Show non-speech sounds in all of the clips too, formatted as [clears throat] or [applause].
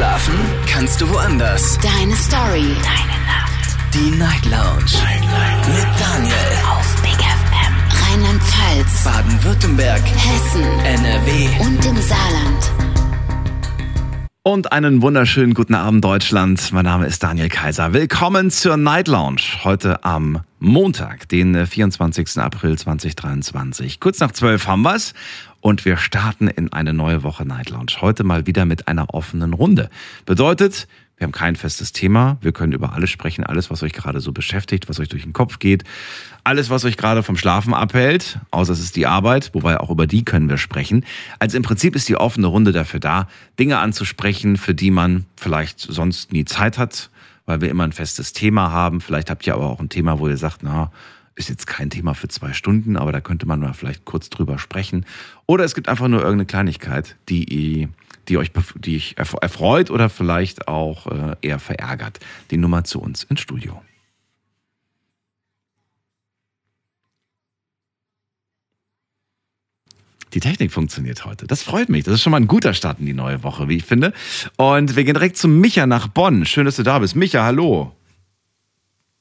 Schlafen kannst du woanders. Deine Story. Deine Nacht. Die Night Lounge. Night, Night. Mit Daniel. Auf Big FM. Rheinland-Pfalz. Baden-Württemberg. Hessen. NRW. Und im Saarland. Und einen wunderschönen guten Abend, Deutschland. Mein Name ist Daniel Kaiser. Willkommen zur Night Lounge. Heute am Montag, den 24. April 2023. Kurz nach 12 haben wir's. Und wir starten in eine neue Woche Night Lounge. Heute mal wieder mit einer offenen Runde. Bedeutet, wir haben kein festes Thema. Wir können über alles sprechen. Alles, was euch gerade so beschäftigt, was euch durch den Kopf geht. Alles, was euch gerade vom Schlafen abhält. Außer es ist die Arbeit. Wobei auch über die können wir sprechen. Also im Prinzip ist die offene Runde dafür da, Dinge anzusprechen, für die man vielleicht sonst nie Zeit hat, weil wir immer ein festes Thema haben. Vielleicht habt ihr aber auch ein Thema, wo ihr sagt, na, ist jetzt kein Thema für zwei Stunden, aber da könnte man mal vielleicht kurz drüber sprechen. Oder es gibt einfach nur irgendeine Kleinigkeit, die, die euch die ich erfreut oder vielleicht auch äh, eher verärgert. Die Nummer zu uns ins Studio. Die Technik funktioniert heute. Das freut mich. Das ist schon mal ein guter Start in die neue Woche, wie ich finde. Und wir gehen direkt zu Micha nach Bonn. Schön, dass du da bist. Micha, hallo.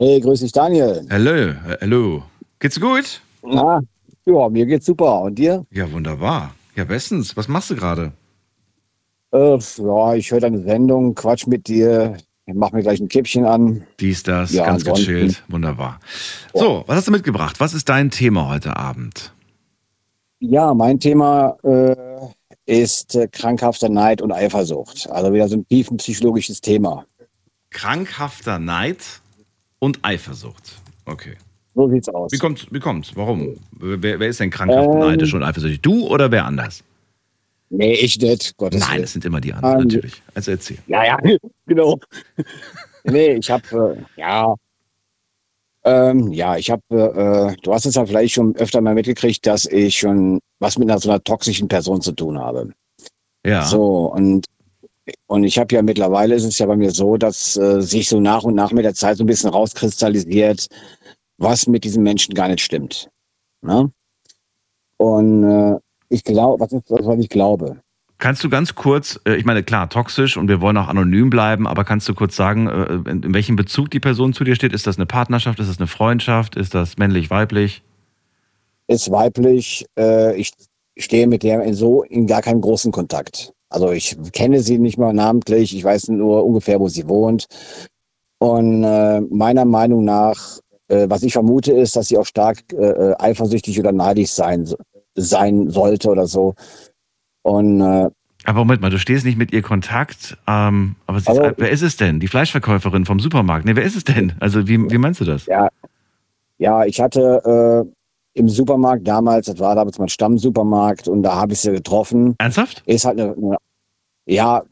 Hey, grüß dich, Daniel. Hallo, hallo. Geht's gut? Na, ja, mir geht's super. Und dir? Ja, wunderbar. Ja, bestens. Was machst du gerade? Äh, ja, ich höre deine Sendung, quatsch mit dir, mach mir gleich ein Kippchen an. Dies, das, Ja, ganz ansonsten- gechillt. Wunderbar. So, was hast du mitgebracht? Was ist dein Thema heute Abend? Ja, mein Thema äh, ist äh, krankhafter Neid und Eifersucht. Also wieder so ein tiefenpsychologisches Thema. Krankhafter Neid und Eifersucht. Okay. So sieht's aus. Wie kommt's? Wie kommt's? Warum? Wer, wer ist denn krankhaft Ähm, neidisch und eifersüchtig? Du oder wer anders? Nee, ich nicht, Gottes Nein, es sind immer die anderen, Ähm, natürlich. Also erzähl. Ja, ja, [laughs] genau. nee, ich habe, äh, ja, ähm, ja, ich habe, äh, du hast es ja vielleicht schon öfter mal mitgekriegt, dass ich schon was mit einer so einer toxischen Person zu tun habe. Ja. So, und, und ich habe ja mittlerweile ist es ja bei mir so, dass äh, sich so nach und nach mit der Zeit so ein bisschen rauskristallisiert, was mit diesem Menschen gar nicht stimmt. Ne? Und äh, ich glaube, was ist das, was ich glaube? Kannst du ganz kurz, äh, ich meine, klar, toxisch und wir wollen auch anonym bleiben, aber kannst du kurz sagen, äh, in welchem Bezug die Person zu dir steht? Ist das eine Partnerschaft? Ist das eine Freundschaft? Ist das männlich, weiblich? ist weiblich. Äh, ich stehe mit der in so in gar keinem großen Kontakt. Also ich kenne sie nicht mal namentlich. Ich weiß nur ungefähr, wo sie wohnt. Und äh, meiner Meinung nach, äh, was ich vermute, ist, dass sie auch stark äh, eifersüchtig oder neidisch sein sein sollte oder so. Und äh, Aber Moment mal, du stehst nicht mit ihr Kontakt, ähm, aber sie ist, Also- wer ist es denn? Die Fleischverkäuferin vom Supermarkt? Nee, wer ist es denn? Also wie, wie meinst du das? ja, ich hatte äh, im Supermarkt damals, das war damals mein Stammsupermarkt, und da habe ich sie getroffen. Ernsthaft? ist halt eine, eine ja,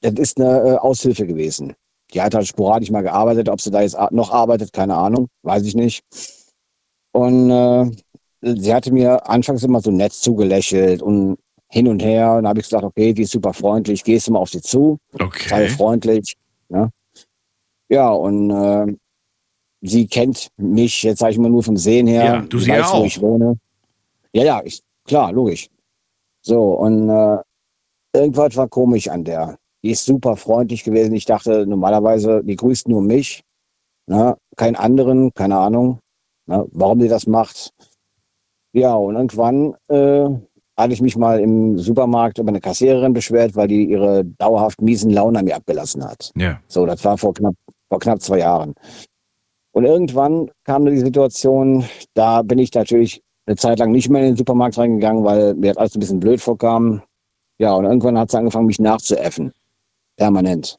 das ist eine äh, Aushilfe gewesen. Die hat halt sporadisch mal gearbeitet, ob sie da jetzt noch arbeitet, keine Ahnung, weiß ich nicht. Und äh, sie hatte mir anfangs immer so nett zugelächelt und hin und her. Und habe ich gesagt, okay, die ist super freundlich, gehst du mal auf sie zu, sei Okay. freundlich. Ne? Ja, und äh, sie kennt mich, jetzt sage ich mal nur vom Sehen her. Ja, du sie weiß, wo auch. ich wohne. Ja, ja, ich, klar, logisch. So, und äh, irgendwas war komisch an der. Die ist super freundlich gewesen. Ich dachte normalerweise, die grüßt nur mich, ne? keinen anderen, keine Ahnung, ne? warum die das macht. Ja, und irgendwann äh, hatte ich mich mal im Supermarkt über eine Kassiererin beschwert, weil die ihre dauerhaft miesen Laune an mir abgelassen hat. Ja. So, das war vor knapp, vor knapp zwei Jahren. Und irgendwann kam die Situation, da bin ich natürlich eine Zeit lang nicht mehr in den Supermarkt reingegangen, weil mir das alles ein bisschen blöd vorkam. Ja, und irgendwann hat sie angefangen, mich nachzuäffen. Permanent.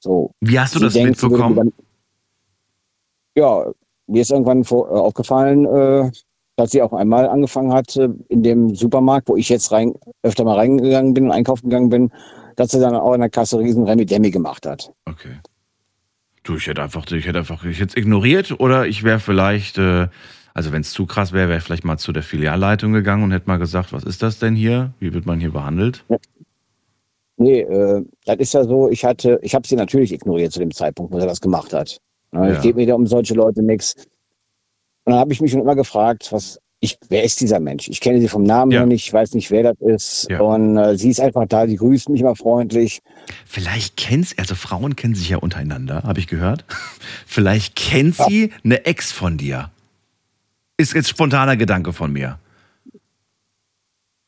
So. Wie hast du Sie das denkt, mitbekommen? dann- Ja, mir ist irgendwann vor, äh, aufgefallen, äh, dass sie auch einmal angefangen hat, äh, in dem Supermarkt, wo ich jetzt rein, öfter mal reingegangen bin und einkaufen gegangen bin, dass sie dann auch in der Kasse riesen Remi Demi gemacht hat. Okay. Du, ich hätte einfach, ich hätte einfach, ich hätte es ignoriert oder ich wäre vielleicht, äh, also wenn es zu krass wäre, wäre ich vielleicht mal zu der Filialleitung gegangen und hätte mal gesagt, was ist das denn hier? Wie wird man hier behandelt? Nee, äh, das ist ja so, ich hatte, ich habe sie natürlich ignoriert zu dem Zeitpunkt, wo er das gemacht hat. Ja, Ja. Es geht mir da um solche Leute nichts. Und dann habe ich mich schon immer gefragt, was, ich, wer ist dieser Mensch? Ich kenne sie vom Namen Ja. her nicht, ich weiß nicht, wer das ist. Ja. Und äh, sie ist einfach da, die grüßt mich immer freundlich. Vielleicht kennt sie, also Frauen kennen sich ja untereinander, habe ich gehört. [laughs] Vielleicht kennt sie eine Ex von dir. Ist jetzt spontaner Gedanke von mir.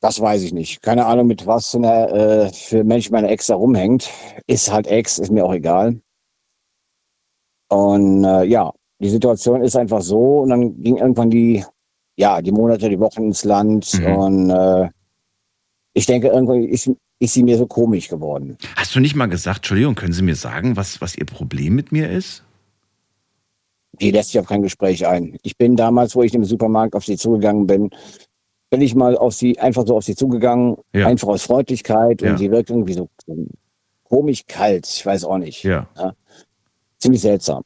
Das weiß ich nicht. Keine Ahnung, mit was für, einer, äh, für Mensch meine Ex da rumhängt. Ist halt Ex, ist mir auch egal. Und äh, ja, die Situation ist einfach so. Und dann ging irgendwann die, ja, die Monate, die Wochen ins Land. Mhm. Und äh, ich denke, irgendwann ist, ist sie mir so komisch geworden. Hast du nicht mal gesagt, Entschuldigung, können Sie mir sagen, was, was Ihr Problem mit mir ist? Die lässt sich auf kein Gespräch ein. Ich bin damals, wo ich im Supermarkt auf sie zugegangen bin, bin ich mal auf sie, einfach so auf sie zugegangen, Ja. einfach aus Freundlichkeit. Ja. Und sie wirkt irgendwie so komisch kalt. Ich weiß auch nicht. Ja. Ziemlich seltsam.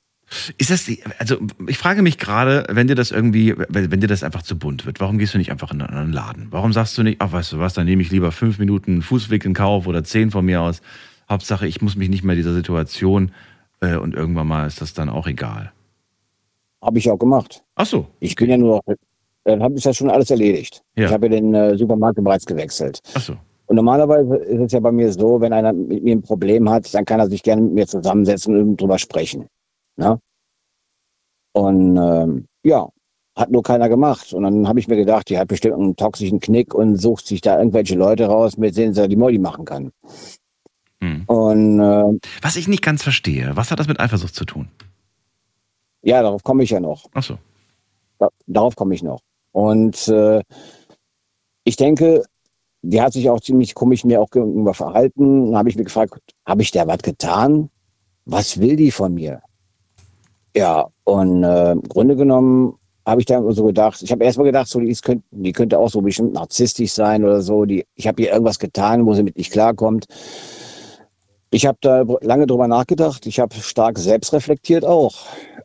Ist das, also ich frage mich gerade, wenn dir das irgendwie, wenn, wenn dir das einfach zu bunt wird, warum gehst du nicht einfach in einen Laden? Warum sagst du nicht, ach weißt du was, dann nehme ich lieber fünf Minuten Fußweg in Kauf oder zehn von mir aus. Hauptsache, ich muss mich nicht mehr dieser Situation äh, und irgendwann mal ist das dann auch egal. Habe ich auch gemacht. Ach so. Ich bin ja nur noch, dann habe ich das schon alles erledigt. Ja. Ich habe ja den äh, Supermarkt bereits gewechselt. Ach so. Und normalerweise ist es ja bei mir so, wenn einer mit mir ein Problem hat, dann kann er sich gerne mit mir zusammensetzen und drüber sprechen. Ne? Und ähm, ja, hat nur keiner gemacht. Und dann habe ich mir gedacht, die hat bestimmt einen toxischen Knick und sucht sich da irgendwelche Leute raus, mit denen sie die Molly machen kann. Hm. Und äh, Was ich nicht ganz verstehe, was hat das mit Eifersucht zu tun? ja, darauf komme ich ja noch. Ach so. Da, darauf komme ich noch. Und äh, ich denke, die hat sich auch ziemlich komisch mir auch gegenüber verhalten. Dann habe ich mir gefragt, habe ich der was getan? Was will die von mir? Ja, und äh, im Grunde genommen habe ich dann so gedacht, ich habe erstmal gedacht, so, die, ist, könnt, die könnte auch so bestimmt narzisstisch sein oder so. Die, ich habe ihr irgendwas getan, wo sie mit nicht klarkommt. Ich habe da lange drüber nachgedacht. Ich habe stark selbst reflektiert auch.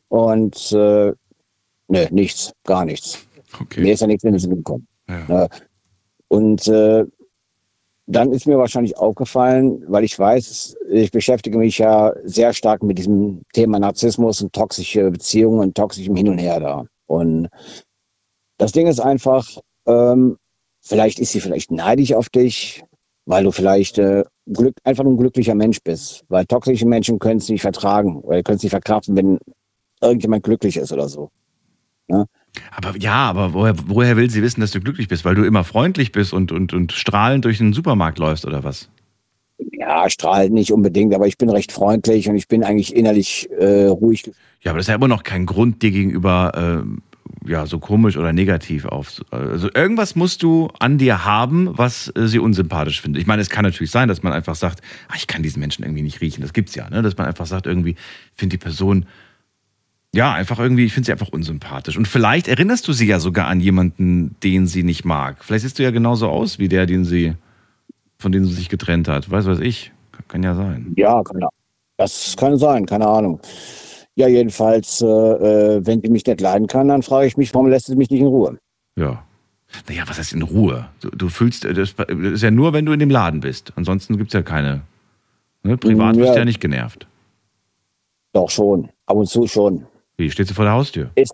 Und äh, ne, nichts, gar nichts. Okay. Mir ist ja nichts in den Sinn gekommen. Ja. Ne? Und äh, dann ist mir wahrscheinlich aufgefallen, weil ich weiß, ich beschäftige mich ja sehr stark mit diesem Thema Narzissmus und toxische Beziehungen und toxischem Hin und Her da. Und das Ding ist einfach, ähm, vielleicht ist sie vielleicht neidisch auf dich, weil du vielleicht äh, Glück, einfach ein glücklicher Mensch bist. Weil toxische Menschen können es nicht vertragen oder können es nicht verkraften, wenn irgendjemand glücklich ist oder so. Aber ja, aber woher, woher will sie wissen, dass du glücklich bist? Weil du immer freundlich bist und, und, und strahlend durch den Supermarkt läufst oder was? Ja, strahlt nicht unbedingt, aber ich bin recht freundlich und ich bin eigentlich innerlich äh, ruhig. Ja, aber das ist ja immer noch kein Grund, dir gegenüber ähm, ja, so komisch oder negativ auf. Also irgendwas musst du an dir haben, was äh, sie unsympathisch findet. Ich meine, es kann natürlich sein, dass man einfach sagt, ah, ich kann diesen Menschen irgendwie nicht riechen. Das gibt's ja, ne? Dass man einfach sagt, irgendwie, ich finde die Person, ja, einfach irgendwie, ich finde sie einfach unsympathisch. Und vielleicht erinnerst du sie ja sogar an jemanden, den sie nicht mag. Vielleicht siehst du ja genauso aus wie der, den sie, von dem sie sich getrennt hat. Weiß was ich. Kann, kann ja sein. Ja, kann, das kann sein, keine Ahnung. Ja, jedenfalls, äh, äh, wenn sie mich nicht leiden kann, dann frage ich mich, warum lässt sie mich nicht in Ruhe? Ja. Naja, was heißt in Ruhe? Du, du fühlst, das ist ja nur, wenn du in dem Laden bist. Ansonsten gibt's ja keine. Ne? Privat Ja. wirst du ja nicht genervt. Doch schon, ab und zu schon. Wie, steht sie vor der Haustür? Ist,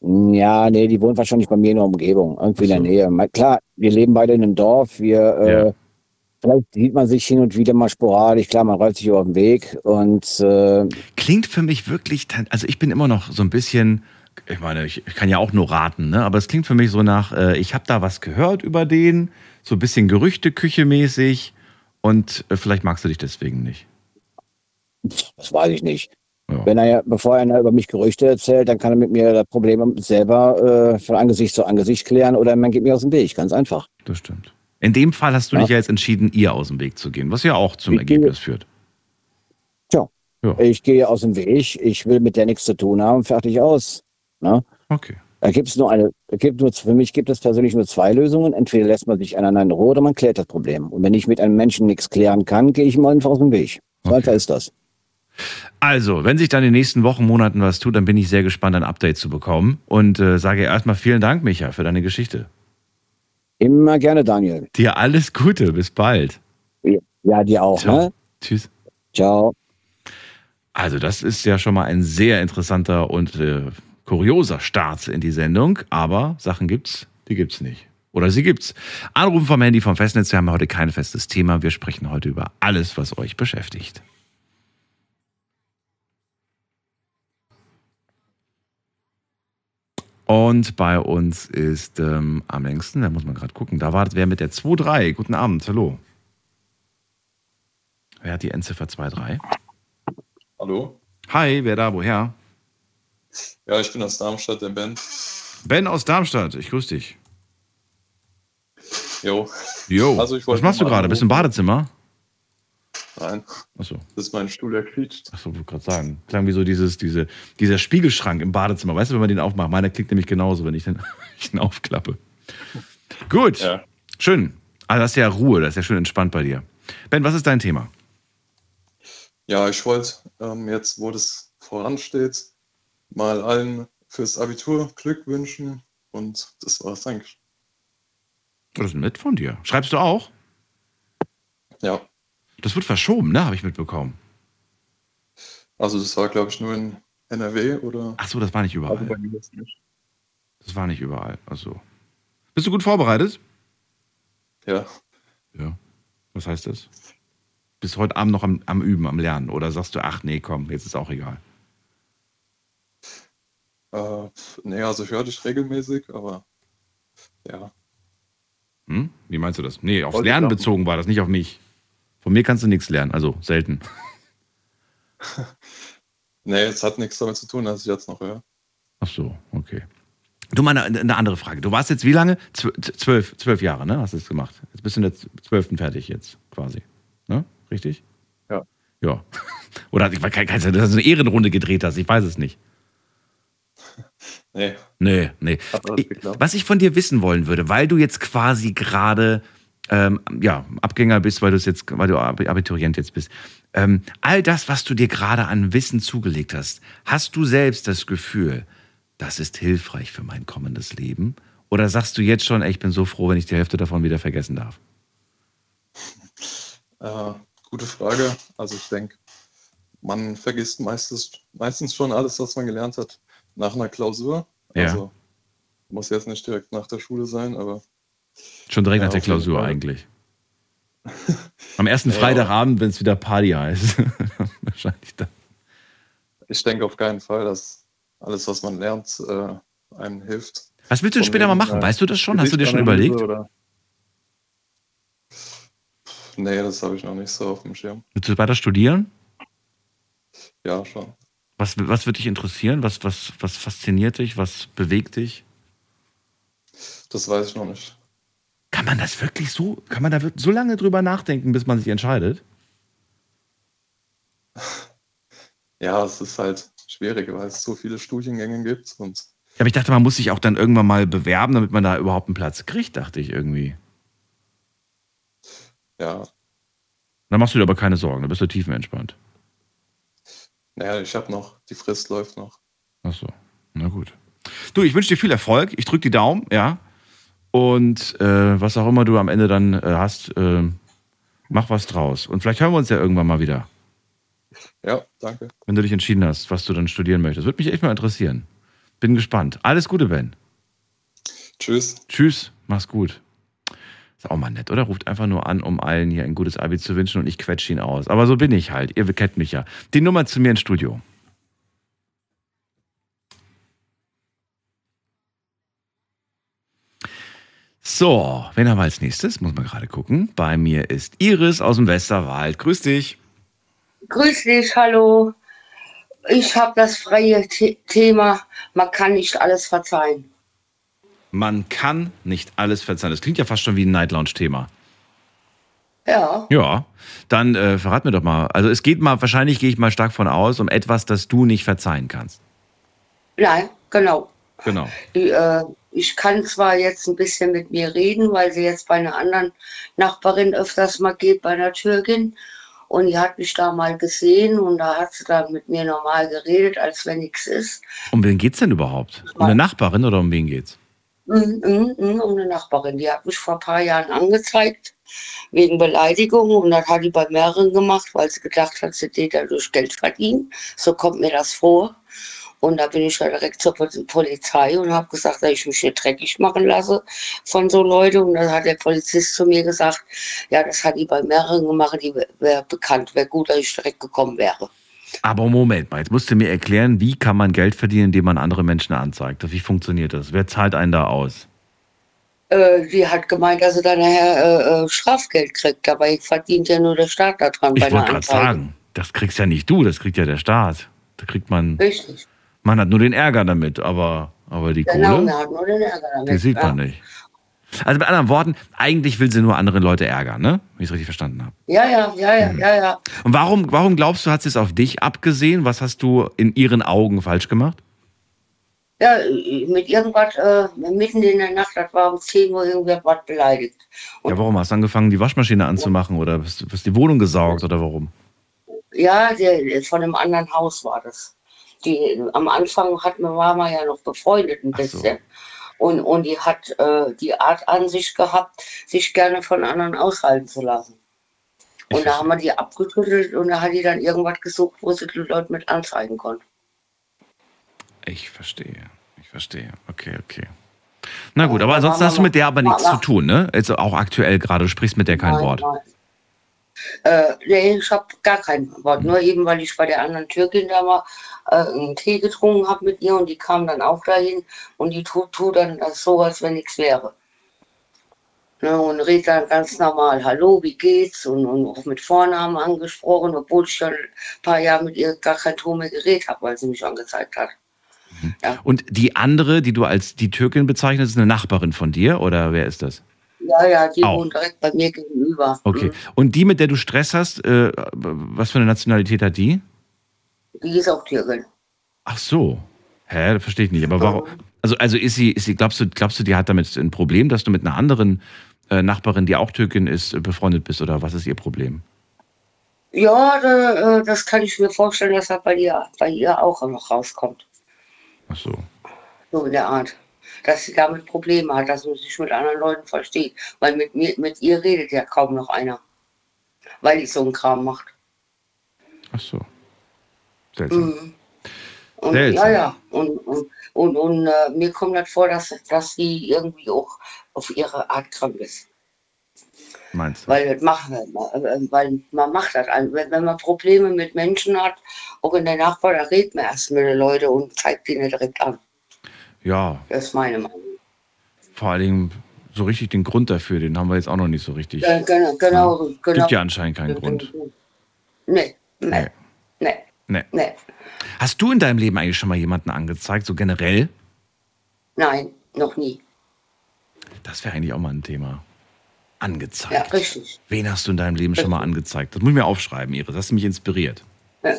ja, nee, die wohnt wahrscheinlich bei mir in der Umgebung, irgendwie in so. der Nähe. Klar, wir leben beide in einem Dorf, wir, äh, Ja. vielleicht sieht man sich hin und wieder mal sporadisch, klar, man rollt sich über den Weg und äh, Klingt für mich wirklich, also ich bin immer noch so ein bisschen, ich meine, ich, ich kann ja auch nur raten, ne? aber es klingt für mich so nach, äh, ich habe da was gehört über den, so ein bisschen Gerüchteküche mäßig und äh, vielleicht magst du dich deswegen nicht. das weiß ich nicht. Ja. Wenn er ja, bevor einer über mich Gerüchte erzählt, dann kann er mit mir das Problem selber äh, von Angesicht zu Angesicht klären oder man geht mir aus dem Weg, ganz einfach. Das stimmt. In dem Fall hast du Ja. dich ja jetzt entschieden, ihr aus dem Weg zu gehen, was ja auch zum Ich gehe- Ergebnis führt. Tja, Ja. ich gehe aus dem Weg, ich will mit der nichts zu tun haben, fertig aus. Ne? Okay. Da gibt es nur eine, gibt nur, für mich gibt es persönlich nur zwei Lösungen. Entweder lässt man sich einander in Ruhe oder man klärt das Problem. Und wenn ich mit einem Menschen nichts klären kann, gehe ich ihm einfach aus dem Weg. So Okay. einfach ist das. Also, wenn sich dann in den nächsten Wochen, Monaten was tut, dann bin ich sehr gespannt, ein Update zu bekommen. Und äh, sage erstmal vielen Dank, Micha, für deine Geschichte. Immer gerne, Daniel. Dir alles Gute, bis bald. Ja, dir auch. Ne? Tschüss. Ciao. Also, das ist ja schon mal ein sehr interessanter und äh, kurioser Start in die Sendung, aber Sachen gibt's, die gibt's nicht. Oder sie gibt's. Anrufen vom Handy vom Festnetz. Wir haben heute kein festes Thema. Wir sprechen heute über alles, was euch beschäftigt. Und bei uns ist ähm, am längsten, da muss man gerade gucken, da wartet wer mit der 2-3. Guten Abend, hallo. Wer hat die Endziffer 2-3? Hallo? Hi, wer da, woher? Ja, ich bin aus Darmstadt, der Ben. Ben aus Darmstadt, ich grüße dich. Jo. Jo, Also ich was machst du gerade? Bist du im. Badezimmer? Nein, Achso, das ist mein Stuhl, der quietscht. achso, wollte gerade sagen. Klang wie so dieses, diese, dieser Spiegelschrank im Badezimmer. Weißt du, wenn man den aufmacht? Meiner klickt nämlich genauso, wenn ich den, [laughs] ich den aufklappe. Gut, Ja. schön. Also das ist ja Ruhe, das ist ja schön entspannt bei dir. Ben, was ist dein Thema? Ja, ich wollte ähm, jetzt, wo das voransteht, mal allen fürs Abitur Glück wünschen und das war's eigentlich. Das ist nett von dir. Schreibst du auch? Ja, Das wird verschoben, ne? Habe ich mitbekommen. also das war, glaube ich, nur in NRW oder Ach so, das war nicht also überall. mir jetzt nicht. Das war nicht überall. Ach so. Bist du gut vorbereitet? Ja, Ja. Was heißt das? Bist heute Abend noch am, am Üben, am Lernen? Oder sagst du, ach nee, komm, jetzt ist auch egal. äh, nee, also ich höre dich regelmäßig, aber ja, Hm? Wie meinst du das? Nee, aufs Lernen bezogen war das, nicht auf mich. Von mir kannst du nichts lernen, also selten. [laughs] nee, es hat nichts damit zu tun, dass ich jetzt noch höre. Ach so, okay. Du, mal eine, eine andere Frage. Du warst jetzt wie lange? Zw- Zwölf, zwölf Jahre, ne? Hast du es gemacht. Jetzt bist du in der zwölften fertig jetzt, quasi. Ne? Richtig? Ja. Ja. [laughs] Oder ich kein, kein, dass du eine Ehrenrunde gedreht hast, ich weiß es nicht. [laughs] Nee, Nee, nee. Ich, was ich von dir wissen wollen würde, weil du jetzt quasi gerade ähm, ja, Abgänger bist, weil du jetzt, weil du Ab- Abiturient jetzt bist. Ähm, all das, was du dir gerade an Wissen zugelegt hast, hast du selbst das Gefühl, das ist hilfreich für mein kommendes Leben? Oder sagst du jetzt schon, ey, ich bin so froh, wenn ich die Hälfte davon wieder vergessen darf? Äh, gute Frage. Also ich denke, man vergisst meistens, meistens schon alles, was man gelernt hat, nach einer Klausur. Ja. Also muss jetzt nicht direkt nach der Schule sein, aber Schon direkt Ja, nach der Klausur eigentlich. [laughs] Am ersten. Freitagabend, wenn es wieder Party heißt. [laughs] Wahrscheinlich dann. ich denke auf keinen Fall, dass alles, was man lernt, äh, einem hilft. Was willst du denn später mal machen? äh, Weißt du das schon? Hast du dir schon überlegt? Oder? Nee, das habe ich noch nicht so auf dem Schirm. Willst du weiter studieren? Ja, schon. Was, was wird dich interessieren? Was, was, was fasziniert dich? Was bewegt dich? Das weiß ich noch nicht. Kann man das wirklich so, kann man da so lange drüber nachdenken, bis man sich entscheidet? [laughs] Ja, es ist halt schwierig, weil es so viele Studiengänge gibt und Ja, aber ich dachte, man muss sich auch dann irgendwann mal bewerben, damit man da überhaupt einen Platz kriegt, dachte ich irgendwie. ja, Da machst du dir aber keine Sorgen, da bist du tiefenentspannt. naja, ich habe noch, die Frist läuft noch. Ach so, na gut. Du, ich wünsche dir viel Erfolg. Ich drücke die Daumen, ja. Und äh, was auch immer du am Ende dann äh, hast, äh, mach was draus. Und vielleicht hören wir uns ja irgendwann mal wieder, Ja, danke. wenn du dich entschieden hast, was du dann studieren möchtest. Würde mich echt mal interessieren. Bin gespannt. Alles Gute, Ben. Tschüss. Tschüss, mach's gut. Ist auch mal nett, oder? Ruft einfach nur an, um allen hier ein gutes Abi zu wünschen und ich quetsche ihn aus. Aber so bin ich halt. Ihr kennt mich ja. Die Nummer zu mir ins Studio. So, wen haben wir als nächstes? Muss man gerade gucken. Bei mir ist Iris aus dem Westerwald. Grüß dich. Grüß dich, hallo. Ich habe das freie The Thema, man kann nicht alles verzeihen. Man kann nicht alles verzeihen. Das klingt ja fast schon wie ein Night Lounge-Thema. Ja, Ja, dann äh, verrat mir doch mal. Also es geht mal, wahrscheinlich gehe ich mal stark von aus, um etwas, das du nicht verzeihen kannst. nein, genau. Genau. Ich, äh, ich kann zwar jetzt ein bisschen mit mir reden, weil sie jetzt bei einer anderen Nachbarin öfters mal geht, bei einer Türkin. Und die hat mich da mal gesehen und da hat sie dann mit mir normal geredet, als wenn nichts ist. Um wen geht's denn überhaupt? Um eine Nachbarin oder um wen geht's? Mm, mm, mm, um eine Nachbarin. Die hat mich vor ein paar Jahren angezeigt wegen Beleidigung und das hat die bei mehreren gemacht, weil sie gedacht hat, sie täte dadurch Geld verdienen. So kommt mir das vor. Und da bin ich ja direkt zur Pol- Polizei und habe gesagt, dass ich mich hier dreckig machen lasse von so Leuten. Und dann hat der Polizist zu mir gesagt, ja, das hat die bei mehreren gemacht, die wäre bekannt, wäre gut, dass ich direkt gekommen wäre. Aber Moment mal, jetzt musst du mir erklären, wie kann man Geld verdienen, indem man andere Menschen anzeigt? Wie funktioniert das? Wer zahlt einen da aus? Äh, die hat gemeint, dass sie dann nachher äh, äh, Strafgeld kriegt. Dabei verdient ja nur der Staat daran Ich wollte gerade sagen, das kriegst ja nicht du, das kriegt ja der Staat. Da kriegt man, Richtig. Man hat nur den Ärger damit, aber, aber die Genau, Kohle, man hat nur den Ärger damit. die sieht ja. man nicht. Also mit anderen Worten, eigentlich will sie nur andere Leute ärgern, ne? Wie ich es richtig verstanden habe. Ja, ja, ja, ja, Mhm. ja, ja. Und warum, warum glaubst du, hat sie es auf dich abgesehen? Was hast du in ihren Augen falsch gemacht? Ja, mit irgendwas, äh, mitten in der Nacht, das war um 10 Uhr, irgendwas beleidigt. Ja, warum hast du angefangen, die Waschmaschine anzumachen oder bist, bist die Wohnung gesaugt oder warum? Ja, der, von einem anderen Haus war das. Die, am Anfang hat, war man ja noch befreundet ein so. bisschen. Und, und die hat äh, die Art an sich gehabt, sich gerne von anderen aushalten zu lassen. Ich Und da haben wir die abgeschüttelt und da hat die dann irgendwas gesucht, wo sie die Leute mit anzeigen konnte. Ich verstehe. Ich verstehe. Okay, okay. Na gut, aber ansonsten hast du mit der aber nichts zu tun, ne? Also auch aktuell gerade, du sprichst mit der kein Nein, Wort. nein. Äh, nee, ich habe gar kein Wort. Nur eben, weil ich bei der anderen Türkin da mal äh, einen Tee getrunken habe mit ihr und die kam dann auch dahin und die tut, tut dann das so, als wenn nichts wäre. Ne, und redet dann ganz normal, hallo, wie geht's? Und, und auch mit Vornamen angesprochen, obwohl ich schon ein paar Jahre mit ihr gar kein Ton mehr geredet habe, weil sie mich angezeigt hat. Und die andere, die du als die Türkin bezeichnest, ist eine Nachbarin von dir oder wer ist das? Ja, ja, die Auch. wohnt direkt bei mir gegenüber. Okay. Mhm. Und die, mit der du Stress hast, äh, was für eine Nationalität hat die? Die ist auch Türkin. Ach so. Hä, das verstehe ich nicht. Aber warum? Also, also ist sie, ist sie, glaubst du, glaubst du, die hat damit ein Problem, dass du mit einer anderen äh, Nachbarin, die auch Türkin ist, äh, befreundet bist oder was ist ihr Problem? Ja, da, äh, das kann ich mir vorstellen, dass das bei ihr, bei ihr auch noch rauskommt. Ach so. So in der Art. Dass sie damit Probleme hat, dass sie sich mit anderen Leuten versteht. Weil mit, mir, mit ihr redet ja kaum noch einer. Weil die so einen Kram macht. Ach so. Seltsam. Mhm. Und, Seltsam. ja, ja. Und, und, und, und äh, mir kommt das vor, dass, dass sie irgendwie auch auf ihre Art krank ist. Meinst du? Weil, macht, äh, weil man macht das. wenn man Probleme mit Menschen hat, auch in der Nachbar, da redet man erst mit den Leuten und zeigt die nicht direkt an. Ja, Das ist meine Meinung. vor allen Dingen so richtig den Grund dafür, den haben wir jetzt auch noch nicht so richtig. Ja, genau, genau, genau. Gibt ja anscheinend keinen Grund. Nee, nee, Nee. nee, Nee. Hast du in deinem Leben eigentlich schon mal jemanden angezeigt, so generell? nein, noch nie. Das wäre eigentlich auch mal ein Thema. Angezeigt. Ja, richtig. Wen hast du in deinem Leben schon mal angezeigt? Das muss ich mir aufschreiben, Iris. Das hast du mich inspiriert. Ja,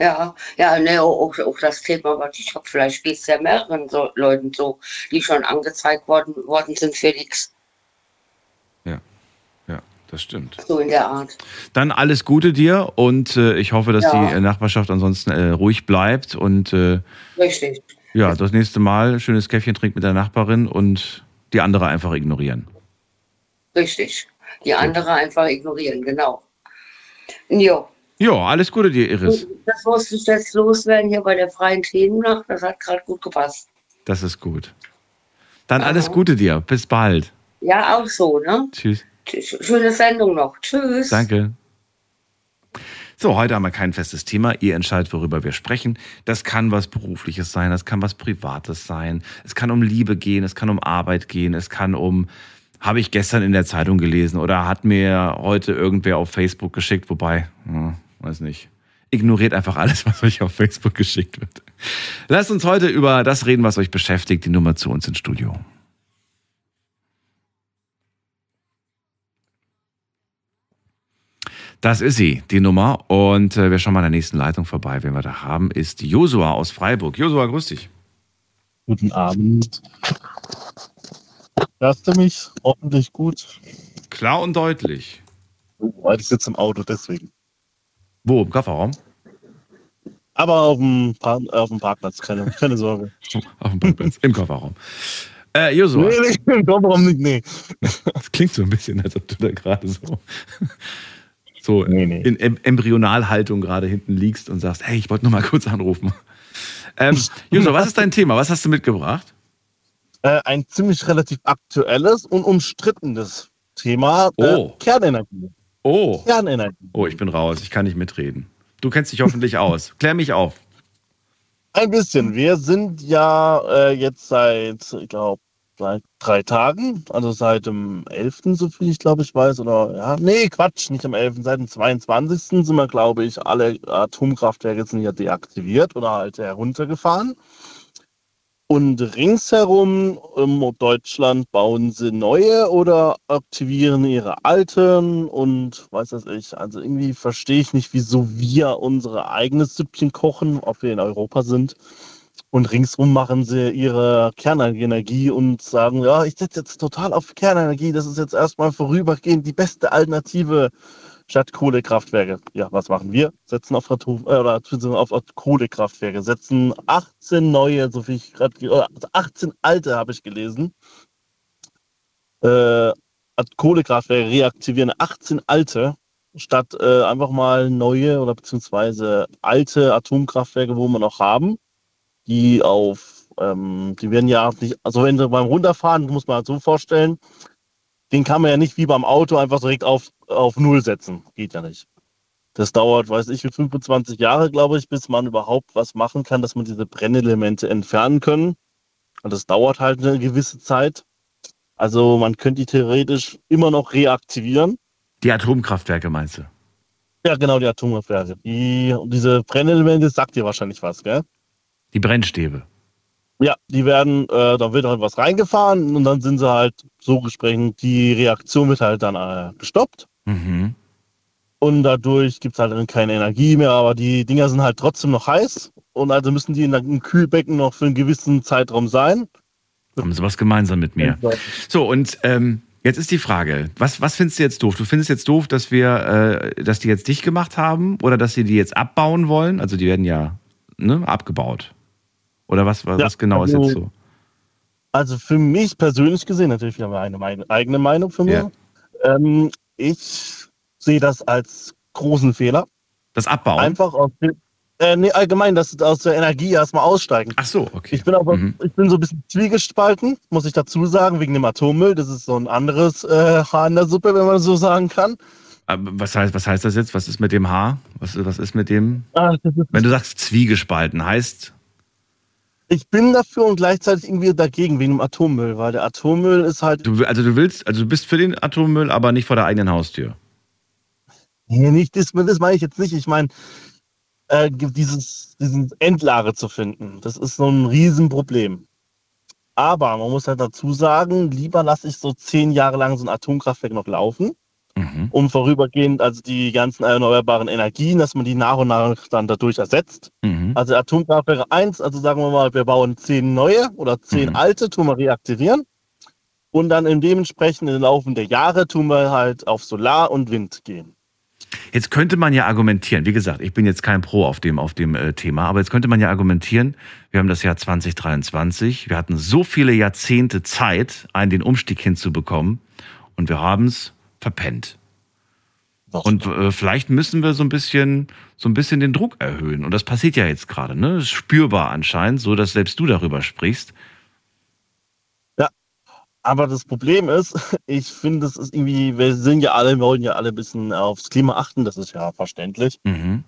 ja, ne, auch, auch das Thema, was ich habe, vielleicht geht es ja mehreren so, Leuten so, die schon angezeigt worden, worden sind nichts. Ja, ja, das stimmt. So in der Art. Dann alles Gute dir und äh, ich hoffe, dass Ja. die Nachbarschaft ansonsten äh, ruhig bleibt und äh, Richtig. ja, das nächste Mal schönes Käffchen trinkt mit der Nachbarin und die andere einfach ignorieren. Richtig. Die andere einfach ignorieren, genau. Jo. Ja, alles Gute dir, Iris. Das musste ich jetzt loswerden hier bei der freien Themennacht. Das hat gerade gut gepasst. Das ist gut. Dann alles Aha. Gute dir. Bis bald. Ja, auch so, ne? Tschüss. Tsch- Schöne Sendung noch. Tschüss. Danke. So, heute haben wir kein festes Thema. Ihr entscheidet, worüber wir sprechen. Das kann was Berufliches sein, das kann was Privates sein. Es kann um Liebe gehen, es kann um Arbeit gehen, es kann um, habe ich gestern in der Zeitung gelesen oder hat mir heute irgendwer auf Facebook geschickt, wobei, hm, weiß nicht. Ignoriert einfach alles, was euch auf Facebook geschickt wird. Lasst uns heute über das reden, was euch beschäftigt. Die Nummer zu uns ins Studio. Das ist sie, die Nummer. Und äh, wir schauen mal in der nächsten Leitung vorbei. Wen wir da haben, ist Josua aus Freiburg. Josua, grüß dich. Guten Abend. Hörst du mich? Hoffentlich gut. Klar und deutlich. Weil ich sitze im Auto, deswegen. Wo? Im Kofferraum? Aber auf dem, Par äh, auf dem Parkplatz, keine, [laughs] keine Sorge. Auf dem Parkplatz. Im Kofferraum. Äh, Josua, Nee, nee, im Kofferraum nicht, nee. das klingt so ein bisschen, als ob du da gerade so, [laughs] so Nee, nee. in em Embryonalhaltung gerade hinten liegst und sagst, hey, ich wollte nur mal kurz anrufen. Ähm, Juso, was ist dein Thema? Was hast du mitgebracht? Äh, ein ziemlich relativ aktuelles und umstrittenes Thema. Äh, Oh. Kernenergie. Oh. Kernenergie. Oh, ich bin raus. Ich kann nicht mitreden. Du kennst dich hoffentlich aus. Klär mich auf. Ein bisschen. Wir sind ja äh, jetzt seit, ich glaube, seit drei Tagen, also seit dem 11., so viel ich glaube ich weiß, oder ja, nee, Quatsch, nicht am 11., seit dem 22. sind wir, glaube ich, alle Atomkraftwerke sind ja deaktiviert oder halt heruntergefahren. Und ringsherum um Deutschland bauen sie neue oder aktivieren ihre alten und weiß das ich. Also irgendwie verstehe ich nicht, wieso wir unsere eigenes Süppchen kochen, ob wir in Europa sind. Und ringsrum machen sie ihre Kernenergie und sagen, ja, ich setze jetzt total auf Kernenergie. Das ist jetzt erstmal vorübergehend die beste Alternative statt Kohlekraftwerke. Ja, was machen wir? Setzen auf, Atom, äh, auf Kohlekraftwerke, setzen 18 neue, so viel ich gerade, oder 18 alte habe ich gelesen. Äh, Kohlekraftwerke reaktivieren 18 alte, statt äh, einfach mal neue oder beziehungsweise alte Atomkraftwerke, wo wir noch haben, die auf, ähm, die werden ja nicht, also wenn sie beim Runterfahren, muss man halt so vorstellen, den kann man ja nicht wie beim Auto einfach direkt auf, auf Null setzen. Geht ja nicht. Das dauert, weiß ich, wie 25 Jahre, glaube ich, bis man überhaupt was machen kann, dass man diese Brennelemente entfernen können. Und das dauert halt eine gewisse Zeit. Also man könnte die theoretisch immer noch reaktivieren. Die Atomkraftwerke meinst du? Ja, genau, die Atomkraftwerke. Die, diese Brennelemente sagt dir wahrscheinlich was, gell? Die Brennstäbe. Ja, die werden, äh, da wird halt was reingefahren und dann sind sie halt so gesprochen, die Reaktion wird halt dann äh, gestoppt Mhm. und dadurch gibt es halt dann keine Energie mehr, aber die Dinger sind halt trotzdem noch heiß und also müssen die in einem Kühlbecken noch für einen gewissen Zeitraum sein. Haben sie was gemeinsam mit mir. So, und ähm, jetzt ist die Frage, was, was findest du jetzt doof? Du findest jetzt doof, dass wir, äh, dass die jetzt dicht gemacht haben oder dass sie die jetzt abbauen wollen? Also die werden ja ne, abgebaut. Oder was, was Ja, genau ist also- jetzt so? Also für mich persönlich gesehen, natürlich wir haben eine meine eigene Meinung von mir. Ähm, ich sehe das als großen Fehler. Das Abbauen? Einfach aus dem- äh, nee, allgemein, dass aus der Energie erstmal aussteigen. Ach so, okay. Ich bin aber, Mhm. ich bin so ein bisschen zwiegespalten, muss ich dazu sagen, wegen dem Atommüll. Das ist so ein anderes äh, Haar in der Suppe, wenn man so sagen kann. Aber was heißt, was heißt das jetzt? Was ist mit dem Haar? Was, was ist mit dem? Ah, ist, Wenn du sagst zwiegespalten, heißt, ich bin dafür und gleichzeitig irgendwie dagegen wegen dem Atommüll, weil der Atommüll ist halt du, also du willst, also du bist für den Atommüll, aber nicht vor der eigenen Haustür. Nee, nicht, das, das meine ich jetzt nicht. Ich meine, äh, dieses, diesen Endlager zu finden, das ist so ein Riesenproblem. Aber man muss halt dazu sagen, lieber lasse ich so zehn Jahre lang so ein Atomkraftwerk noch laufen, Mhm. um vorübergehend also die ganzen erneuerbaren Energien, dass man die nach und nach dann dadurch ersetzt. Mhm. Also Atomkraftwerke 1, also sagen wir mal, wir bauen zehn neue oder zehn Mhm. alte, tun wir reaktivieren. Und dann in dementsprechend im Laufe der Jahre tun wir halt auf Solar und Wind gehen. Jetzt könnte man ja argumentieren, wie gesagt, ich bin jetzt kein Pro auf dem, auf dem äh, Thema, aber jetzt könnte man ja argumentieren, wir haben das Jahr 2023, wir hatten so viele Jahrzehnte Zeit, einen den Umstieg hinzubekommen und wir haben es verpennt. Und äh, vielleicht müssen wir so ein bisschen, so ein bisschen den Druck erhöhen. Und das passiert ja jetzt gerade, ne? Das ist spürbar anscheinend, so dass selbst du darüber sprichst. Aber das Problem ist, [laughs] ich finde, es ist irgendwie, wir sind ja alle, wir wollen ja alle ein bisschen aufs Klima achten, das ist ja verständlich. Mhm.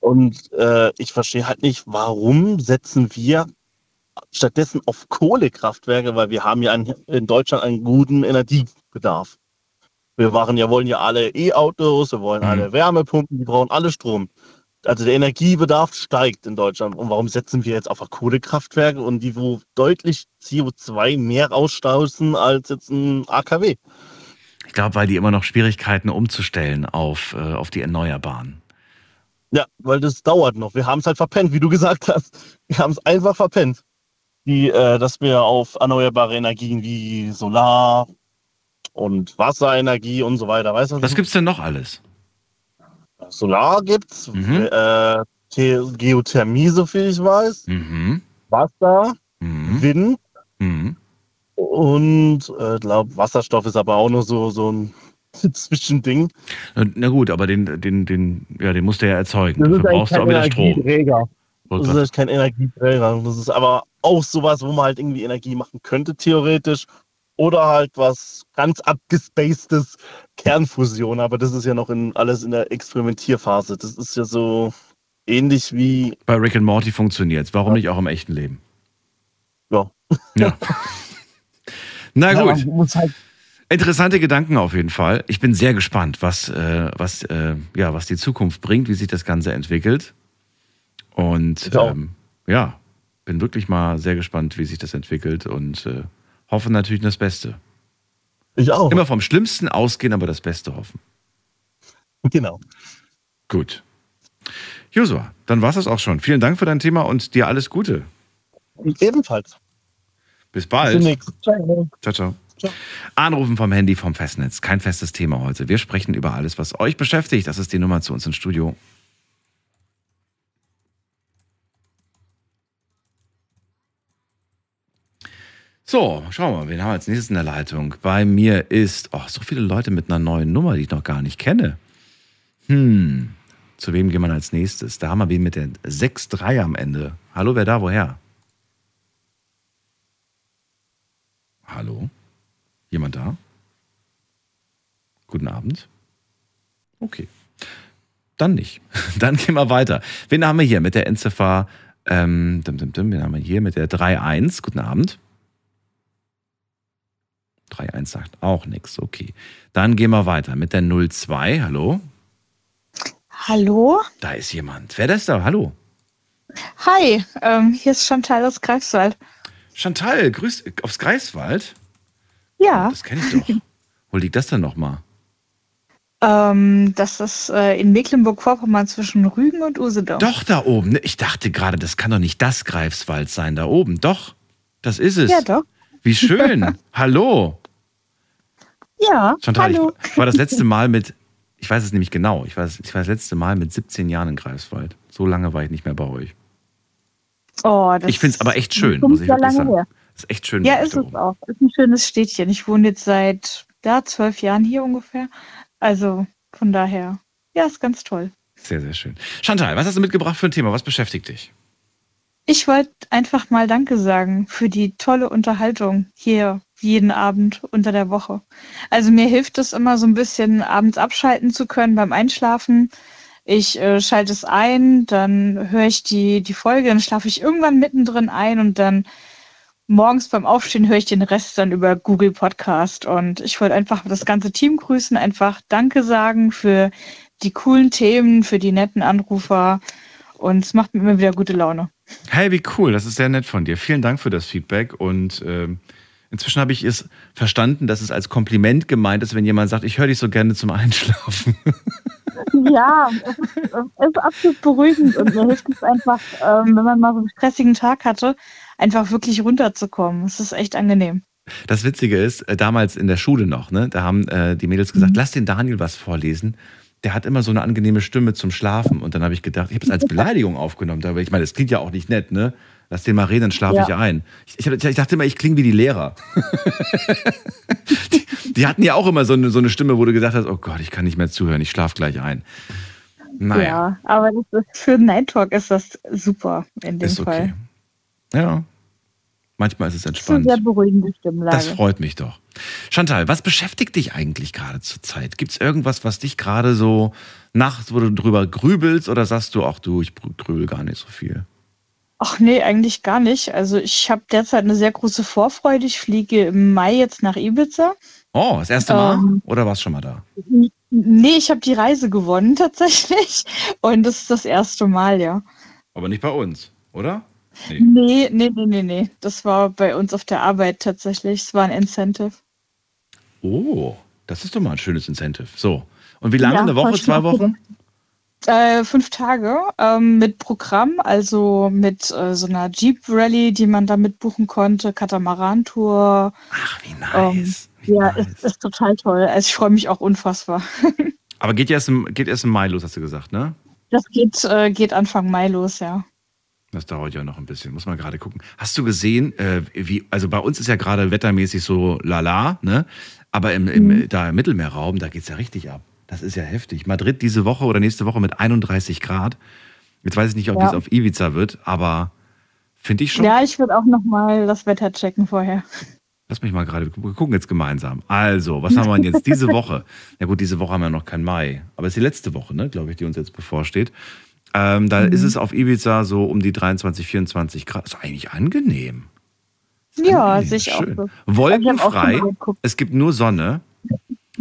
Und äh, ich verstehe halt nicht, warum setzen wir stattdessen auf Kohlekraftwerke, weil wir haben ja in Deutschland einen guten Energiebedarf. Wir waren ja, wollen ja alle E-Autos, wir wollen Mhm. alle Wärmepumpen, die brauchen alle Strom. Also der Energiebedarf steigt in Deutschland. Und warum setzen wir jetzt auf Kohlekraftwerke und die, wo deutlich CO2 mehr ausstoßen als jetzt ein AKW? Ich glaube, weil die immer noch Schwierigkeiten umzustellen auf, äh, auf die Erneuerbaren. Ja, weil das dauert noch. Wir haben es halt verpennt, wie du gesagt hast. Wir haben es einfach verpennt. Die, äh, dass wir auf erneuerbare Energien wie Solar und Wasserenergie und so weiter, weißt du? Was gibt's denn noch alles? Solar gibt's, Mhm. äh, The Geothermie, so viel ich weiß, Mhm. Wasser, Mhm. Wind Mhm. und äh, glaube Wasserstoff ist aber auch nur so so ein [laughs] Zwischending. Na gut, aber den, den, den, ja, den musst du ja erzeugen. Dafür brauchst du auch wieder Strom. Energieträger. Das ist halt kein Energieträger. Das ist aber auch sowas, wo man halt irgendwie Energie machen könnte, theoretisch. Oder halt was ganz abgespacedes Kernfusion. Aber das ist ja noch in, alles in der Experimentierphase. Das ist ja so ähnlich wie. Bei Rick and Morty funktioniert Warum nicht auch im echten Leben? Ja. Ja. [laughs] Na Ja, gut. muss halt Interessante Gedanken auf jeden Fall. Ich bin sehr gespannt, was, äh, was, äh, ja, was die Zukunft bringt, wie sich das Ganze entwickelt. Und ähm, ja, bin wirklich mal sehr gespannt, wie sich das entwickelt und äh, hoffe natürlich das Beste. ich auch. Immer vom Schlimmsten ausgehen, aber das Beste hoffen. Genau. Gut. Josua, dann war es auch schon. Vielen Dank für dein Thema und dir alles Gute. Ebenfalls. Bis Bis bald. demnächst. Ciao. Ciao, ciao. Ciao. Anrufen vom Handy vom Festnetz. Kein festes Thema heute. Wir sprechen über alles, was euch beschäftigt. Das ist die Nummer zu uns ins Studio. So, schauen wir mal, wen haben wir als nächstes in der Leitung? Bei mir ist, oh, so viele Leute mit einer neuen Nummer, die ich noch gar nicht kenne. Hm, zu wem gehen wir als nächstes? Da haben wir wen mit der 6-3 am Ende. Hallo, wer da, woher? Hallo? Jemand da? Guten Abend. Okay. Dann nicht. [laughs] Dann gehen wir weiter. Wen haben wir hier mit der Endziffer? Ähm, wen haben wir hier mit der 3.1? Guten Abend. 3.1 sagt auch nichts. Okay. Dann gehen wir weiter mit der 02. Hallo? Hallo? Da ist jemand. Wer ist da? Hallo? Hi, ähm, hier ist Chantal aus Greifswald. Chantal, grüß aufs Greifswald. Ja, Das kenne ich doch. [laughs] Wo liegt das denn nochmal? ähm, das ist äh, in Mecklenburg-Vorpommern zwischen Rügen und Usedom. Doch, da oben. ne? Ich dachte gerade, das kann doch nicht das Greifswald sein, da oben. Doch, das ist es. Ja, doch. Wie schön. Hallo. Ja, Chantal, hallo. ich, war das letzte Mal mit, ich weiß es nämlich genau, ich war, das- ich war das letzte Mal mit 17 Jahren in Greifswald. So lange war ich nicht mehr bei euch. Oh, das Ich finde es aber echt schön, muss ich wirklich lange sagen. her. Das ist echt schön. Ja, ist da es auch. Ist ein schönes Städtchen. Ich wohne jetzt seit ja, zwölf Jahren hier ungefähr. Also von daher, ja, ist ganz toll. Sehr, sehr schön. Chantal, was hast du mitgebracht für ein Thema? Was beschäftigt dich? Ich wollte einfach mal Danke sagen für die tolle Unterhaltung hier jeden Abend unter der Woche. Also mir hilft es immer so ein bisschen abends abschalten zu können beim Einschlafen. Ich äh, schalte es ein, dann höre ich die, die Folge, dann schlafe ich irgendwann mittendrin ein und dann morgens beim Aufstehen höre ich den Rest dann über Google Podcast. Und ich wollte einfach das ganze Team grüßen, einfach Danke sagen für die coolen Themen, für die netten Anrufer. Und es macht mir immer wieder gute Laune. Hey, wie cool, das ist sehr nett von dir. Vielen Dank für das Feedback und ähm, inzwischen habe ich es verstanden, dass es als Kompliment gemeint ist, wenn jemand sagt, ich höre dich so gerne zum Einschlafen. [laughs] Ja, es ist, es ist absolut beruhigend und mir hilft es einfach, ähm, wenn man mal so einen stressigen Tag hatte, einfach wirklich runterzukommen. Es ist echt angenehm. Das Witzige ist, äh, damals in der Schule noch, ne, da haben äh, die Mädels gesagt, lass den Daniel was vorlesen. Der hat immer so eine angenehme Stimme zum Schlafen. Und dann habe ich gedacht, ich habe es als [laughs] Beleidigung aufgenommen. Aber ich meine, das klingt ja auch nicht nett, ne? Lass den mal reden, dann schlafe Ja. ich ein. Ich, ich, ich dachte immer, ich klinge wie die Lehrer. [laughs] die, die hatten ja auch immer so eine, so eine Stimme, wo du gesagt hast, oh Gott, ich kann nicht mehr zuhören, ich schlafe gleich ein. Naja, Ja, aber das ist, für Night Talk ist das super in dem ist Fall. okay. Ja. Manchmal ist es Das ist eine entspannt. sehr beruhigende Stimmlage. Das freut mich doch. Chantal, was beschäftigt dich eigentlich gerade zur Zeit? Gibt es irgendwas, was dich gerade so nachts, wo du drüber grübelst oder sagst du, ach du, ich grübel gar nicht so viel? Ach nee, eigentlich gar nicht. Also ich habe derzeit eine sehr große Vorfreude. Ich fliege im Mai jetzt nach Ibiza. Oh, das erste Mal? Ähm. oder warst schon mal da? Nee, ich habe die Reise gewonnen [laughs] tatsächlich. Und das ist das erste Mal, ja. Aber nicht bei uns, oder? Nee. Nee, nee, nee, nee. Das war bei uns auf der Arbeit tatsächlich. Es war ein Incentive. Oh, das ist doch mal ein schönes Incentive. So. Und wie lange? Ja, Eine Woche, zwei. Wochen? Äh, fünf Tage ähm, mit Programm, also mit äh, so einer Jeep Rally, die man da mitbuchen konnte, Katamaran-Tour. Ach, wie nice. wie Ähm, Ja, nice. ist, ist total toll. Also ich freue mich auch unfassbar. [laughs] Aber geht erst, im, geht erst im Mai los, hast du gesagt, ne? Das geht, äh, geht Anfang Mai los, ja. Das dauert ja noch ein bisschen, muss man gerade gucken. Hast du gesehen, äh, wie, also bei uns ist ja gerade wettermäßig so lala, ne? Aber im, im, Mhm. da im Mittelmeerraum, da geht's ja richtig ab. Das ist ja heftig. Madrid diese Woche oder nächste Woche mit 31 Grad. Jetzt weiß ich nicht, ob Ja. dies auf Ibiza wird, aber finde ich schon. Ja, ich würde auch noch mal das Wetter checken vorher. Lass mich mal gerade, wir gucken jetzt gemeinsam. Also, was haben wir denn jetzt diese Woche? [laughs] Ja gut, diese Woche haben wir noch kein Mai, aber es ist die letzte Woche, ne, glaube ich, die uns jetzt bevorsteht. Ähm, da ist es auf Ibiza so um die 23, 24 Grad. Ist eigentlich angenehm. Ja, Angenehm, sehe ich auch schön. so. Wolkenfrei, auch es gibt nur Sonne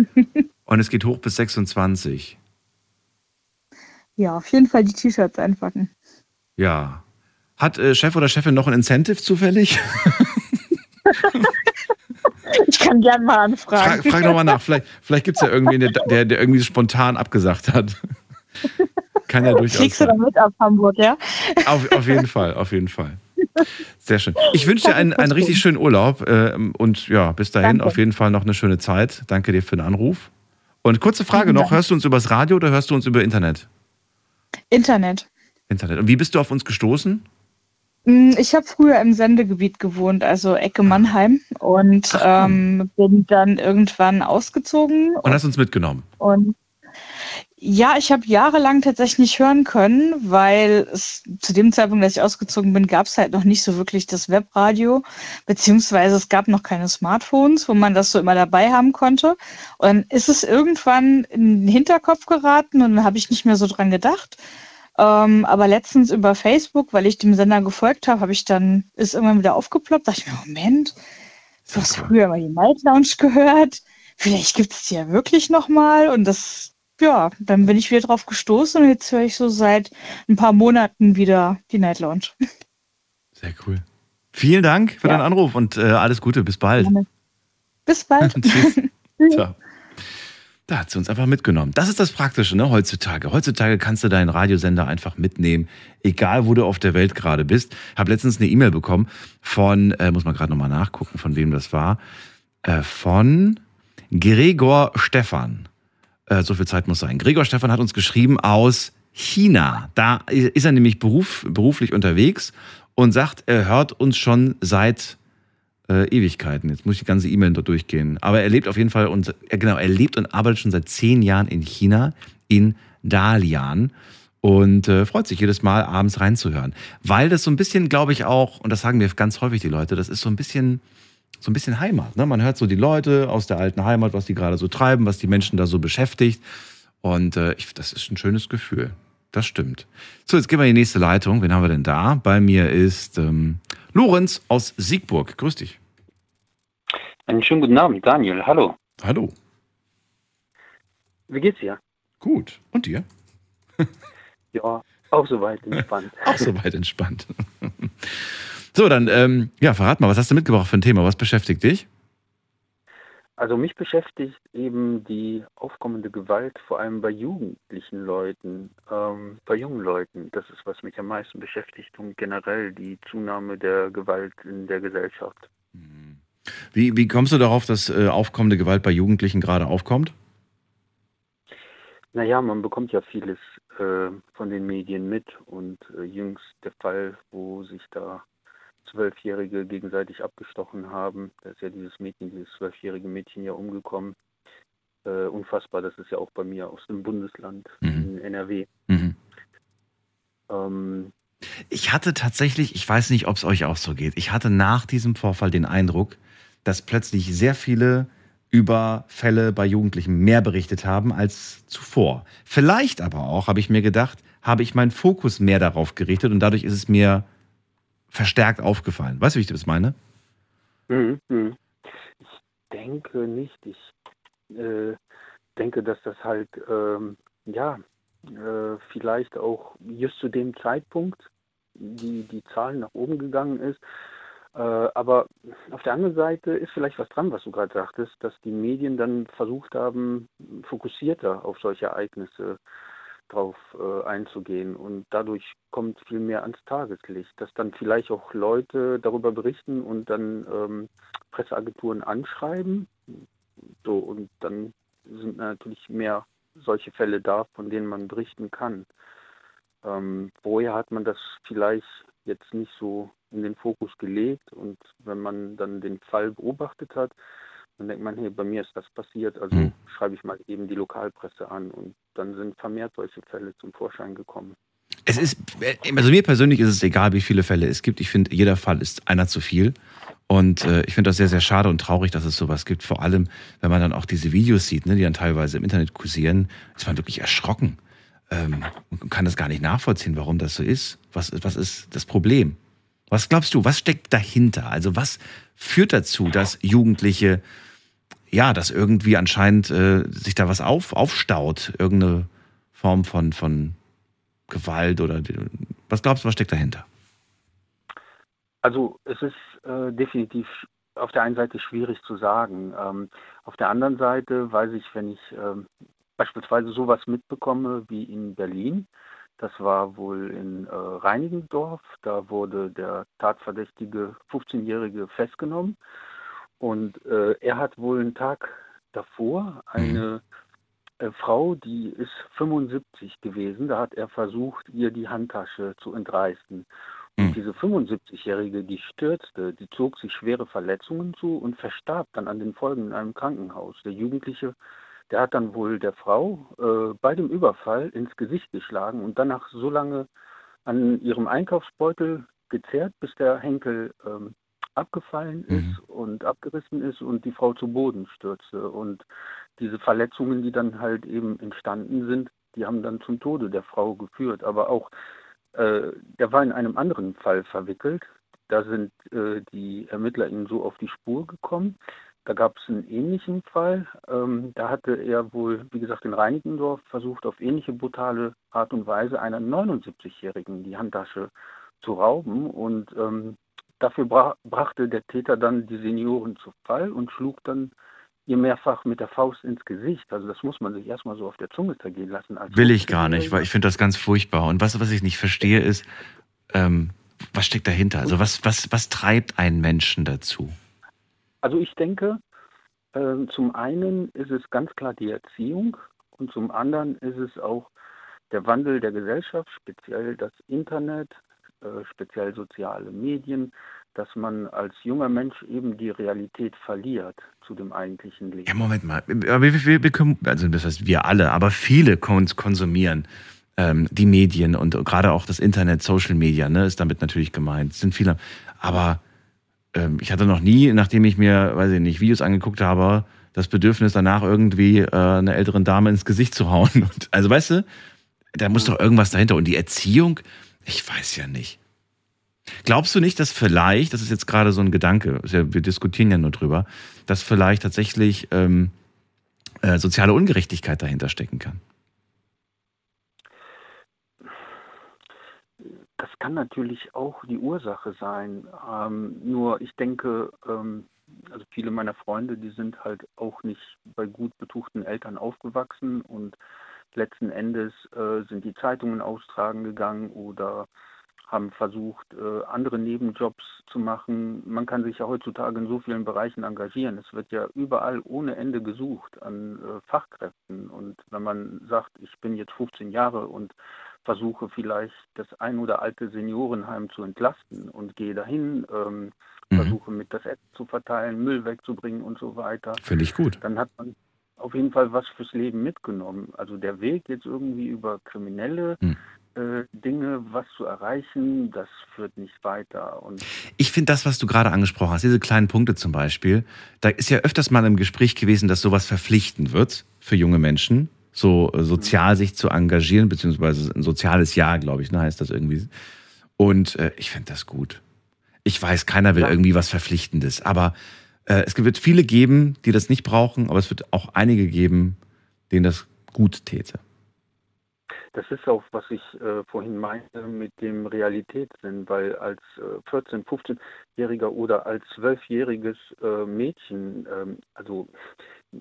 [laughs] und es geht hoch bis 26. Ja, auf jeden Fall die T-Shirts einpacken. Ja. Hat äh, Chef oder Chefin noch ein Incentive zufällig? [laughs] Ich kann gern mal anfragen. Frag, frag nochmal nach. Vielleicht, vielleicht gibt es ja irgendwen, der, der, der irgendwie spontan abgesagt hat. Kann ja durchaus Fliegst du sein. damit ab Hamburg, ja? Auf, auf jeden Fall, auf jeden Fall. Sehr schön. Ich wünsche dir einen, einen richtig schönen Urlaub äh, und ja, bis dahin Danke. auf jeden Fall noch eine schöne Zeit. Danke dir für den Anruf. Und kurze Frage noch, hörst du uns übers Radio oder hörst du uns über Internet? Internet. Internet. Und wie bist du auf uns gestoßen? Mm, Ich habe früher im Sendegebiet gewohnt, also Ecke Mannheim, und ähm, bin dann irgendwann ausgezogen. Und hast uns mitgenommen. Und ja, ich habe jahrelang tatsächlich nicht hören können, weil es zu dem Zeitpunkt, als ich ausgezogen bin, gab es halt noch nicht so wirklich das Webradio, beziehungsweise es gab noch keine Smartphones, wo man das so immer dabei haben konnte. Und dann ist es irgendwann in den Hinterkopf geraten und dann habe ich nicht mehr so dran gedacht. Ähm, aber letztens über Facebook, weil ich dem Sender gefolgt habe, habe ich dann, ist irgendwann wieder aufgeploppt, dachte ich mir, Moment, du hast früher mal die Night Lounge gehört. Vielleicht gibt es die ja wirklich nochmal. Und das, ja, dann bin ich wieder drauf gestoßen und jetzt höre ich so seit ein paar Monaten wieder die Night Lounge. Sehr cool. Vielen Dank für Ja. deinen Anruf und äh, alles Gute. Bis bald. Gerne. Bis bald. [laughs] [laughs] Tschüss. Ciao. Da hat sie uns einfach mitgenommen. Das ist das Praktische, ne, heutzutage. Heutzutage kannst du deinen Radiosender einfach mitnehmen, egal wo du auf der Welt gerade bist. Habe letztens eine E-Mail bekommen von, äh, muss man gerade nochmal nachgucken, von wem das war, äh, von Gregor Stefan. Äh, so viel Zeit muss sein. Gregor Stefan hat uns geschrieben aus China. Da ist er nämlich beruf, beruflich unterwegs und sagt, er hört uns schon seit äh, Ewigkeiten. Jetzt muss ich die ganze E-Mail dort durchgehen. Aber er lebt auf jeden Fall und äh, genau, er lebt und arbeitet schon seit zehn Jahren in China, in Dalian. Und äh, freut sich jedes Mal, abends reinzuhören. Weil das so ein bisschen, glaube ich, auch, und das sagen mir ganz häufig die Leute, das ist so ein bisschen, so ein bisschen Heimat. Ne? Man hört so die Leute aus der alten Heimat, was die gerade so treiben, was die Menschen da so beschäftigt. Und äh, ich, das ist ein schönes Gefühl. Das stimmt. So, jetzt gehen wir in die nächste Leitung. Wen haben wir denn da? Bei mir ist ähm, Lorenz aus Siegburg. Grüß dich. Einen schönen guten Abend, Daniel. Hallo. Hallo. Wie geht's dir? Gut. Und dir? [laughs] Ja, auch soweit entspannt. Auch soweit entspannt. [laughs] so, dann, ähm, ja, verrat mal, was hast du mitgebracht für ein Thema? Was beschäftigt dich? Also mich beschäftigt eben die aufkommende Gewalt, vor allem bei jugendlichen Leuten, ähm, bei jungen Leuten. Das ist, was mich am meisten beschäftigt und generell die Zunahme der Gewalt in der Gesellschaft. Wie, wie kommst du darauf, dass äh, aufkommende Gewalt bei Jugendlichen gerade aufkommt? Naja, man bekommt ja vieles äh, von den Medien mit und äh, jüngst der Fall, wo sich da Zwölfjährige gegenseitig abgestochen haben. Da ist ja dieses Mädchen, dieses zwölfjährige Mädchen ja umgekommen. Äh, unfassbar, das ist ja auch bei mir aus dem Bundesland Mhm. in NRW. Mhm. Ähm, Ich hatte tatsächlich, ich weiß nicht, ob es euch auch so geht, ich hatte nach diesem Vorfall den Eindruck, dass plötzlich sehr viele über Fälle bei Jugendlichen mehr berichtet haben als zuvor. Vielleicht aber auch, habe ich mir gedacht, habe ich meinen Fokus mehr darauf gerichtet und dadurch ist es mir verstärkt aufgefallen. Weißt du, wie ich das meine? mhm, mhm. ich denke nicht. Ich äh, denke, dass das halt, ähm, ja, äh, vielleicht auch just zu dem Zeitpunkt die, die Zahl nach oben gegangen ist. Äh, aber auf der anderen Seite ist vielleicht was dran, was du gerade sagtest, dass die Medien dann versucht haben, fokussierter auf solche Ereignisse drauf äh, einzugehen und dadurch kommt viel mehr ans Tageslicht, dass dann vielleicht auch Leute darüber berichten und dann ähm, Presseagenturen anschreiben. So, und dann sind natürlich mehr solche Fälle da, von denen man berichten kann. Ähm, vorher hat man das vielleicht jetzt nicht so in den Fokus gelegt und wenn man dann den Fall beobachtet hat, dann denkt man, hey, bei mir ist das passiert, also Mhm. schreibe ich mal eben die Lokalpresse an und dann sind vermehrt solche Fälle zum Vorschein gekommen. Es ist, also mir persönlich ist es egal, wie viele Fälle es gibt. Ich finde, jeder Fall ist einer zu viel. Und äh, ich finde das sehr, sehr schade und traurig, dass es sowas gibt. Vor allem, wenn man dann auch diese Videos sieht, ne, die dann teilweise im Internet kursieren, ist man wirklich erschrocken. Ähm, und kann das gar nicht nachvollziehen, warum das so ist. Was, was ist das Problem? Was glaubst du, was steckt dahinter? Also was führt dazu, dass Jugendliche, ja, dass irgendwie anscheinend äh, sich da was auf, aufstaut, irgendeine Form von, von Gewalt oder was glaubst du, was steckt dahinter? Also es ist äh, definitiv auf der einen Seite schwierig zu sagen. Ähm, auf der anderen Seite weiß ich, wenn ich ähm, beispielsweise sowas mitbekomme wie in Berlin, das war wohl in äh, Reinigendorf, da wurde der Tatverdächtige 15-Jährige festgenommen und äh, er hat wohl einen Tag davor eine äh, Frau, die ist 75 gewesen, da hat er versucht, ihr die Handtasche zu entreißen. Und Hm. diese 75-Jährige, die stürzte, die zog sich schwere Verletzungen zu und verstarb dann an den Folgen in einem Krankenhaus. Der Jugendliche, der hat dann wohl der Frau äh, bei dem Überfall ins Gesicht geschlagen und danach so lange an ihrem Einkaufsbeutel gezerrt, bis der Henkel ähm, abgefallen ist Mhm. und abgerissen ist und die Frau zu Boden stürzte. Und diese Verletzungen, die dann halt eben entstanden sind, die haben dann zum Tode der Frau geführt. Aber auch äh, der war in einem anderen Fall verwickelt. Da sind äh, die Ermittler ihm so auf die Spur gekommen. Da gab es einen ähnlichen Fall. Ähm, da hatte er wohl, wie gesagt, in Reinickendorf versucht, auf ähnliche brutale Art und Weise einer 79-Jährigen die Handtasche zu rauben. Und ähm, dafür bra brachte der Täter dann die Senioren zu Fall und schlug dann ihr mehrfach mit der Faust ins Gesicht. Also das muss man sich erstmal so auf der Zunge zergehen lassen. Will ich gar nicht, weil ich finde das ganz furchtbar. Und was, was ich nicht verstehe, ist, ähm, was steckt dahinter? Also was, was, was treibt einen Menschen dazu? Also ich denke, äh, zum einen ist es ganz klar die Erziehung und zum anderen ist es auch der Wandel der Gesellschaft, speziell das Internet, äh, speziell soziale Medien, dass man als junger Mensch eben die Realität verliert zu dem eigentlichen Leben. Ja, Moment mal. Wir, wir, wir, können- also das heißt wir alle, aber viele kon- konsumieren ähm, die Medien und gerade auch das Internet, Social Media, ne, ist damit natürlich gemeint. Sind viele. Aber ähm, ich hatte noch nie, nachdem ich mir, weiß ich nicht, Videos angeguckt habe, das Bedürfnis danach irgendwie äh, einer älteren Dame ins Gesicht zu hauen. [laughs] Und, also weißt du, da muss doch irgendwas dahinter. Und die Erziehung, ich weiß ja nicht. Glaubst du nicht, dass vielleicht, das ist jetzt gerade so ein Gedanke, wir diskutieren ja nur drüber, dass vielleicht tatsächlich ähm, äh, soziale Ungerechtigkeit dahinter stecken kann? Das kann natürlich auch die Ursache sein. Ähm, nur ich denke, ähm, also viele meiner Freunde, die sind halt auch nicht bei gut betuchten Eltern aufgewachsen und letzten Endes äh, sind die Zeitungen austragen gegangen oder haben versucht, äh, andere Nebenjobs zu machen. Man kann sich ja heutzutage in so vielen Bereichen engagieren. Es wird ja überall ohne Ende gesucht an äh, Fachkräften. Und wenn man sagt, ich bin jetzt 15 Jahre und versuche vielleicht das ein oder alte Seniorenheim zu entlasten und gehe dahin, ähm, Mhm. versuche mit das Essen zu verteilen, Müll wegzubringen und so weiter, Finde ich gut. dann hat man auf jeden Fall was fürs Leben mitgenommen. Also der Weg jetzt irgendwie über kriminelle Hm. äh, Dinge, was zu erreichen, das führt nicht weiter. Und Ich finde das, was du gerade angesprochen hast, diese kleinen Punkte zum Beispiel, da ist ja öfters mal im Gespräch gewesen, dass sowas verpflichtend wird für junge Menschen, so äh, sozial sich zu engagieren, beziehungsweise ein soziales Jahr, glaube ich, ne, heißt das irgendwie. Und äh, ich finde das gut. Ich weiß, keiner will Ja. irgendwie was Verpflichtendes, aber es wird viele geben, die das nicht brauchen, aber es wird auch einige geben, denen das gut täte. Das ist auch, was ich äh, vorhin meinte mit dem Realitätssinn, weil als äh, 14-, 15-Jähriger oder als 12-jähriges äh, Mädchen, ähm, also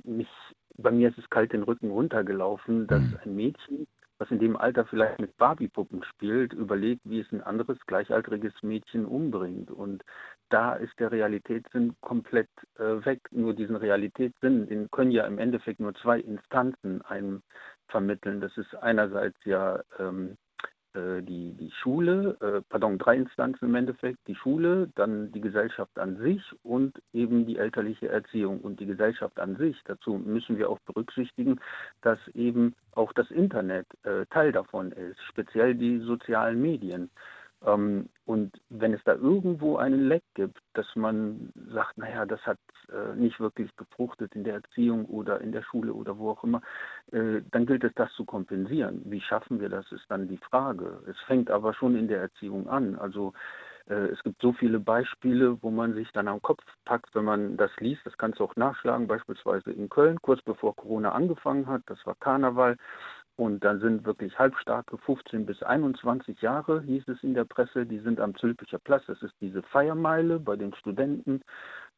mich, bei mir ist es kalt den Rücken runtergelaufen, dass Mhm. ein Mädchen, was in dem Alter vielleicht mit Barbiepuppen spielt, überlegt, wie es ein anderes gleichaltriges Mädchen umbringt. Und da ist der Realitätssinn komplett äh, weg. Nur diesen Realitätssinn, den können ja im Endeffekt nur zwei Instanzen einem vermitteln. Das ist einerseits ja ähm, äh, die, die Schule, äh, pardon, drei Instanzen im Endeffekt, die Schule, dann die Gesellschaft an sich und eben die elterliche Erziehung. Und die Gesellschaft an sich, dazu müssen wir auch berücksichtigen, dass eben auch das Internet äh, Teil davon ist, speziell die sozialen Medien. Ähm, und wenn es da irgendwo einen Leck gibt, dass man sagt, naja, das hat äh, nicht wirklich gefruchtet in der Erziehung oder in der Schule oder wo auch immer, äh, dann gilt es, das zu kompensieren. Wie schaffen wir das, ist dann die Frage. Es fängt aber schon in der Erziehung an. Also äh, es gibt so viele Beispiele, wo man sich dann am Kopf packt, wenn man das liest. Das kannst du auch nachschlagen, beispielsweise in Köln, kurz bevor Corona angefangen hat. Das war Karneval. Und dann sind wirklich halbstarke 15 bis 21 Jahre, hieß es in der Presse, die sind am Zülpicher Platz. Das ist diese Feiermeile bei den Studenten.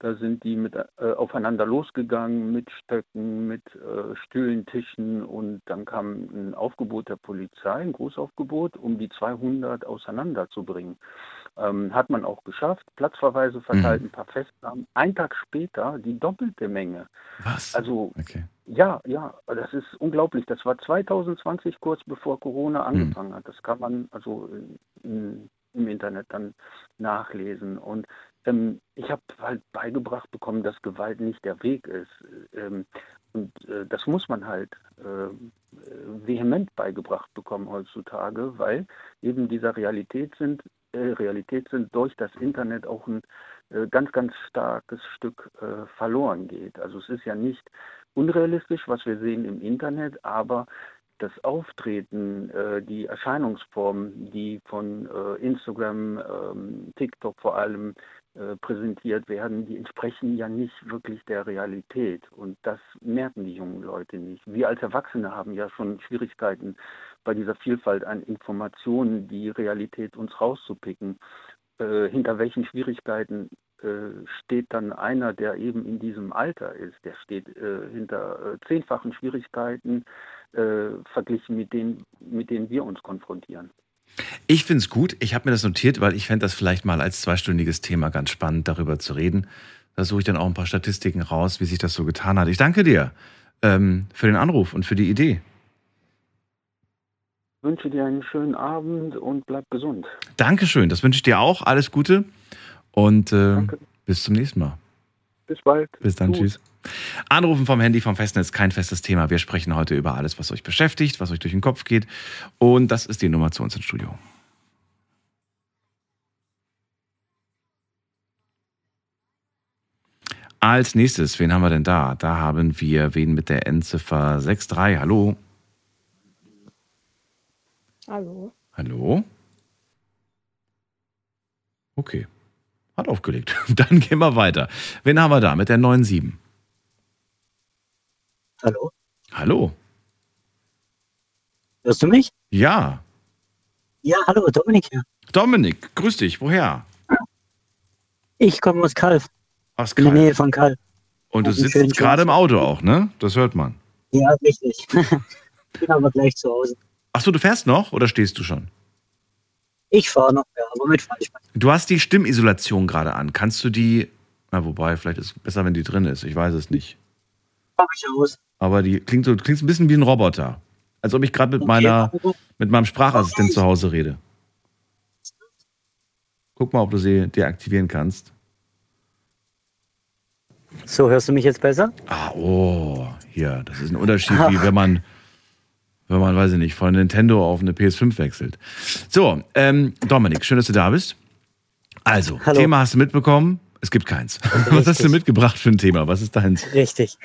Da sind die mit, äh, aufeinander losgegangen mit Stöcken, mit äh, Stühlen, Tischen und dann kam ein Aufgebot der Polizei, ein Großaufgebot, um die 200 auseinanderzubringen. Ähm, hat man auch geschafft, Platzverweise verteilt, mhm. ein paar Festnahmen. Ein Tag später die doppelte Menge. Was? Also Okay. Ja, ja, das ist unglaublich. Das war 2020, kurz bevor Corona angefangen hat. Das kann man also in, im Internet dann nachlesen. Und ähm, ich habe halt beigebracht bekommen, dass Gewalt nicht der Weg ist. Ähm, und äh, das muss man halt äh, vehement beigebracht bekommen heutzutage, weil eben dieser Realität sind, äh, Realität sind durch das Internet auch ein äh, ganz, ganz starkes Stück äh, verloren geht. Also es ist ja nicht unrealistisch, was wir sehen im Internet, aber das Auftreten, äh, die Erscheinungsformen, die von äh, Instagram, ähm, TikTok vor allem äh, präsentiert werden, die entsprechen ja nicht wirklich der Realität. Und das merken die jungen Leute nicht. Wir als Erwachsene haben ja schon Schwierigkeiten bei dieser Vielfalt an Informationen, die Realität uns rauszupicken. Äh, hinter welchen Schwierigkeiten steht dann einer, der eben in diesem Alter ist. Der steht äh, hinter äh, zehnfachen Schwierigkeiten äh, verglichen mit denen, mit denen wir uns konfrontieren. Ich finde es gut. Ich habe mir das notiert, weil ich fände das vielleicht mal als zweistündiges Thema ganz spannend, darüber zu reden. Da suche ich dann auch ein paar Statistiken raus, wie sich das so getan hat. Ich danke dir ähm, für den Anruf und für die Idee. Ich wünsche dir einen schönen Abend und bleib gesund. Dankeschön. Das wünsche ich dir auch. Alles Gute und äh, bis zum nächsten Mal. Bis bald. Bis dann. Gut. Tschüss. Anrufen vom Handy vom Festnetz, kein festes Thema. Wir sprechen heute über alles, was euch beschäftigt, was euch durch den Kopf geht. Und das ist die Nummer zu uns ins Studio. Als nächstes, wen haben wir denn da? Da haben wir wen mit der Endziffer 63. Hallo. Hallo. Hallo? Okay. Hat aufgelegt. [laughs] Dann gehen wir weiter. Wen haben wir da mit der 97? Hallo? Hallo. Hörst du mich? Ja. Ja, hallo, Dominik hier. Dominik, grüß dich. Woher? Ich komme aus Kalf. Aus In der Kalf. Nähe von Kalf. Und du sitzt gerade im Auto auch, ne? Das hört man. Ja, richtig. [laughs] Bin aber gleich zu Hause. Achso, du fährst noch oder stehst du schon? Ich fahre noch, ja, aber mit fahre ich mal. Du hast die Stimmisolation gerade an. Kannst du die. Na, wobei, vielleicht ist es besser, wenn die drin ist. Ich weiß es nicht. Mach ich aus. Aber die klingt so, du klingst ein bisschen wie ein Roboter. Als ob ich gerade mit meiner, mit meinem Sprachassistent zu Hause rede. Guck mal, ob du sie deaktivieren kannst. So, hörst du mich jetzt besser? Ah, oh, hier, das ist ein Unterschied, wie wenn man, [laughs] wenn man, weiß ich nicht, von Nintendo auf eine PS5 wechselt. So, ähm, Dominik, schön, dass du da bist. Also, Hallo. Thema hast du mitbekommen? Es gibt keins. [laughs] Was hast du mitgebracht für ein Thema? Was ist deins? Richtig.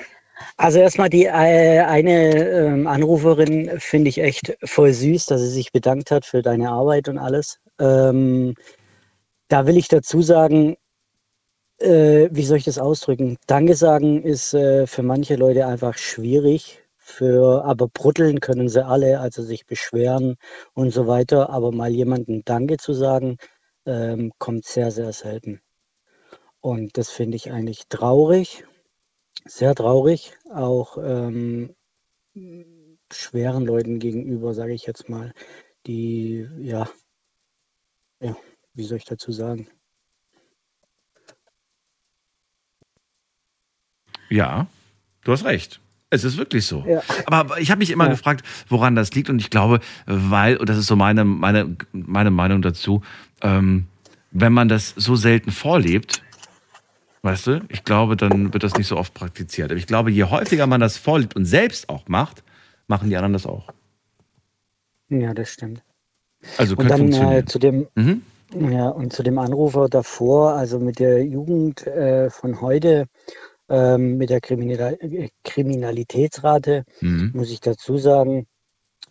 Also erstmal die äh, eine ähm, Anruferin finde ich echt voll süß, dass sie sich bedankt hat für deine Arbeit und alles. Ähm, da will ich dazu sagen, äh, wie soll ich das ausdrücken? Danke sagen ist äh, für manche Leute einfach schwierig. Für, aber brutteln können sie alle, also sich beschweren und so weiter. Aber mal jemandem Danke zu sagen, ähm, kommt sehr, sehr selten. Und das finde ich eigentlich traurig, sehr traurig, auch ähm, schweren Leuten gegenüber, sage ich jetzt mal, die, ja, ja, wie soll ich dazu sagen? Ja, du hast recht. Es ist wirklich so. Ja. Aber ich habe mich immer Ja. gefragt, woran das liegt. Und ich glaube, weil, und das ist so meine, meine, meine Meinung dazu, ähm, wenn man das so selten vorlebt, weißt du, ich glaube, dann wird das nicht so oft praktiziert. Aber ich glaube, je häufiger man das vorlebt und selbst auch macht, machen die anderen das auch. Ja, das stimmt. Also Und dann äh, zu dem, Mhm. ja, und zu dem Anrufer davor, also mit der Jugend äh, von heute, ähm, mit der Kriminal äh, Kriminalitätsrate, Mhm. muss ich dazu sagen,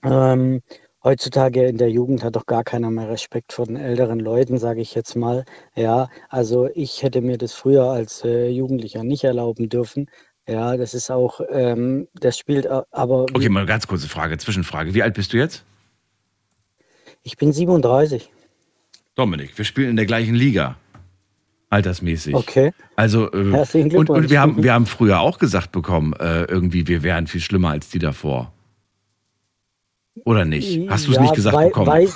ähm, heutzutage in der Jugend hat doch gar keiner mehr Respekt vor den älteren Leuten, sage ich jetzt mal. Ja, also ich hätte mir das früher als äh, Jugendlicher nicht erlauben dürfen. Ja, das ist auch, ähm, das spielt aber, Okay, mal eine ganz kurze Frage, Zwischenfrage. Wie alt bist du jetzt? ich bin 37. Dominik, wir spielen in der gleichen Liga. Altersmäßig. Okay. Also, äh, Herzlichen und, und wir, haben, wir haben früher auch gesagt bekommen, äh, irgendwie, wir wären viel schlimmer als die davor. Oder nicht? Hast du es Ja, nicht gesagt wei- bekommen? Weiß,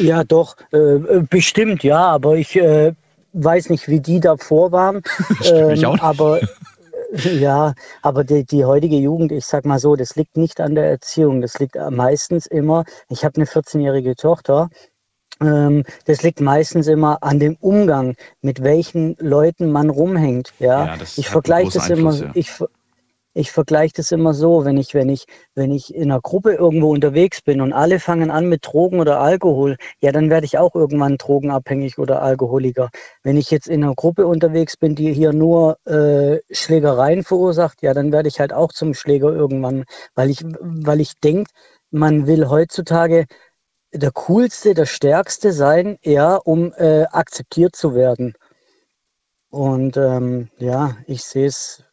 ja, doch, äh, äh, bestimmt, ja, aber ich äh, weiß nicht, wie die davor waren. [laughs] Stimmt, ich auch nicht. Aber äh, ja, aber die, die heutige Jugend, ich sag mal so, das liegt nicht an der Erziehung, das liegt meistens immer, ich habe eine 14-jährige Tochter, ähm, das liegt meistens immer an dem Umgang, mit welchen Leuten man rumhängt. Ja, Ja, das ich vergleiche das immer, Einfluss, ja. ich, ich vergleiche das immer so, wenn ich, wenn ich, wenn ich in einer Gruppe irgendwo unterwegs bin und alle fangen an mit Drogen oder Alkohol, ja, dann werde ich auch irgendwann drogenabhängig oder Alkoholiker. Wenn ich jetzt in einer Gruppe unterwegs bin, die hier nur äh, Schlägereien verursacht, ja, dann werde ich halt auch zum Schläger irgendwann, weil ich, weil ich denke, man will heutzutage der coolste, der stärkste sein, ja, um äh, akzeptiert zu werden. Und ähm, ja, ich sehe es,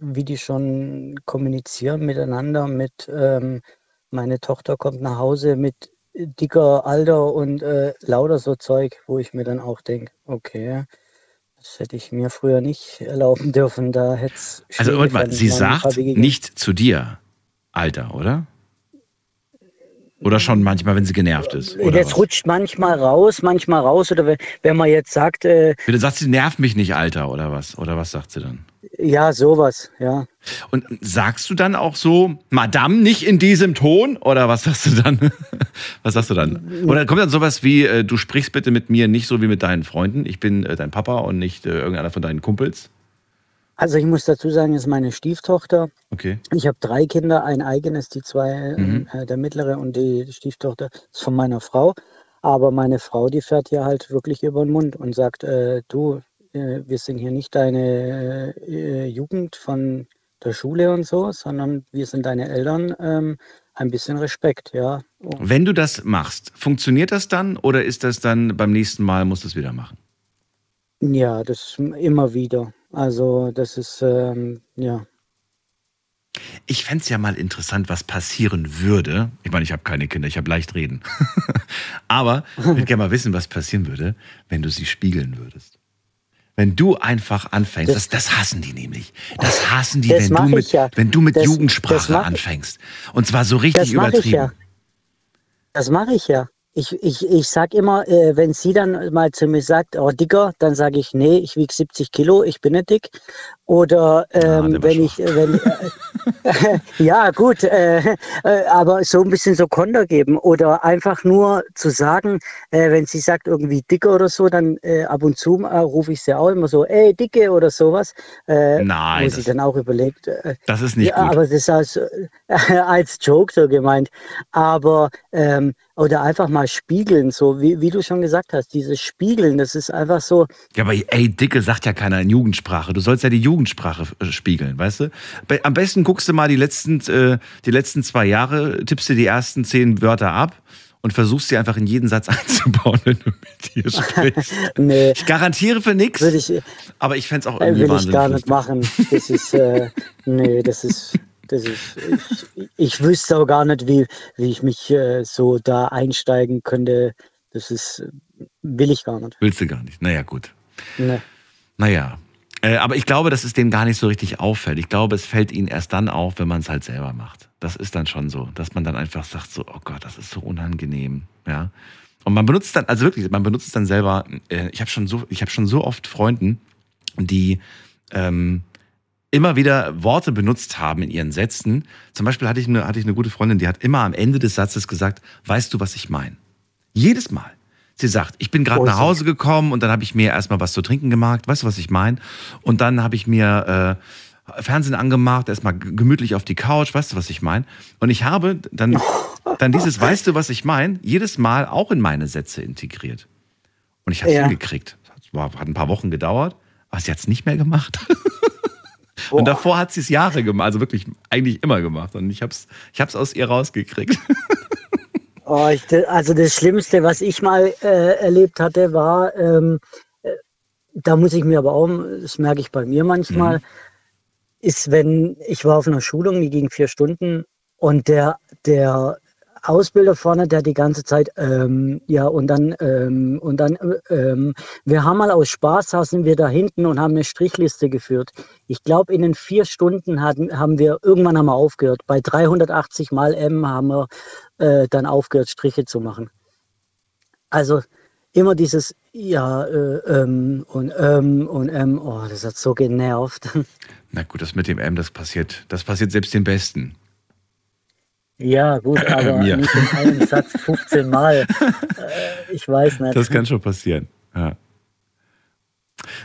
wie die schon kommunizieren miteinander mit, ähm, meine Tochter kommt nach Hause mit dicker Alter und äh, lauter so Zeug, wo ich mir dann auch denke, okay, das hätte ich mir früher nicht erlauben [laughs] dürfen. Da hätte es also, Moment mal, sie sagt nicht zu dir, Alter, oder? Oder schon manchmal, wenn sie genervt ist? Oder Das was? rutscht manchmal raus, manchmal raus. Oder wenn, wenn man jetzt sagt, äh, Bitte sagt sie, nerv mich nicht, Alter, oder was? Oder was sagt sie dann? ja, sowas, ja. Und sagst du dann auch so, Madame, nicht in diesem Ton? Oder was sagst du dann? [laughs] Was sagst du dann? Oder kommt dann sowas wie, äh, du sprichst bitte mit mir nicht so wie mit deinen Freunden. Ich bin äh, dein Papa und nicht äh, irgendeiner von deinen Kumpels. Also ich muss dazu sagen, es ist meine Stieftochter. Okay. Ich habe drei Kinder, ein eigenes, die zwei, Mhm. äh, der mittlere und die Stieftochter ist von meiner Frau. Aber meine Frau, die fährt ja halt wirklich über den Mund und sagt, äh, du, äh, wir sind hier nicht deine äh, Jugend von der Schule und so, sondern wir sind deine Eltern. Ähm, ein bisschen Respekt, ja. Und Wenn du das machst, funktioniert das dann oder ist das dann beim nächsten Mal, musst du es wieder machen? ja, das immer wieder. Also das ist, ähm, ja. Ich fänd's ja mal interessant, was passieren würde. Ich meine, ich habe keine Kinder, ich habe leicht reden. [laughs] Aber ich würde gerne mal wissen, was passieren würde, wenn du sie spiegeln würdest. Wenn du einfach anfängst, das, Das- hassen die nämlich. Das hassen die, Das wenn du mit, ja. wenn du mit Das- Jugendsprache anfängst. Und zwar so richtig Das mache ich übertrieben. ja. Das mache ich ja. Ich, ich, ich sag immer, äh, wenn sie dann mal zu mir sagt, oh dicker, dann sage ich, nee, ich wiege 70 Kilo, ich bin nicht dick. Oder Ah, ähm, war wenn ich, äh, wenn, äh, [laughs] [laughs] ja gut, äh, äh, aber so ein bisschen so Konter geben oder einfach nur zu sagen, wenn sie sagt irgendwie dicke oder so, dann ab und zu rufe ich sie auch immer so, ey dicke oder sowas, Nein, wo sie dann auch überlegt, Das ist nicht ja, gut. aber das ist als, [laughs] als Joke so gemeint. Aber ähm, oder einfach mal spiegeln, so wie, wie du schon gesagt hast, dieses Spiegeln, das ist einfach so, Ja, aber ey, Dicke sagt ja keiner in Jugendsprache. Du sollst ja die Jugendsprache äh, spiegeln, weißt du? Am besten guckst du mal die letzten, äh, die letzten zwei Jahre, tippst dir die ersten zehn Wörter ab und versuchst sie einfach in jeden Satz [laughs] einzubauen, wenn du mit dir sprichst. [laughs] nee, Ich garantiere für nichts, ich, äh, aber ich fänd's auch irgendwie will ich gar nicht machen. Das ist, äh, [laughs] nee, das ist, das ist, ich, ich wüsste auch gar nicht, wie, wie ich mich äh, so da einsteigen könnte. Das ist, will ich gar nicht. Willst du gar nicht. Naja, gut. Nee. Naja. Äh, aber ich glaube, dass es denen gar nicht so richtig auffällt. Ich glaube, es fällt ihnen erst dann auf, wenn man es halt selber macht. Das ist dann schon so, dass man dann einfach sagt so, oh Gott, das ist so unangenehm, ja. Und man benutzt dann, also wirklich, man benutzt es dann selber. Äh, ich habe schon so, ich habe schon so oft Freunden, die ähm, immer wieder Worte benutzt haben in ihren Sätzen. Zum Beispiel hatte ich eine, hatte ich eine gute Freundin, die hat immer am Ende des Satzes gesagt, weißt du, was ich meine? Jedes Mal. Sie sagt, ich bin gerade nach Hause gekommen und dann habe ich mir erstmal was zu trinken gemacht, weißt du, was ich meine? Und dann habe ich mir äh, Fernsehen angemacht, erstmal gemütlich auf die Couch, weißt du, was ich meine? Und ich habe dann, [laughs] dann dieses, weißt du, was ich meine, jedes Mal auch in meine Sätze integriert. Und ich habe es Ja. hingekriegt. Es war- hat ein paar Wochen gedauert, aber sie hat es nicht mehr gemacht. [laughs] Und davor hat sie es Jahre gemacht, also wirklich eigentlich immer gemacht. Und ich habe es ich hab's aus ihr rausgekriegt. [laughs] Oh, ich, also das Schlimmste, was ich mal äh, erlebt hatte, war, ähm, äh, da muss ich mir aber auch, das merke ich bei mir manchmal, ist, wenn ich war auf einer Schulung, die ging vier Stunden und der, der Ausbilder vorne, der die ganze Zeit, ähm, ja, und dann, ähm, und dann, äh, ähm, wir haben mal aus Spaß saßen wir da hinten und haben eine Strichliste geführt. Ich glaube, in den vier Stunden hatten, haben wir, irgendwann haben wir aufgehört. Bei 380 mal M haben wir äh, dann aufgehört, Striche zu machen. Also immer dieses Ja äh, ähm, und ähm und ähm, oh, das hat so genervt. [laughs] Na gut, das mit dem M, das passiert, das passiert selbst den Besten. Ja, gut, aber Mir. nicht in einem Satz [laughs] 15 Mal. Äh, ich weiß nicht. Das kann schon passieren. Ja.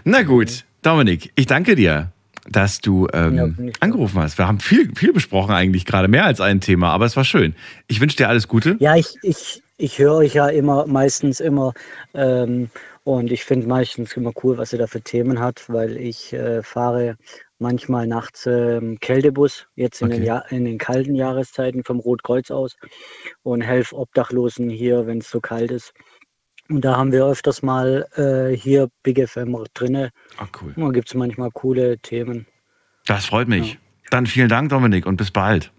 Na gut, Dominik, ich danke dir, dass du ähm, Ja, angerufen hast. Wir haben viel, viel besprochen eigentlich gerade, mehr als ein Thema, aber es war schön. Ich wünsche dir alles Gute. Ja, ich, ich, ich höre euch ja immer, meistens immer. Ähm, und ich finde meistens immer cool, was ihr da für Themen hat, weil ich äh, fahre manchmal nachts ähm, Kältebus, jetzt in, den Okay. ja in den kalten Jahreszeiten vom Rotkreuz aus und helfe Obdachlosen hier, wenn es so kalt ist. Und da haben wir öfters mal äh, hier Big FM drinne. Ach cool. Da gibt es manchmal coole Themen. Das freut mich. Dann vielen Dank, Dominik, und bis bald.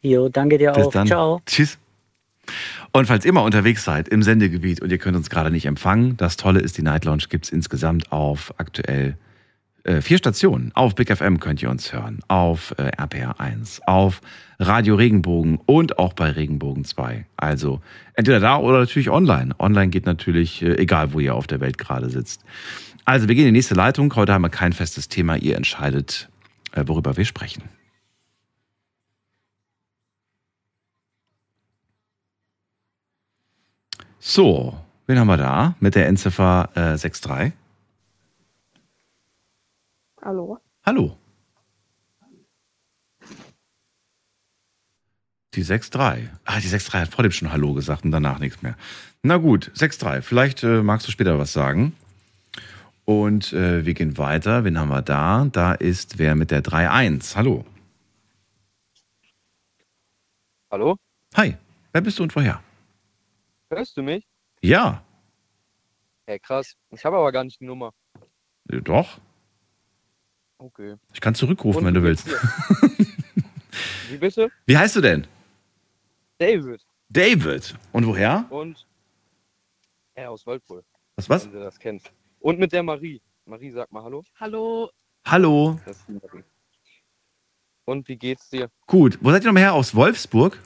Jo, danke dir Bis auch. dann. Ciao. Tschüss. Und falls ihr mal unterwegs seid im Sendegebiet und ihr könnt uns gerade nicht empfangen, das Tolle ist, die Night Lounge gibt es insgesamt auf aktuell äh, vier Stationen. Auf Big FM könnt ihr uns hören, auf äh, RPR 1, auf Radio Regenbogen und auch bei Regenbogen 2. Also entweder da oder natürlich online. Online geht natürlich, äh, egal wo ihr auf der Welt gerade sitzt. Also wir gehen in die nächste Leitung. Heute haben wir kein festes Thema. Ihr entscheidet, äh, worüber wir sprechen. So, wen haben wir da mit der Endziffer äh, 63? Hallo? Hallo. Die 6-3. Ah, die 6-3 hat vor dem schon Hallo gesagt und danach nichts mehr. Na gut, 6-3. Vielleicht äh, magst du später was sagen. Und äh, wir gehen weiter. Wen haben wir da? Da ist wer mit der 3-1. Hallo. Hallo? Hi. Wer bist du und woher? Hörst du mich? Ja. Hey, krass. Ich habe aber gar nicht die Nummer. Äh, Doch. Okay. Ich kann zurückrufen, Und wenn du willst. [laughs] Wie bitte? Wie heißt du denn? David. David. Und woher? Und er aus Waldbröl. Was, was? Wenn du das kennst. Und mit der Marie. Marie, sag mal Hallo. Hallo. Hallo. Das ist die Marie. Und wie geht's dir? Gut. Wo seid ihr nochmal her? Aus Wolfsburg?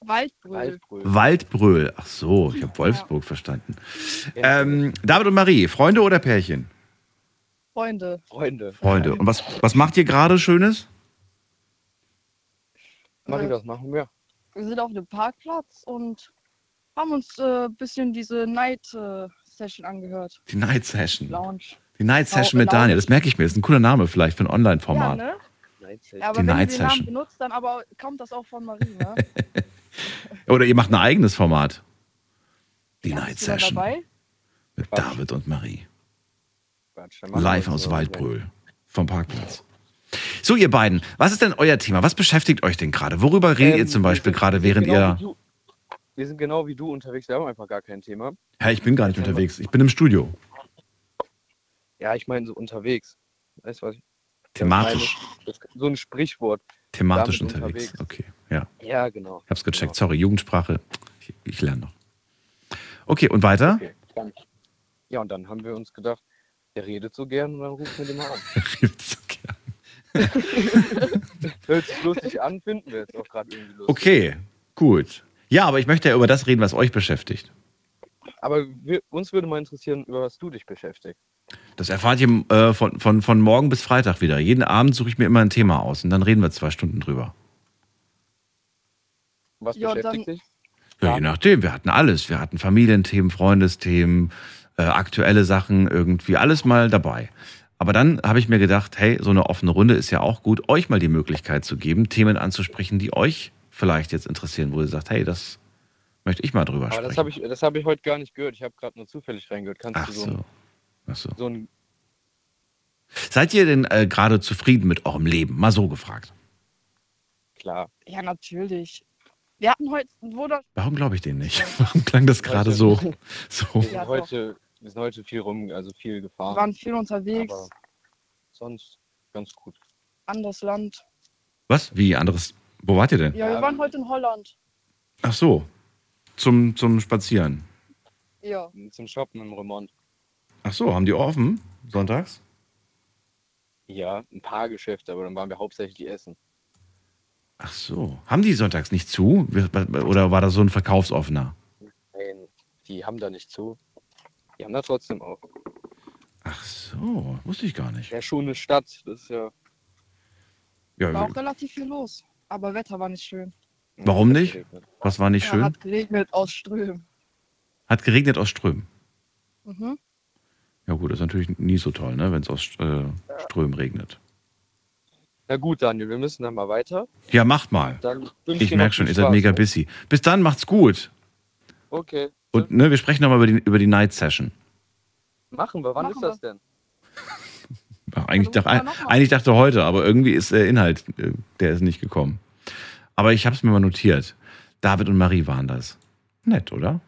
Waldbröl. Waldbröl. Ach so, ich habe Wolfsburg verstanden. Ähm, David und Marie, Freunde oder Pärchen? Freunde. Freunde. Freunde. Und was, was macht ihr gerade Schönes? Marie, was machen wir? Wir sind auf einem Parkplatz und haben uns ein äh, bisschen diese Night äh, Session angehört. Die Night Session. Lounge. Die Night Session Lau- mit Daniel. Das merke ich mir. Das ist ein cooler Name vielleicht für ein Ja, Online-Format. ne? Night Ja, aber Die wenn Night ihr den Namen Session. benutzt, dann aber kommt das auch von Marie, ne? [laughs] Oder ihr macht ein eigenes Format. Die Night du da Session dabei? mit David und Marie. Quatsch, Live aus so. Waldbröl. Vom Parkplatz. So, ihr beiden, was ist denn euer Thema? Was beschäftigt euch denn gerade? Worüber redet Ähm, ihr zum Beispiel gerade, während genau ihr. Wir sind genau wie du unterwegs. Wir haben einfach gar kein Thema. Ja, ich bin gar nicht unterwegs. Ich bin im Studio. Ja, ich meine so unterwegs. Weißt du was? ich- Thematisch. So ein Sprichwort. Thematisch Damit unterwegs. Okay, ja. Ja, genau. Ich hab's gecheckt. Sorry, Jugendsprache. Ich, ich lerne noch. Okay, und weiter? Okay. Ja, und dann haben wir uns gedacht, der redet so gern und dann rufen wir den mal an. [laughs] [laughs] Hört sich lustig an, finden wir jetzt auch gerade irgendwie lustig. Okay, gut. Ja, aber ich möchte ja über das reden, was euch beschäftigt. Aber wir, uns würde mal interessieren, über was du dich beschäftigst. Das erfahrt ihr äh, von, von, von morgen bis Freitag wieder. Jeden Abend suche ich mir immer ein Thema aus und dann reden wir zwei Stunden drüber. Was Ja, beschäftigt dann- dich? Ja, je nachdem. Wir hatten alles. Wir hatten Familienthemen, Freundesthemen, äh, aktuelle Sachen, irgendwie alles mal dabei. Aber dann habe ich mir gedacht, hey, so eine offene Runde ist ja auch gut, euch mal die Möglichkeit zu geben, Themen anzusprechen, die euch vielleicht jetzt interessieren, wo ihr sagt, hey, das möchte ich mal drüber Aber sprechen. das habe ich, das hab ich heute gar nicht gehört. Ich habe gerade nur zufällig reingehört. Kannst Ach du so, so. ein- Ach so. so ein. Seid ihr denn äh, gerade zufrieden mit eurem Leben? Mal so gefragt. Klar. Ja, natürlich. Wir hatten heute ein Wunder. Warum glaube ich den nicht? Warum klang das gerade so? [laughs] so? Ja, heute, wir sind heute viel rum, also viel Wir gefahren. waren viel unterwegs, Aber sonst ganz gut. anderes Land. Was? Wie anderes? Wo wart ihr denn? Ja, wir waren heute in Holland. Ach so. Zum, zum Spazieren. Ja. Zum Shoppen im Remont. Ach so, haben die offen? Sonntags? Ja, ein paar Geschäfte, aber dann waren wir hauptsächlich essen. Ach so. Haben die sonntags nicht zu? Oder war das so ein Verkaufsoffener? Nein, die haben da nicht zu. Die haben da trotzdem auf. Ach so, wusste ich gar nicht. Ja, schon eine Stadt, das ist ja. War Ja, auch relativ viel los. Aber Wetter war nicht schön. warum nicht? Was war nicht Ja, schön? hat geregnet aus Strömen. Hat geregnet aus Strömen. Mhm. Ja gut, das ist natürlich nie so toll, ne, wenn es aus äh, Strömen regnet. Na gut, Daniel, wir müssen dann mal weiter. Ja, macht mal. Ich merke schon, ihr seid mega busy. Bis dann, macht's gut. Okay, Und ne, wir sprechen nochmal über die, über die Night Session. machen wir. Wann Machen ist das denn? [laughs] Ach, eigentlich, Ja, dachte, eigentlich dachte heute, aber irgendwie ist der Inhalt, äh, der ist nicht gekommen. Aber ich habe es mir mal notiert. David und Marie waren das. Nett, oder?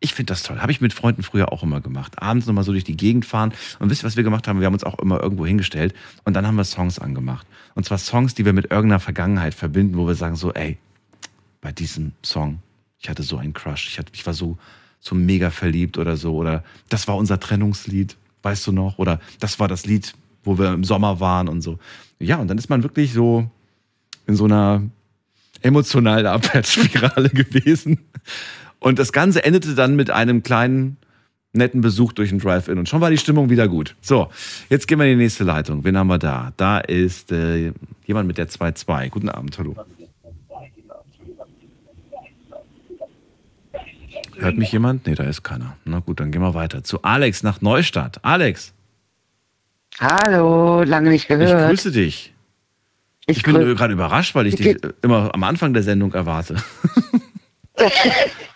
Ich finde das toll. Habe ich mit Freunden früher auch immer gemacht. Abends nochmal so durch die Gegend fahren. Und wisst ihr, was wir gemacht haben? Wir haben uns auch immer irgendwo hingestellt und dann haben wir Songs angemacht. Und zwar Songs, die wir mit irgendeiner Vergangenheit verbinden, wo wir sagen so, ey, bei diesem Song, ich hatte so einen Crush. Ich, hatte, ich war so, so mega verliebt oder so. Oder das war unser Trennungslied, weißt du noch? Oder das war das Lied, wo wir im Sommer waren und so. Ja, und dann ist man wirklich so in so einer emotionalen Abwärtsspirale [laughs] gewesen. Und das Ganze endete dann mit einem kleinen, netten Besuch durch den Drive-In. Und schon war die Stimmung wieder gut. So, jetzt gehen wir in die nächste Leitung. Wen haben wir da? Da ist äh, jemand mit der 2-2. Guten Abend, hallo. Hört mich jemand? Nee, da ist keiner. Na gut, dann gehen wir weiter. Zu Alex nach Neustadt. Alex, Hallo, lange nicht ich gehört. grüße dich. Ich Ich bin gerade überrascht, weil ich dich immer am Anfang der Sendung erwarte. [laughs]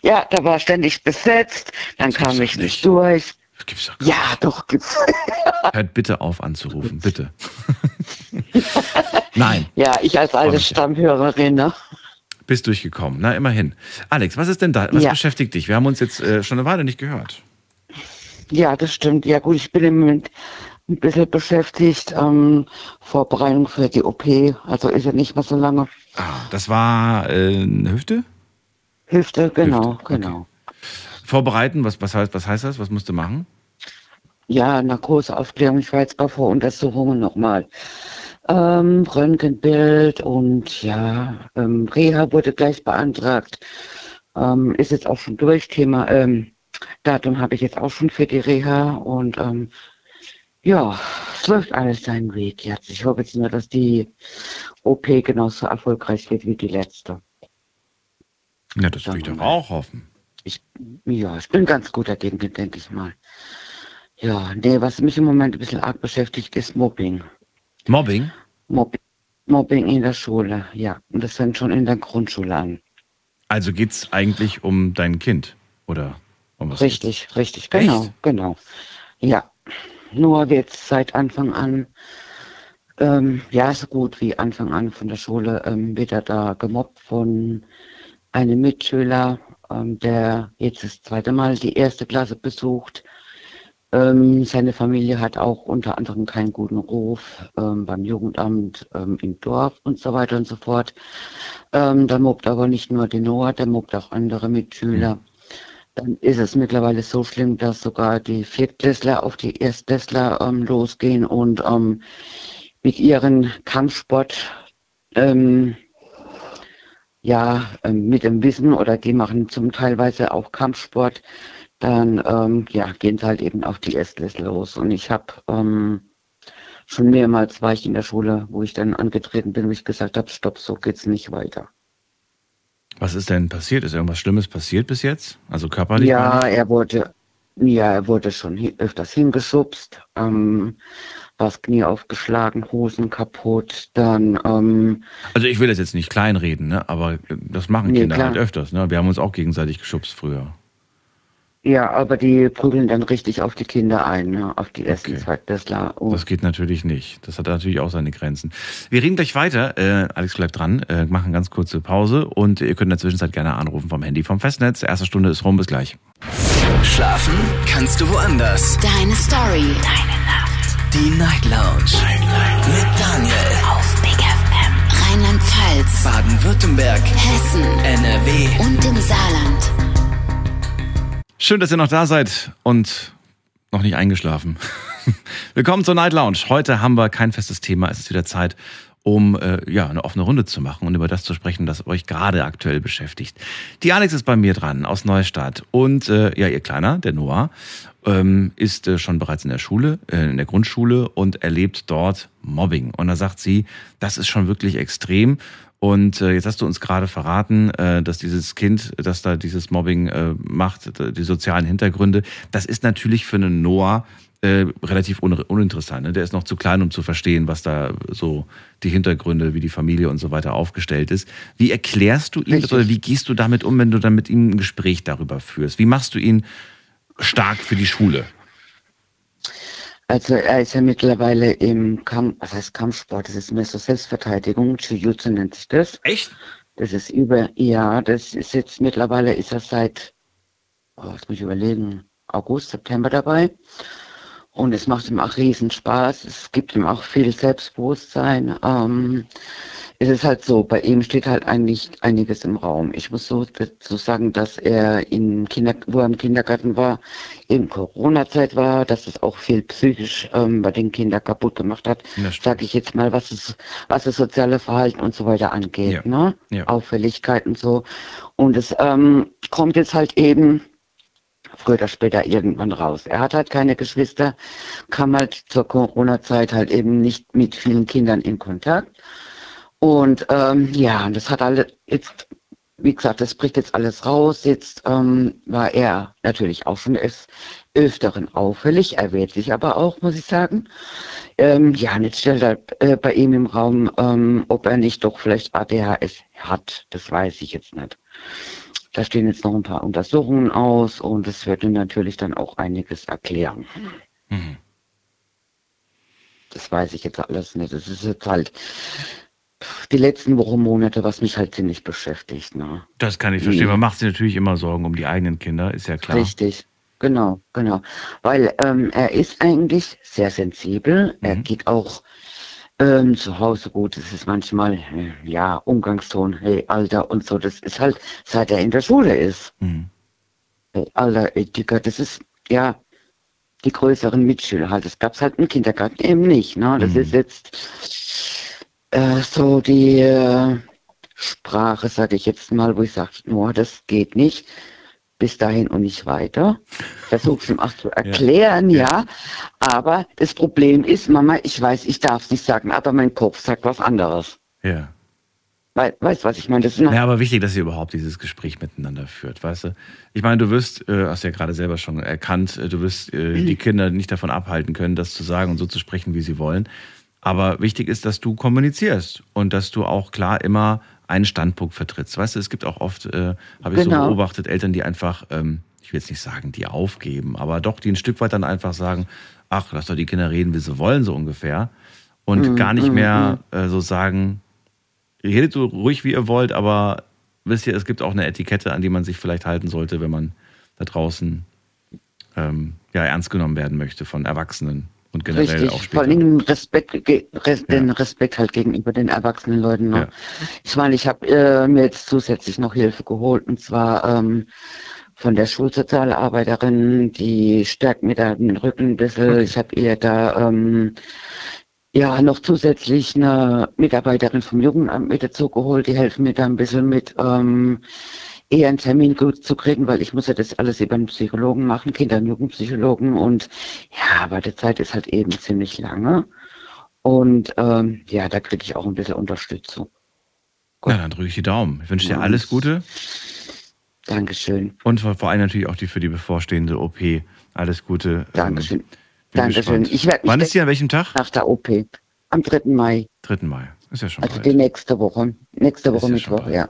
ja, da war ständig besetzt, dann kam ich nicht durch. Gibt's doch ja, doch, gibt's. [laughs] Hört bitte auf anzurufen, bitte. [laughs] Nein, ja, ich als alte Stammhörerin, ne? Bist durchgekommen. Na, immerhin. Alex, was ist denn da? Was Ja. beschäftigt dich? Wir haben uns jetzt äh, schon eine Weile nicht gehört. Ja, das stimmt. Ja, gut, ich bin im Moment ein bisschen beschäftigt. Ähm, Vorbereitung für die OP, also ist ja nicht mehr so lange. Ah, das war äh, eine Hüfte? Hüfte, genau, genau. Vorbereiten, was, was, heißt, was heißt das? Was musst du machen? Ja, Narkoseaufklärung, ich war jetzt bei Voruntersuchungen nochmal. Ähm, Röntgenbild und ja, ähm, Reha wurde gleich beantragt. Ähm, ist jetzt auch schon durch. Thema ähm, Datum habe ich jetzt auch schon für die Reha und ähm, ja, es läuft alles seinen Weg jetzt. Ich hoffe jetzt nur, dass die OP genauso erfolgreich wird wie die letzte. Ja, das will ich doch auch hoffen. Ich, ja, ich bin ganz guter Dinge, denke ich mal. Ja, nee, was mich im Moment ein bisschen arg beschäftigt, ist Mobbing. Mobbing? Mobbing, Mobbing in der Schule, ja. Und das fängt schon in der Grundschule an. Also geht's eigentlich um dein Kind, oder? Um was Richtig, richtig, genau, genau. Ja, nur wird seit Anfang an, ähm, ja, so gut wie Anfang an von der Schule, ähm, wird er da gemobbt von einem Mitschüler, ähm, der jetzt das zweite Mal die erste Klasse besucht. Ähm, seine Familie hat auch unter anderem keinen guten Ruf ähm, beim Jugendamt ähm, im Dorf und so weiter und so fort. Ähm, da mobbt aber nicht nur den Noah, der mobbt auch andere Mitschüler. Dann ist es mittlerweile so schlimm, dass sogar die Viertklässler auf die Erstklässler ähm, losgehen und ähm, mit ihren Kampfsport ähm, ja, mit dem Wissen oder die machen zum teilweise auch Kampfsport, dann ähm, ja, gehen sie halt eben auf die Essliste los. Und ich habe ähm, schon mehrmals war ich in der Schule, wo ich dann angetreten bin, wo ich gesagt habe, stopp, so geht's nicht weiter. Was ist denn passiert? Ist irgendwas Schlimmes passiert bis jetzt? Also körperlich? Ja, er wurde, ja, er wurde schon öfters hingeschubst, ähm, war das Knie aufgeschlagen, Hosen kaputt, dann, ähm, Also ich will das jetzt nicht kleinreden, ne? aber das machen Nee, Kinder klar. halt öfters. Ne? Wir haben uns auch gegenseitig geschubst früher. Ja, aber die prügeln dann richtig auf die Kinder ein, ne, auf die ersten Zweitklässler. Und Das geht natürlich nicht. Das hat natürlich auch seine Grenzen. Wir reden gleich weiter. Äh, Alex bleibt dran, äh, machen ganz kurze Pause und ihr könnt in der Zwischenzeit gerne anrufen vom Handy vom Festnetz. Erste Stunde ist rum, bis gleich. Schlafen kannst du woanders. Deine Story. Deine Nacht. Die Night Lounge. Mit Daniel. Auf Big FM. Rheinland-Pfalz. Baden-Württemberg. Hessen. NRW. Und im Saarland. Schön, dass ihr noch da seid und noch nicht eingeschlafen. [laughs] Willkommen zur Night Lounge. Heute haben wir kein festes Thema. Es ist wieder Zeit, um äh, ja, eine offene Runde zu machen und über das zu sprechen, das euch gerade aktuell beschäftigt. Die Alex ist bei mir dran aus Neustadt und äh, ja, ihr Kleiner, der Noah, ähm, ist äh, schon bereits in der Schule, äh, in der Grundschule und erlebt dort Mobbing. Und da sagt sie, das ist schon wirklich extrem. Und äh, jetzt hast du uns gerade verraten, äh, dass dieses Kind, das da dieses Mobbing äh, macht, die sozialen Hintergründe, das ist natürlich für einen Noah äh, relativ un uninteressant. Ne? Der ist noch zu klein, um zu verstehen, was da so die Hintergründe, wie die Familie und so weiter aufgestellt ist. Wie erklärst du ihm das oder wie gehst du damit um, wenn du dann mit ihm ein Gespräch darüber führst? Wie machst du ihn stark für die Schule? Also er ist ja mittlerweile im Kampf, was heißt Kampfsport, das ist mehr so Selbstverteidigung, Jiu-Jitsu nennt sich das. Echt? Das ist über, ja, das ist jetzt mittlerweile ist er seit, oh, jetzt muss ich überlegen, August, September dabei. Und es macht ihm auch riesen Spaß. Es gibt ihm auch viel Selbstbewusstsein. Ähm, es ist halt so, bei ihm steht halt eigentlich einiges im Raum. Ich muss so dazu sagen, dass er in Kinder, wo er im Kindergarten war, in Corona-Zeit war, dass es auch viel psychisch ähm, bei den Kindern kaputt gemacht hat. Sage ich jetzt mal, was es, was das soziale Verhalten und so weiter angeht. Ja. Ne? Ja. Auffälligkeiten so. Und es ähm, kommt jetzt halt eben früher oder später irgendwann raus. Er hat halt keine Geschwister, kam halt zur Corona-Zeit halt eben nicht mit vielen Kindern in Kontakt. Und ähm, ja, das hat alle jetzt, wie gesagt, das bricht jetzt alles raus. Jetzt ähm, war er natürlich auch schon des Öfteren auffällig, er wehrt sich aber auch, muss ich sagen. Ähm, ja, und jetzt stellt er äh, bei ihm im Raum, ähm, ob er nicht doch vielleicht ADHS hat. Das weiß ich jetzt nicht. Da stehen jetzt noch ein paar Untersuchungen aus und es wird natürlich dann auch einiges erklären. Mhm. Das weiß ich jetzt alles nicht. Das ist jetzt halt die letzten Wochen, Monate, was mich halt ziemlich beschäftigt. Ne? Das kann ich verstehen. Mhm. Man macht sich natürlich immer Sorgen um die eigenen Kinder, ist ja klar. Richtig, genau, genau. Weil ähm, er ist eigentlich sehr sensibel. Er geht auch ähm, zu Hause gut. Es ist manchmal, äh, ja, Umgangston, hey, Alter und so. Das ist halt, seit er in der Schule ist. Mhm. Hey, Alter, ey, Dicker, das ist, ja, die größeren Mitschüler halt. Das gab's halt im Kindergarten eben nicht. Ne? Das ist jetzt äh, so die äh, Sprache, sage ich jetzt mal, wo ich sage, nur das geht nicht. Bis dahin und nicht weiter. Versuch's ihm auch zu [laughs] erklären, ja. Aber das Problem ist, Mama, ich weiß, ich darf nicht sagen, aber mein Kopf sagt was anderes. Ja. Wei weißt du, was ich meine? Das ist Ja, aber wichtig, dass ihr überhaupt dieses Gespräch miteinander führt, weißt du? Ich meine, du wirst, äh, hast ja gerade selber schon erkannt, äh, du wirst äh, Mhm. die Kinder nicht davon abhalten können, das zu sagen und so zu sprechen, wie sie wollen. Aber wichtig ist, dass du kommunizierst und dass du auch klar immer einen Standpunkt vertrittst. Weißt du, es gibt auch oft, äh, habe ich so Genau. beobachtet, Eltern, die einfach, ähm, ich will jetzt nicht sagen, die aufgeben, aber doch, die ein Stück weit dann einfach sagen, ach, lass doch die Kinder reden, wie sie wollen, so ungefähr. Und Mhm, gar nicht mhm, mehr äh, so sagen, redet so ruhig, wie ihr wollt, aber wisst ihr, es gibt auch eine Etikette, an die man sich vielleicht halten sollte, wenn man da draußen ähm, ja, ernst genommen werden möchte von Erwachsenen und generell Richtig, auch vor später. allen Dingen Respekt, res, den Respekt halt gegenüber den erwachsenen Leuten. Ne? Ja. Ich meine, ich habe äh, mir jetzt zusätzlich noch Hilfe geholt und zwar ähm, von der Schulsozialarbeiterin, die stärkt mir da den Rücken ein bisschen. Ich habe ihr da ähm, ja, noch zusätzlich eine Mitarbeiterin vom Jugendamt mit dazu geholt, die helfen mir da ein bisschen mit, ähm, eher einen Termin gut zu kriegen, weil ich muss ja das alles über einen Psychologen machen, Kinder- und Jugendpsychologen und ja, aber die Zeit ist halt eben ziemlich lange und ähm, ja, da kriege ich auch ein bisschen Unterstützung. Ja, dann drücke ich die Daumen. Ich wünsche dir alles Gute. Dankeschön. Und vor allem natürlich auch die für die bevorstehende OP. Alles Gute. Dankeschön. Ähm, Dankeschön. gespannt. Ich werd mich Wann ist die an welchem Tag? Nach der OP. Am 3. Mai. 3. Mai. Ist ja schon Also bald. die nächste Woche. Nächste Woche ja Mittwoch, ja.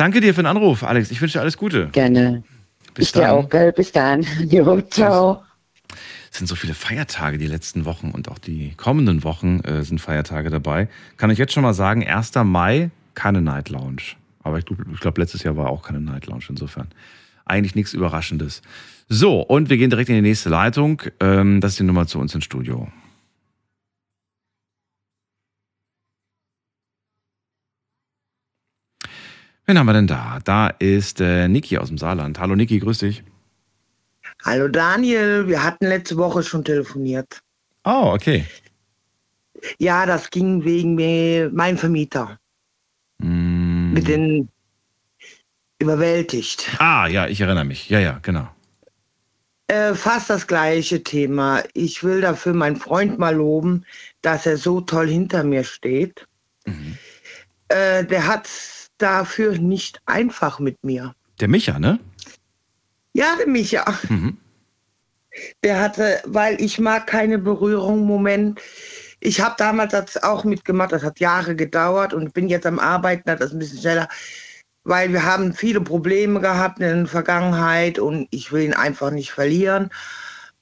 Danke dir für den Anruf, Alex. Ich wünsche dir alles Gute. Gerne. Bis ich dir dann. auch, gell? Bis dann. [laughs] Jo, ciao. Es sind so viele Feiertage die letzten Wochen und auch die kommenden Wochen äh, sind Feiertage dabei. Kann ich jetzt schon mal sagen, 1. Mai keine Night Lounge. Aber ich glaube, glaub, letztes Jahr war auch keine Night Lounge insofern. Eigentlich nichts Überraschendes. So, und wir gehen direkt in die nächste Leitung. Ähm, das ist die Nummer zu uns ins Studio. Wen haben wir denn da? Da ist äh, Niki aus dem Saarland. Hallo Niki, grüß dich. Hallo Daniel, wir hatten letzte Woche schon telefoniert. Oh, okay. Ja, das ging wegen mir, meinem Vermieter. Mm. Mit den überwältigt. Ah, ja, ich erinnere mich. Ja, ja, genau. Äh, fast das gleiche Thema. Ich will dafür meinen Freund mal loben, dass er so toll hinter mir steht. Äh, der hat dafür nicht einfach mit mir. Der Micha, ne? Ja, der Micha. Mhm. Der hatte, weil ich mag keine Berührung, Moment. Ich habe damals das auch mitgemacht, das hat Jahre gedauert und bin jetzt am Arbeiten, hat das ein bisschen schneller, weil wir haben viele Probleme gehabt in der Vergangenheit und ich will ihn einfach nicht verlieren.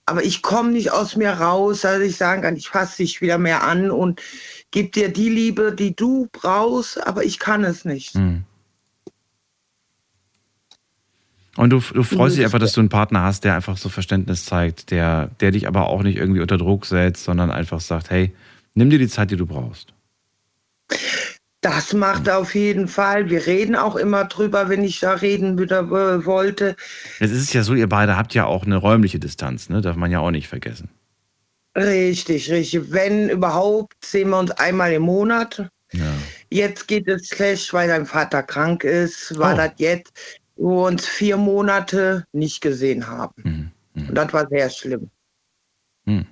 Aber ich komme nicht aus mir raus, dass ich sagen kann, ich fasse dich wieder mehr an und gebe dir die Liebe, die du brauchst, aber ich kann es nicht. Mhm. Und du, du freust dich einfach, dass du einen Partner hast, der einfach so Verständnis zeigt, der, der dich aber auch nicht irgendwie unter Druck setzt, sondern einfach sagt, hey, nimm dir die Zeit, die du brauchst. Das macht er auf jeden Fall. Wir reden auch immer drüber, wenn ich da reden wieder äh, wollte. Jetzt ist es ja so, ihr beide habt ja auch eine räumliche Distanz, ne? Darf man ja auch nicht vergessen. Richtig, richtig. Wenn überhaupt, sehen wir uns einmal im Monat. Jetzt geht es schlecht, weil dein Vater krank ist. War Oh. das jetzt, wo wir uns vier Monate nicht gesehen haben. Und das war sehr schlimm. Hm.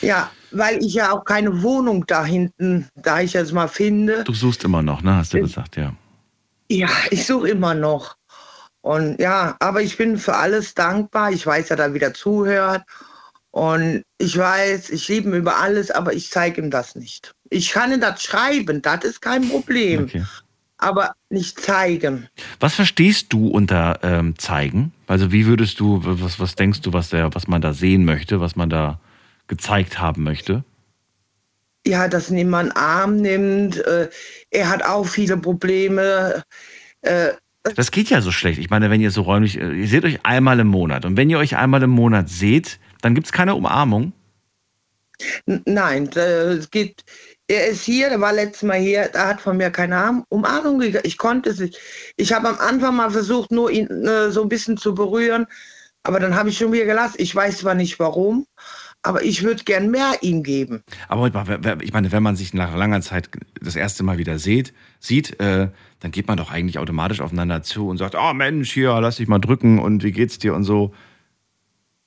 Ja, weil ich ja auch keine Wohnung da hinten, da ich jetzt mal finde. Du suchst immer noch, ne? Hast du gesagt, ja. Ja, ich suche immer noch. Und ja, aber ich bin für alles dankbar. Ich weiß, dass er wieder zuhört. Und ich weiß, ich liebe ihn über alles, aber ich zeige ihm das nicht. Ich kann ihm das schreiben, das ist kein Problem. Okay. Aber nicht zeigen. Was verstehst du unter ähm, zeigen? Also wie würdest du, was, was denkst du, was, der, was man da sehen möchte, was man da gezeigt haben möchte? Ja, dass einen Arm nimmt. Äh, er hat auch viele Probleme. Äh, Das geht ja so schlecht. Ich meine, wenn ihr so räumlich, äh, ihr seht euch einmal im Monat und wenn ihr euch einmal im Monat seht, dann gibt es keine Umarmung. Nein, es geht. Er ist hier, der war letztes Mal hier, da hat von mir keine Arm- Umarmung gekriegt. Ich konnte es nicht. Ich habe am Anfang mal versucht, nur ihn äh, so ein bisschen zu berühren, aber dann habe ich schon wieder gelassen. Ich weiß zwar nicht warum, aber ich würde gern mehr ihm geben. Aber ich meine, wenn man sich nach langer Zeit das erste Mal wieder sieht, sieht, äh, dann geht man doch eigentlich automatisch aufeinander zu und sagt, oh Mensch, hier, lass dich mal drücken und wie geht's dir und so.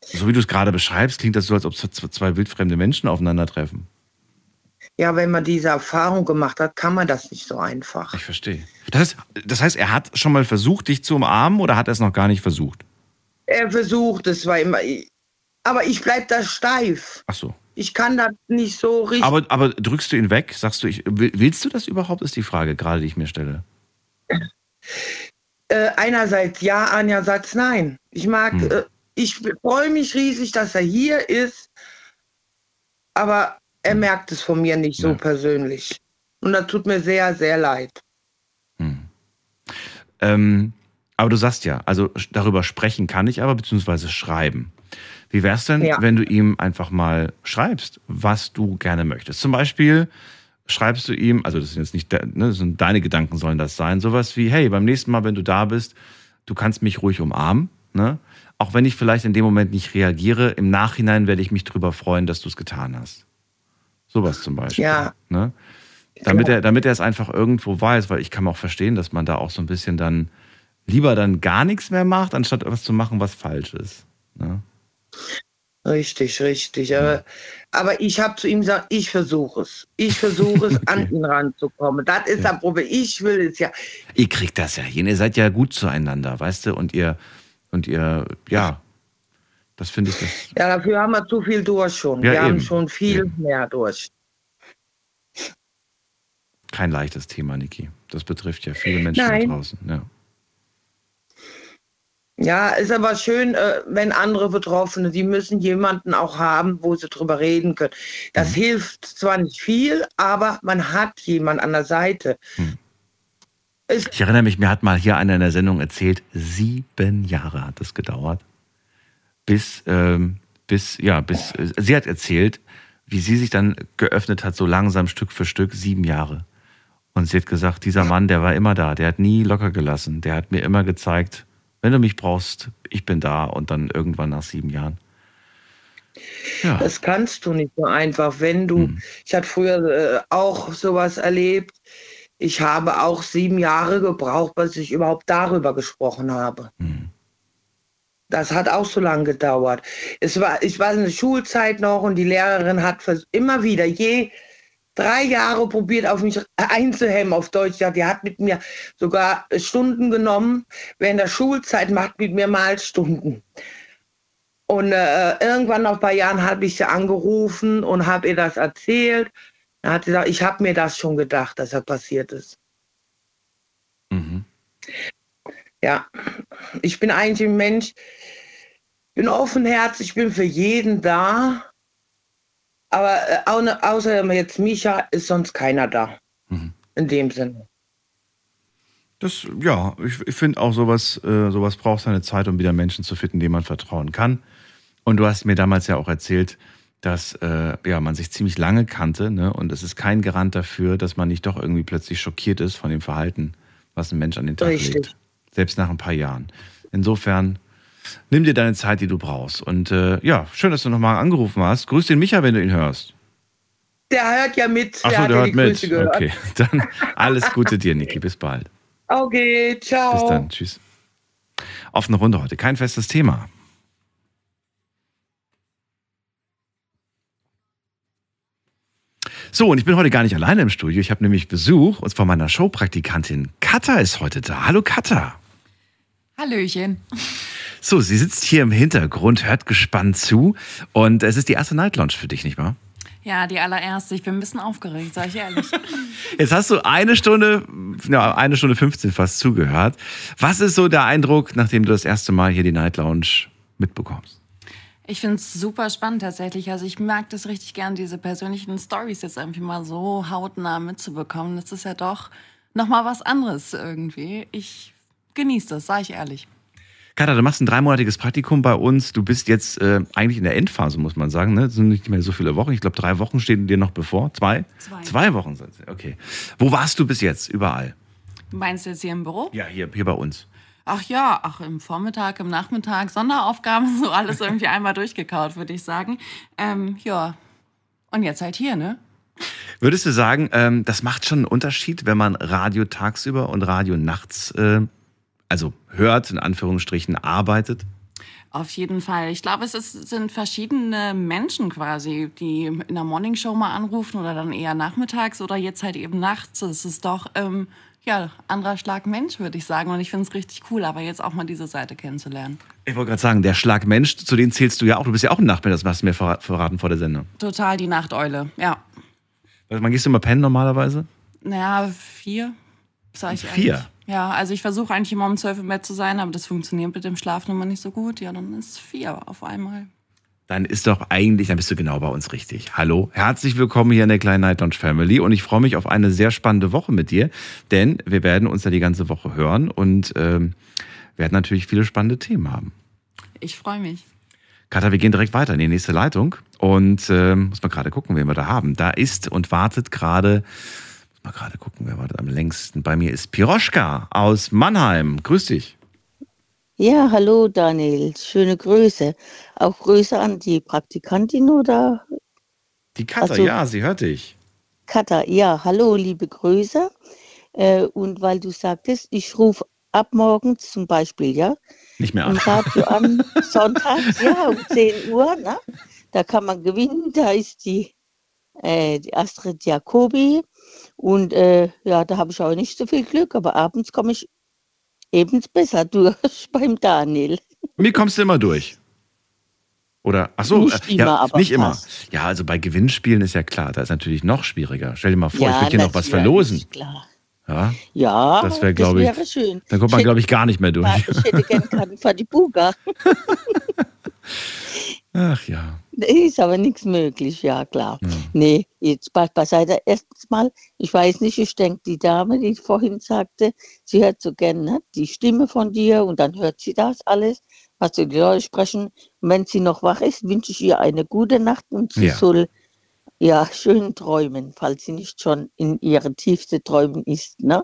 So wie du es gerade beschreibst, klingt das so, als ob zwei wildfremde Menschen aufeinandertreffen. Ja, wenn man diese Erfahrung gemacht hat, kann man das nicht so einfach. Ich verstehe. Das heißt, das heißt, er hat schon mal versucht, dich zu umarmen oder hat er es noch gar nicht versucht? Er versucht es war immer, aber ich bleib da steif. Ach so. Ich kann das nicht so richtig. Aber, aber drückst du ihn weg? Sagst du, ich, will- willst du das überhaupt, ist die Frage gerade, die ich mir stelle. äh, einerseits ja, andererseits nein. Ich mag, Hm. äh, ich freue mich riesig, dass er hier ist, aber er Hm. merkt es von mir nicht so persönlich. Und das tut mir sehr, sehr leid. Ähm, aber du sagst ja, also darüber sprechen kann ich aber, beziehungsweise schreiben. Wie wär's denn, Ja. wenn du ihm einfach mal schreibst, was du gerne möchtest? Zum Beispiel schreibst du ihm, also das sind jetzt nicht, ne, das sind deine Gedanken sollen das sein, sowas wie, hey, beim nächsten Mal, wenn du da bist, du kannst mich ruhig umarmen, Ne? Auch wenn ich vielleicht in dem Moment nicht reagiere, im Nachhinein werde ich mich darüber freuen, dass du es getan hast. Sowas zum Beispiel. Ja. Ne? Damit, er, damit er es einfach irgendwo weiß, weil ich kann auch verstehen, dass man da auch so ein bisschen dann lieber dann gar nichts mehr macht, anstatt etwas zu machen, was falsch ist. Ne? Richtig, richtig. Aber, aber ich habe zu ihm gesagt, ich versuche es. Ich versuche es, [laughs] an ihn ranzukommen. Das ist das Problem. Ich will es ja. Ihr kriegt das ja hin. Ihr seid ja gut zueinander, weißt du? Und ihr, und ihr, ja, das finde ich das. Ja, dafür haben wir zu viel durch schon. Ja, wir haben eben. schon viel mehr durch. Kein leichtes Thema, Niki. Das betrifft ja viele Menschen Nein. da draußen. Ja. Ja, ist aber schön, äh, wenn andere Betroffene, die müssen jemanden auch haben, wo sie drüber reden können. Das hilft zwar nicht viel, aber man hat jemanden an der Seite. Ich erinnere mich, mir hat mal hier einer in der Sendung erzählt, sieben Jahre hat es gedauert, bis, ähm, bis, ja, bis, äh, sie hat erzählt, wie sie sich dann geöffnet hat, so langsam Stück für Stück, sieben Jahre. Und sie hat gesagt, dieser Mann, der war immer da, der hat nie locker gelassen, der hat mir immer gezeigt, wenn du mich brauchst, ich bin da und dann irgendwann nach sieben Jahren. Ja. Das kannst du nicht so einfach, wenn du, ich hatte früher äh, auch sowas erlebt. Ich habe auch sieben Jahre gebraucht, bis ich überhaupt darüber gesprochen habe. Das hat auch so lange gedauert. Es war, ich war in der Schulzeit noch und die Lehrerin hat immer wieder je drei Jahre probiert, auf mich einzuhemmen auf Deutsch. Ja, die hat mit mir sogar Stunden genommen. Während der Schulzeit macht mit mir mal Stunden. Und äh, irgendwann nach ein paar Jahren habe ich sie angerufen und habe ihr das erzählt. Dann hat sie gesagt, ich habe mir das schon gedacht, dass das passiert ist. Ja, ich bin eigentlich ein Mensch, bin offenherzig, ich bin für jeden da. Aber äh, au- außer jetzt Micha ist sonst keiner da. In dem Sinne. Das, ja, ich, ich finde auch sowas, äh, sowas braucht seine Zeit, um wieder Menschen zu finden, denen man vertrauen kann. Und du hast mir damals ja auch erzählt, dass äh, ja, man sich ziemlich lange kannte, ne? Und es ist kein Garant dafür, dass man nicht doch irgendwie plötzlich schockiert ist von dem Verhalten, was ein Mensch an den Tag Richtig. legt. Selbst nach ein paar Jahren. Insofern, nimm dir deine Zeit, die du brauchst. Und äh, ja, schön, dass du nochmal angerufen hast. Grüß den Micha, wenn du ihn hörst. Der hört ja mit. Achso, hat der ja hört mit. Okay, [laughs] dann alles Gute dir, Niki. Bis bald. Okay, ciao. Bis dann. Tschüss. Offene Runde heute. Kein festes Thema. So, und ich bin heute gar nicht alleine im Studio. Ich habe nämlich Besuch, und zwar meiner Showpraktikantin Katha ist heute da. Hallo Katha. Hallöchen. So, sie sitzt hier im Hintergrund, hört gespannt zu. Und es ist die erste Night Lounge für dich, nicht wahr? Ja, die allererste. Ich bin ein bisschen aufgeregt, sag ich ehrlich. [laughs] Jetzt hast du eine Stunde, ja, eine Stunde 15 fast zugehört. Was ist so der Eindruck, nachdem du das erste Mal hier die Night Lounge mitbekommst? Ich finde es super spannend tatsächlich. Also ich mag das richtig gern, diese persönlichen Stories jetzt irgendwie mal so hautnah mitzubekommen. Das ist ja doch nochmal was anderes irgendwie. Ich genieße das, sag ich ehrlich. Katha, du machst ein dreimonatiges Praktikum bei uns. Du bist jetzt äh, eigentlich in der Endphase, muss man sagen. Ne? Es sind nicht mehr so viele Wochen. Ich glaube, drei Wochen stehen dir noch bevor. Zwei? Zwei. Zwei Wochen sind es. Okay. Wo warst du bis jetzt? Überall? Meinst du jetzt hier im Büro? Ja, hier, hier bei uns. Ach ja, ach im Vormittag, im Nachmittag, Sonderaufgaben, [laughs] so alles irgendwie einmal durchgekaut, würde ich sagen. Ähm, ja, und jetzt halt hier, ne? Würdest du sagen, ähm, das macht schon einen Unterschied, wenn man Radio tagsüber und Radio nachts, äh, also hört, in Anführungsstrichen, arbeitet? Auf jeden Fall. Ich glaube, es ist, sind verschiedene Menschen quasi, die in der Morningshow mal anrufen oder dann eher nachmittags oder jetzt halt eben nachts. Es ist doch, ähm, ja, anderer Schlag Mensch, würde ich sagen. Und ich finde es richtig cool, aber jetzt auch mal diese Seite kennenzulernen. Ich wollte gerade sagen, der Schlag Mensch, zu denen zählst du ja auch. Du bist ja auch ein Nachbar, das hast du mir verra- verraten vor der Sendung. Total die Nachteule, ja. Also, Man gehst du immer pennen normalerweise? Naja, vier, sag ich Vier? ehrlich. Ja, also ich versuche eigentlich immer um zwölf im Bett zu sein, aber das funktioniert mit dem Schlaf nun mal nicht so gut. Ja, dann ist vier auf einmal. Dann ist doch eigentlich, dann bist du genau bei uns richtig. Hallo, herzlich willkommen hier in der kleinen Night Lounge Family und ich freue mich auf eine sehr spannende Woche mit dir, denn wir werden uns ja die ganze Woche hören und ähm, werden natürlich viele spannende Themen haben. Ich freue mich. Katha, wir gehen direkt weiter in die nächste Leitung und ähm, muss mal gerade gucken, wen wir da haben. Da ist und wartet gerade, mal gerade gucken, wer wartet am längsten. Bei mir ist Piroschka aus Mannheim. Grüß dich. Ja, hallo Daniel, schöne Grüße. Auch Grüße an die Praktikantin oder Die Katha, Also- ja, sie hört dich. Katha? Ja, hallo, liebe Grüße. Äh, und weil du sagtest, ich rufe ab morgens zum Beispiel, ja, Nicht mehr im an. Radio an, [laughs] sonntags, ja, um 10 Uhr, ne? da kann man gewinnen, da ist die, äh, die Astrid Jacobi und äh, ja, da habe ich auch nicht so viel Glück, aber abends komme ich eben besser [laughs] durch beim Daniel. Wie kommst du immer durch? Oder, ach so, Nicht äh, immer, ja, aber nicht immer. Ja, also bei Gewinnspielen ist ja klar, da ist natürlich noch schwieriger. Stell dir mal vor, ich Ja, würde dir noch was verlosen. Klar. Ja, Ja, das wäre, glaube ich, wäre schön. dann kommt man, Ich glaube ich, gar nicht mehr durch. Ich hätte gern Karten für die Buga. [laughs] Ach ja. Ist aber nichts möglich, ja klar. Nee, jetzt beiseite. Erstens mal, ich weiß nicht, ich denke, die Dame, die vorhin sagte, sie hört so gerne ne, die Stimme von dir und dann hört sie das alles, was die Leute sprechen. Und wenn sie noch wach ist, wünsche ich ihr eine gute Nacht und sie Ja. soll ja schön träumen, falls sie nicht schon in ihren tiefsten Träumen ist. Ne?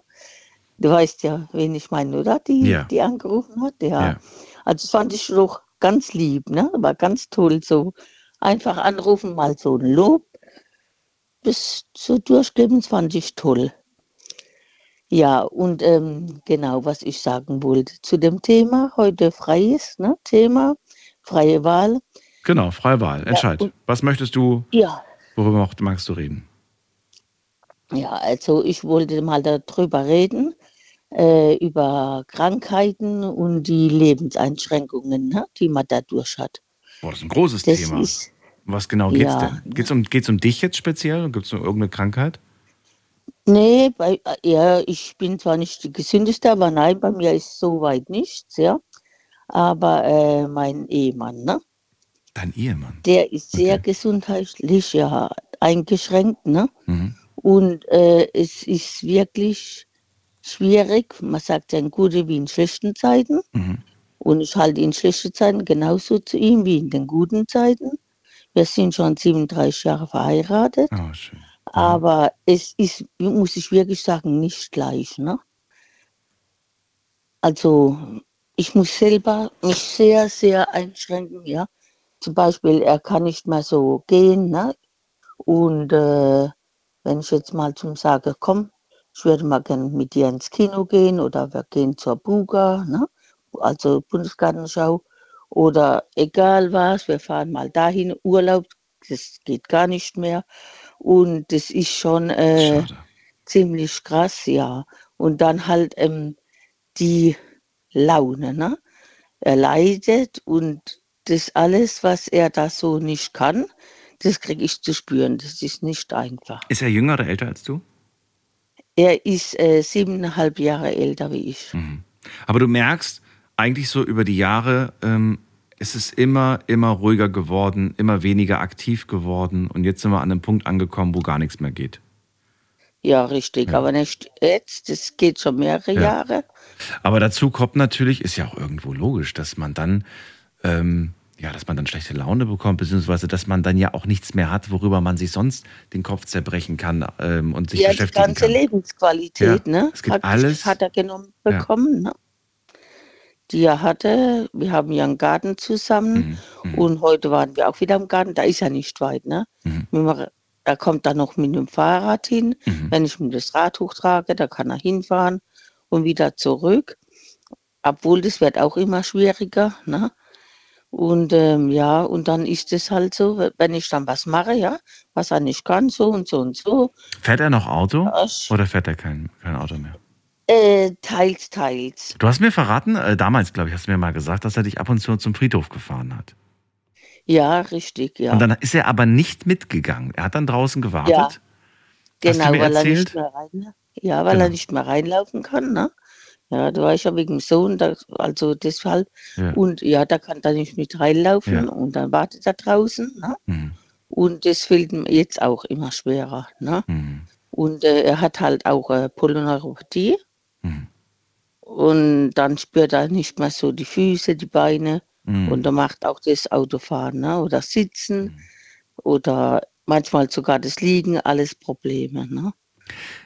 Du weißt ja, wen ich meine, oder? Die, Ja. die angerufen hat. Ja. Ja. Also das fand ich doch ganz lieb, ne? War ganz toll. So einfach anrufen, mal so ein Lob. Bis so durchgeben, das fand ich toll. Ja, und ähm, genau, was ich sagen wollte zu dem Thema, heute freies ne, Thema, freie Wahl. Genau, freie Wahl. Entscheid. und- was möchtest du, Ja, worüber mag- magst du reden? ja, also ich wollte mal darüber reden, äh, über Krankheiten und die Lebenseinschränkungen, ne, die man dadurch hat. Boah, das ist ein großes Das Thema. ist- was genau geht's Ja, denn? Geht's um, geht's um dich jetzt speziell? Gibt es irgendeine Krankheit? Nee, bei, ja, ich bin zwar nicht die gesündeste, aber nein, bei mir ist soweit nichts, ja. Aber äh, mein Ehemann, ne? Dein Ehemann. Der ist sehr gesundheitlich ja, eingeschränkt, ne? Mhm. Und äh, es ist wirklich schwierig. Man sagt ja in guten wie in schlechten Zeiten. Mhm. Und ich halte in schlechten Zeiten genauso zu ihm wie in den guten Zeiten. Wir sind schon 37 Jahre verheiratet. Oh, schön. Aber es ist, muss ich wirklich sagen, nicht gleich. Ne? Also ich muss selber mich sehr, sehr einschränken. Ja? Zum Beispiel, er kann nicht mehr so gehen. Ne? Und äh, wenn ich jetzt mal zum Sagen, komm, ich würde mal gerne mit dir ins Kino gehen oder wir gehen zur Buga, ne? also Bundesgartenschau oder egal was, wir fahren mal dahin, Urlaub, das geht gar nicht mehr. Und das ist schon äh, ziemlich krass, ja. Und dann halt ähm, die Laune, ne? Er leidet und das alles, was er da so nicht kann, das kriege ich zu spüren. Das ist nicht einfach. Ist er jünger oder älter als du? Er ist äh, siebeneinhalb Jahre älter wie ich. Aber du merkst, eigentlich so über die Jahre ähm, ist es immer, immer ruhiger geworden, immer weniger aktiv geworden. Und jetzt sind wir an einem Punkt angekommen, wo gar nichts mehr geht. Ja, richtig. Aber nicht jetzt, das geht schon mehrere Ja. Jahre. Aber dazu kommt natürlich, ist ja auch irgendwo logisch, dass man dann, ähm, ja, dass man dann schlechte Laune bekommt, beziehungsweise dass man dann ja auch nichts mehr hat, worüber man sich sonst den Kopf zerbrechen kann ähm, und sich ja, die beschäftigen ganze kann. Lebensqualität, Ja, ne? es geht Praktisch alles- hat er genommen Ja. bekommen, ne? Die er hatte. Wir haben ja einen Garten zusammen Mhm, und heute waren wir auch wieder im Garten. Da ist er nicht weit, ne? Mhm. Er kommt dann noch mit dem Fahrrad hin. Wenn ich ihm das Rad hochtrage, da kann er hinfahren und wieder zurück. Obwohl das wird auch immer schwieriger, ne? Und ähm, ja, und dann ist es halt so, wenn ich dann was mache, ja, was er nicht kann, so und so und so, Fährt er noch Auto oder fährt er kein, kein Auto mehr? Äh, teils, teils. Du hast mir verraten, äh, damals, glaube ich, hast du mir mal gesagt, dass er dich ab und zu zum Friedhof gefahren hat. Ja, richtig, ja. Und dann ist er aber nicht mitgegangen. Er hat dann draußen gewartet. Ja, genau, weil er nicht mehr rein, ja, weil Genau. er nicht mehr reinlaufen kann, ne? Ja, da war ich ja wegen dem Sohn, da, also deshalb. Ja. Und ja, da kann er nicht mit reinlaufen Ja. und dann wartet er draußen, ne? Mhm. Und das fällt ihm jetzt auch immer schwerer, ne? Mhm. Und äh, er hat halt auch äh, Polyneuropathie. Mhm. Und dann spürt er nicht mehr so die Füße, die Beine. Mhm. Und er macht auch das Autofahren ne? oder Sitzen oder manchmal sogar das Liegen, alles Probleme. Ne?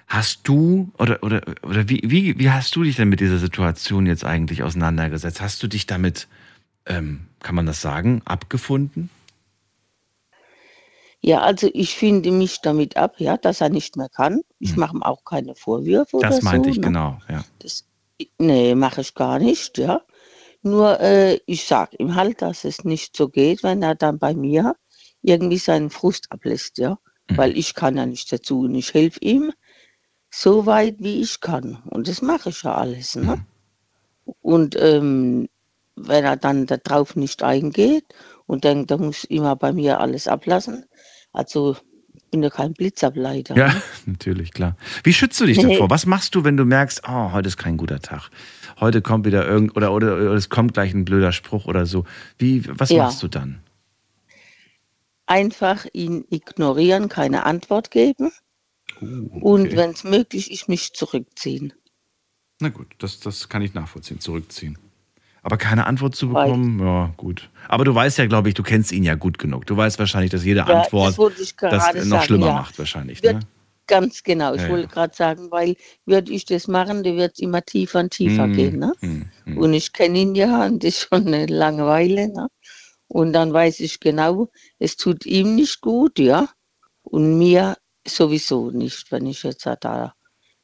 Hast du oder oder oder wie, wie, wie hast du dich denn mit dieser Situation jetzt eigentlich auseinandergesetzt? Hast du dich damit, ähm, kann man das sagen, abgefunden? Ja, also ich finde mich damit ab, ja, dass er nicht mehr kann. Ich mache ihm auch keine Vorwürfe Hm. Das meinte so. ich, ne? genau, ja. Das, nee, mache ich gar nicht, ja. Nur äh, ich sage ihm halt, dass es nicht so geht, wenn er dann bei mir irgendwie seinen Frust ablässt, ja. Weil ich kann ja nicht dazu und ich helfe ihm so weit, wie ich kann. Und das mache ich ja alles, ne? Und ähm, wenn er dann darauf nicht eingeht und denkt, er muss immer bei mir alles ablassen, also ich bin ja kein Blitzableiter. Ja, ne? [laughs] natürlich, klar. Wie schützt du dich Nee. [laughs] davor? Was machst du, wenn du merkst, oh, heute ist kein guter Tag? Heute kommt wieder irgend oder, oder, oder es kommt gleich ein blöder Spruch oder so. Wie, was Ja. machst du dann? Einfach ihn ignorieren, keine Antwort geben und wenn es möglich ist, mich zurückziehen. Na gut, das, das kann ich nachvollziehen, zurückziehen. Aber keine Antwort zu bekommen, ja, gut. Aber du weißt ja, glaube ich, du kennst ihn ja gut genug. Du weißt wahrscheinlich, dass jede Ja, das Antwort das gerade noch sagen, schlimmer ja. macht, wahrscheinlich. Wird Ne? Ganz genau. Ich Ja, wollte gerade sagen, weil würde ich das machen, dann wird es immer tiefer und tiefer Mm, gehen. Ne? mm, Und ich kenne ihn ja und das schon eine lange Weile. Ne? Und dann weiß ich genau, es tut ihm nicht gut, ja. Und mir sowieso nicht, wenn ich jetzt da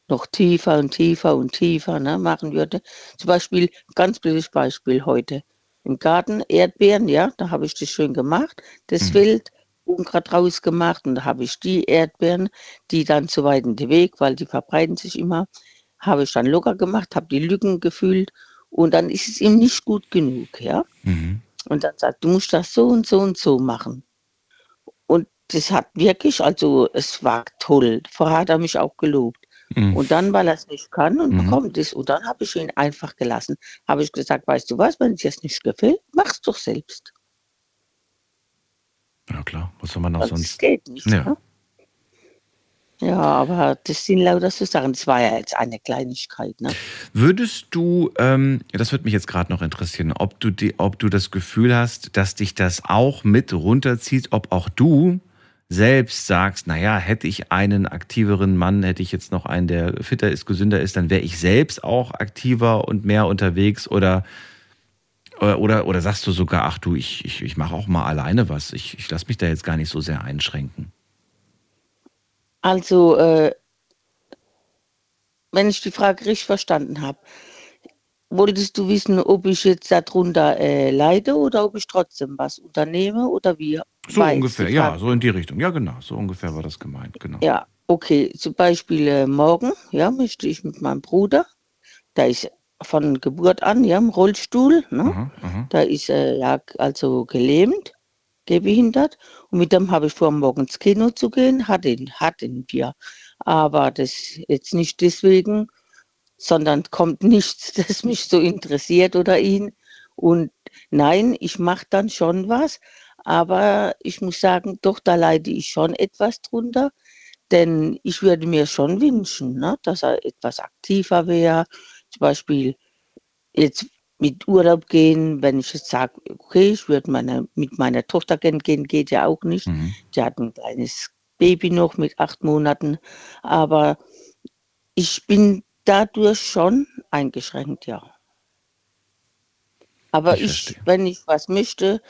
noch tiefer und tiefer und tiefer ne, machen würde. Zum Beispiel, ganz blödes Beispiel heute. Im Garten Erdbeeren, ja, da habe ich das schön gemacht. Das Wild Unkraut rausgemacht und da habe ich die Erdbeeren, die dann zu weit in den Weg, weil die verbreiten sich immer, habe ich dann locker gemacht, habe die Lücken gefüllt und dann ist es ihm nicht gut genug, ja. Mhm. Und dann sagt, du musst das so und so und so machen. Und das hat wirklich, also es war toll. Vorher hat er mich auch gelobt. Mhm. Und dann, weil er es nicht kann und Mhm. bekommt es, und dann habe ich ihn einfach gelassen. Habe ich gesagt, weißt du was, wenn dir das nicht gefällt, mach's doch selbst. Ja, klar. Was soll man auch sonst? es geht nicht. Ja. Ne? Ja, aber das sind lauter so Sachen. Das war ja jetzt eine Kleinigkeit. Ne? Würdest du, ähm, das würde mich jetzt gerade noch interessieren, ob du, die, ob du das Gefühl hast, dass dich das auch mit runterzieht, ob auch du selbst sagst, naja, hätte ich einen aktiveren Mann, hätte ich jetzt noch einen, der fitter ist, gesünder ist, dann wäre ich selbst auch aktiver und mehr unterwegs oder oder, oder, oder sagst du sogar, ach du, ich, ich, ich mache auch mal alleine was. Ich, ich lasse mich da jetzt gar nicht so sehr einschränken. Also, äh, wenn ich die Frage richtig verstanden habe, wolltest du wissen, ob ich jetzt darunter äh, leide oder ob ich trotzdem was unternehme oder wie? So jetzt ungefähr, ja, so in die Richtung. Ja, genau, so ungefähr war das gemeint, genau. Ja, okay. Zum Beispiel äh, morgen, ja, möchte ich mit meinem Bruder, der ist von Geburt an, ja, im Rollstuhl, ne? Da ist er ja also gelähmt, gehbehindert. Und mit dem habe ich vor, morgen ins Kino zu gehen, hat ihn, hatten wir. Aber das jetzt nicht deswegen, sondern kommt nichts, [laughs] das mich so interessiert oder ihn. Und nein, ich mache dann schon was, aber ich muss sagen, doch, da leide ich schon etwas drunter, denn ich würde mir schon wünschen, ne, dass er etwas aktiver wäre. Zum Beispiel jetzt mit Urlaub gehen, wenn ich jetzt sage, okay, ich würde meine, mit meiner Tochter gern gehen, geht ja auch nicht. Die hat ein kleines Baby noch mit acht Monaten, aber ich bin dadurch schon eingeschränkt, ja. Aber ich, wenn ich was möchte,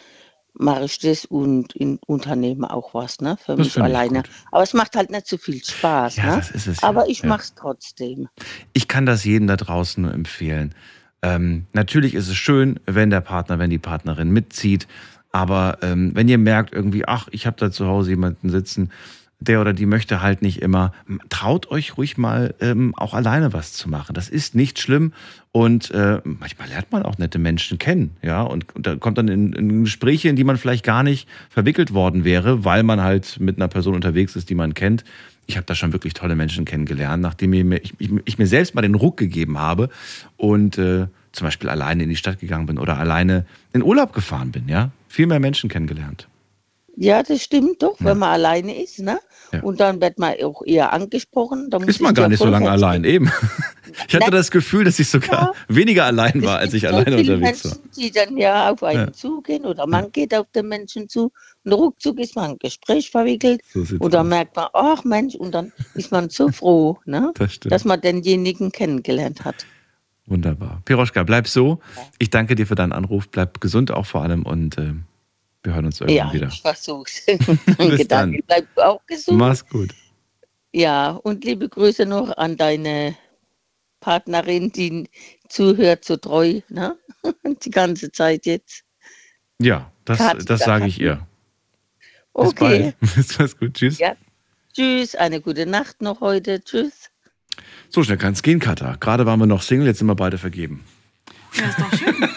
mache ich das und in, unternehme auch was, ne, für Das mich ich alleine. Aber es macht halt nicht so viel Spaß, Ja, ne? das ist es ja, Aber ich ja. mache es trotzdem. Ich kann das jedem da draußen nur empfehlen. Ähm, natürlich ist es schön, wenn der Partner, wenn die Partnerin mitzieht. Aber ähm, wenn ihr merkt irgendwie, ach, ich habe da zu Hause jemanden sitzen, der oder die möchte halt nicht immer, traut euch ruhig mal ähm, auch alleine was zu machen. Das ist nicht schlimm und äh, manchmal lernt man auch nette Menschen kennen, ja, und, und da kommt dann in, in Gespräche, in die man vielleicht gar nicht verwickelt worden wäre, weil man halt mit einer Person unterwegs ist, die man kennt. Ich habe da schon wirklich tolle Menschen kennengelernt, nachdem ich mir, ich, ich, mir selbst mal den Ruck gegeben habe und äh, zum Beispiel alleine in die Stadt gegangen bin oder alleine in Urlaub gefahren bin, ja. Viel mehr Menschen kennengelernt. Ja, das stimmt doch, wenn man alleine ist, ne? Ja. Und dann wird man auch eher angesprochen. Ist man gar nicht so lange allein, eben. Ich hatte das Gefühl, dass ich sogar weniger allein war, als ich alleine unterwegs war. Menschen, die dann ja auf einen Ja. zugehen oder man geht auf den Menschen zu und ruckzuck ist man in ein Gespräch verwickelt So oder aus. merkt man, ach Mensch, und dann ist man so froh, ne, [laughs] Das dass man denjenigen kennengelernt hat. Wunderbar. Piroschka, bleib so. Ich danke dir für deinen Anruf. Bleib gesund auch vor allem und äh, wir hören uns irgendwann Ja, wieder. ich versuch's. [laughs] Bis Danke, dann. Daniel. Bleib auch gesund. Mach's gut. Ja, und liebe Grüße noch an deine Partnerin, die zuhört so treu, ne? [laughs] Die ganze Zeit jetzt. Ja, das, das sage ich ihr. Bis Okay. bald. Bis bald. [laughs] gut. Tschüss. Ja. Tschüss, eine gute Nacht noch heute. Tschüss. So schnell kann es gehen, Katha. Gerade waren wir noch Single, jetzt sind wir beide vergeben. Ja, ist doch schön.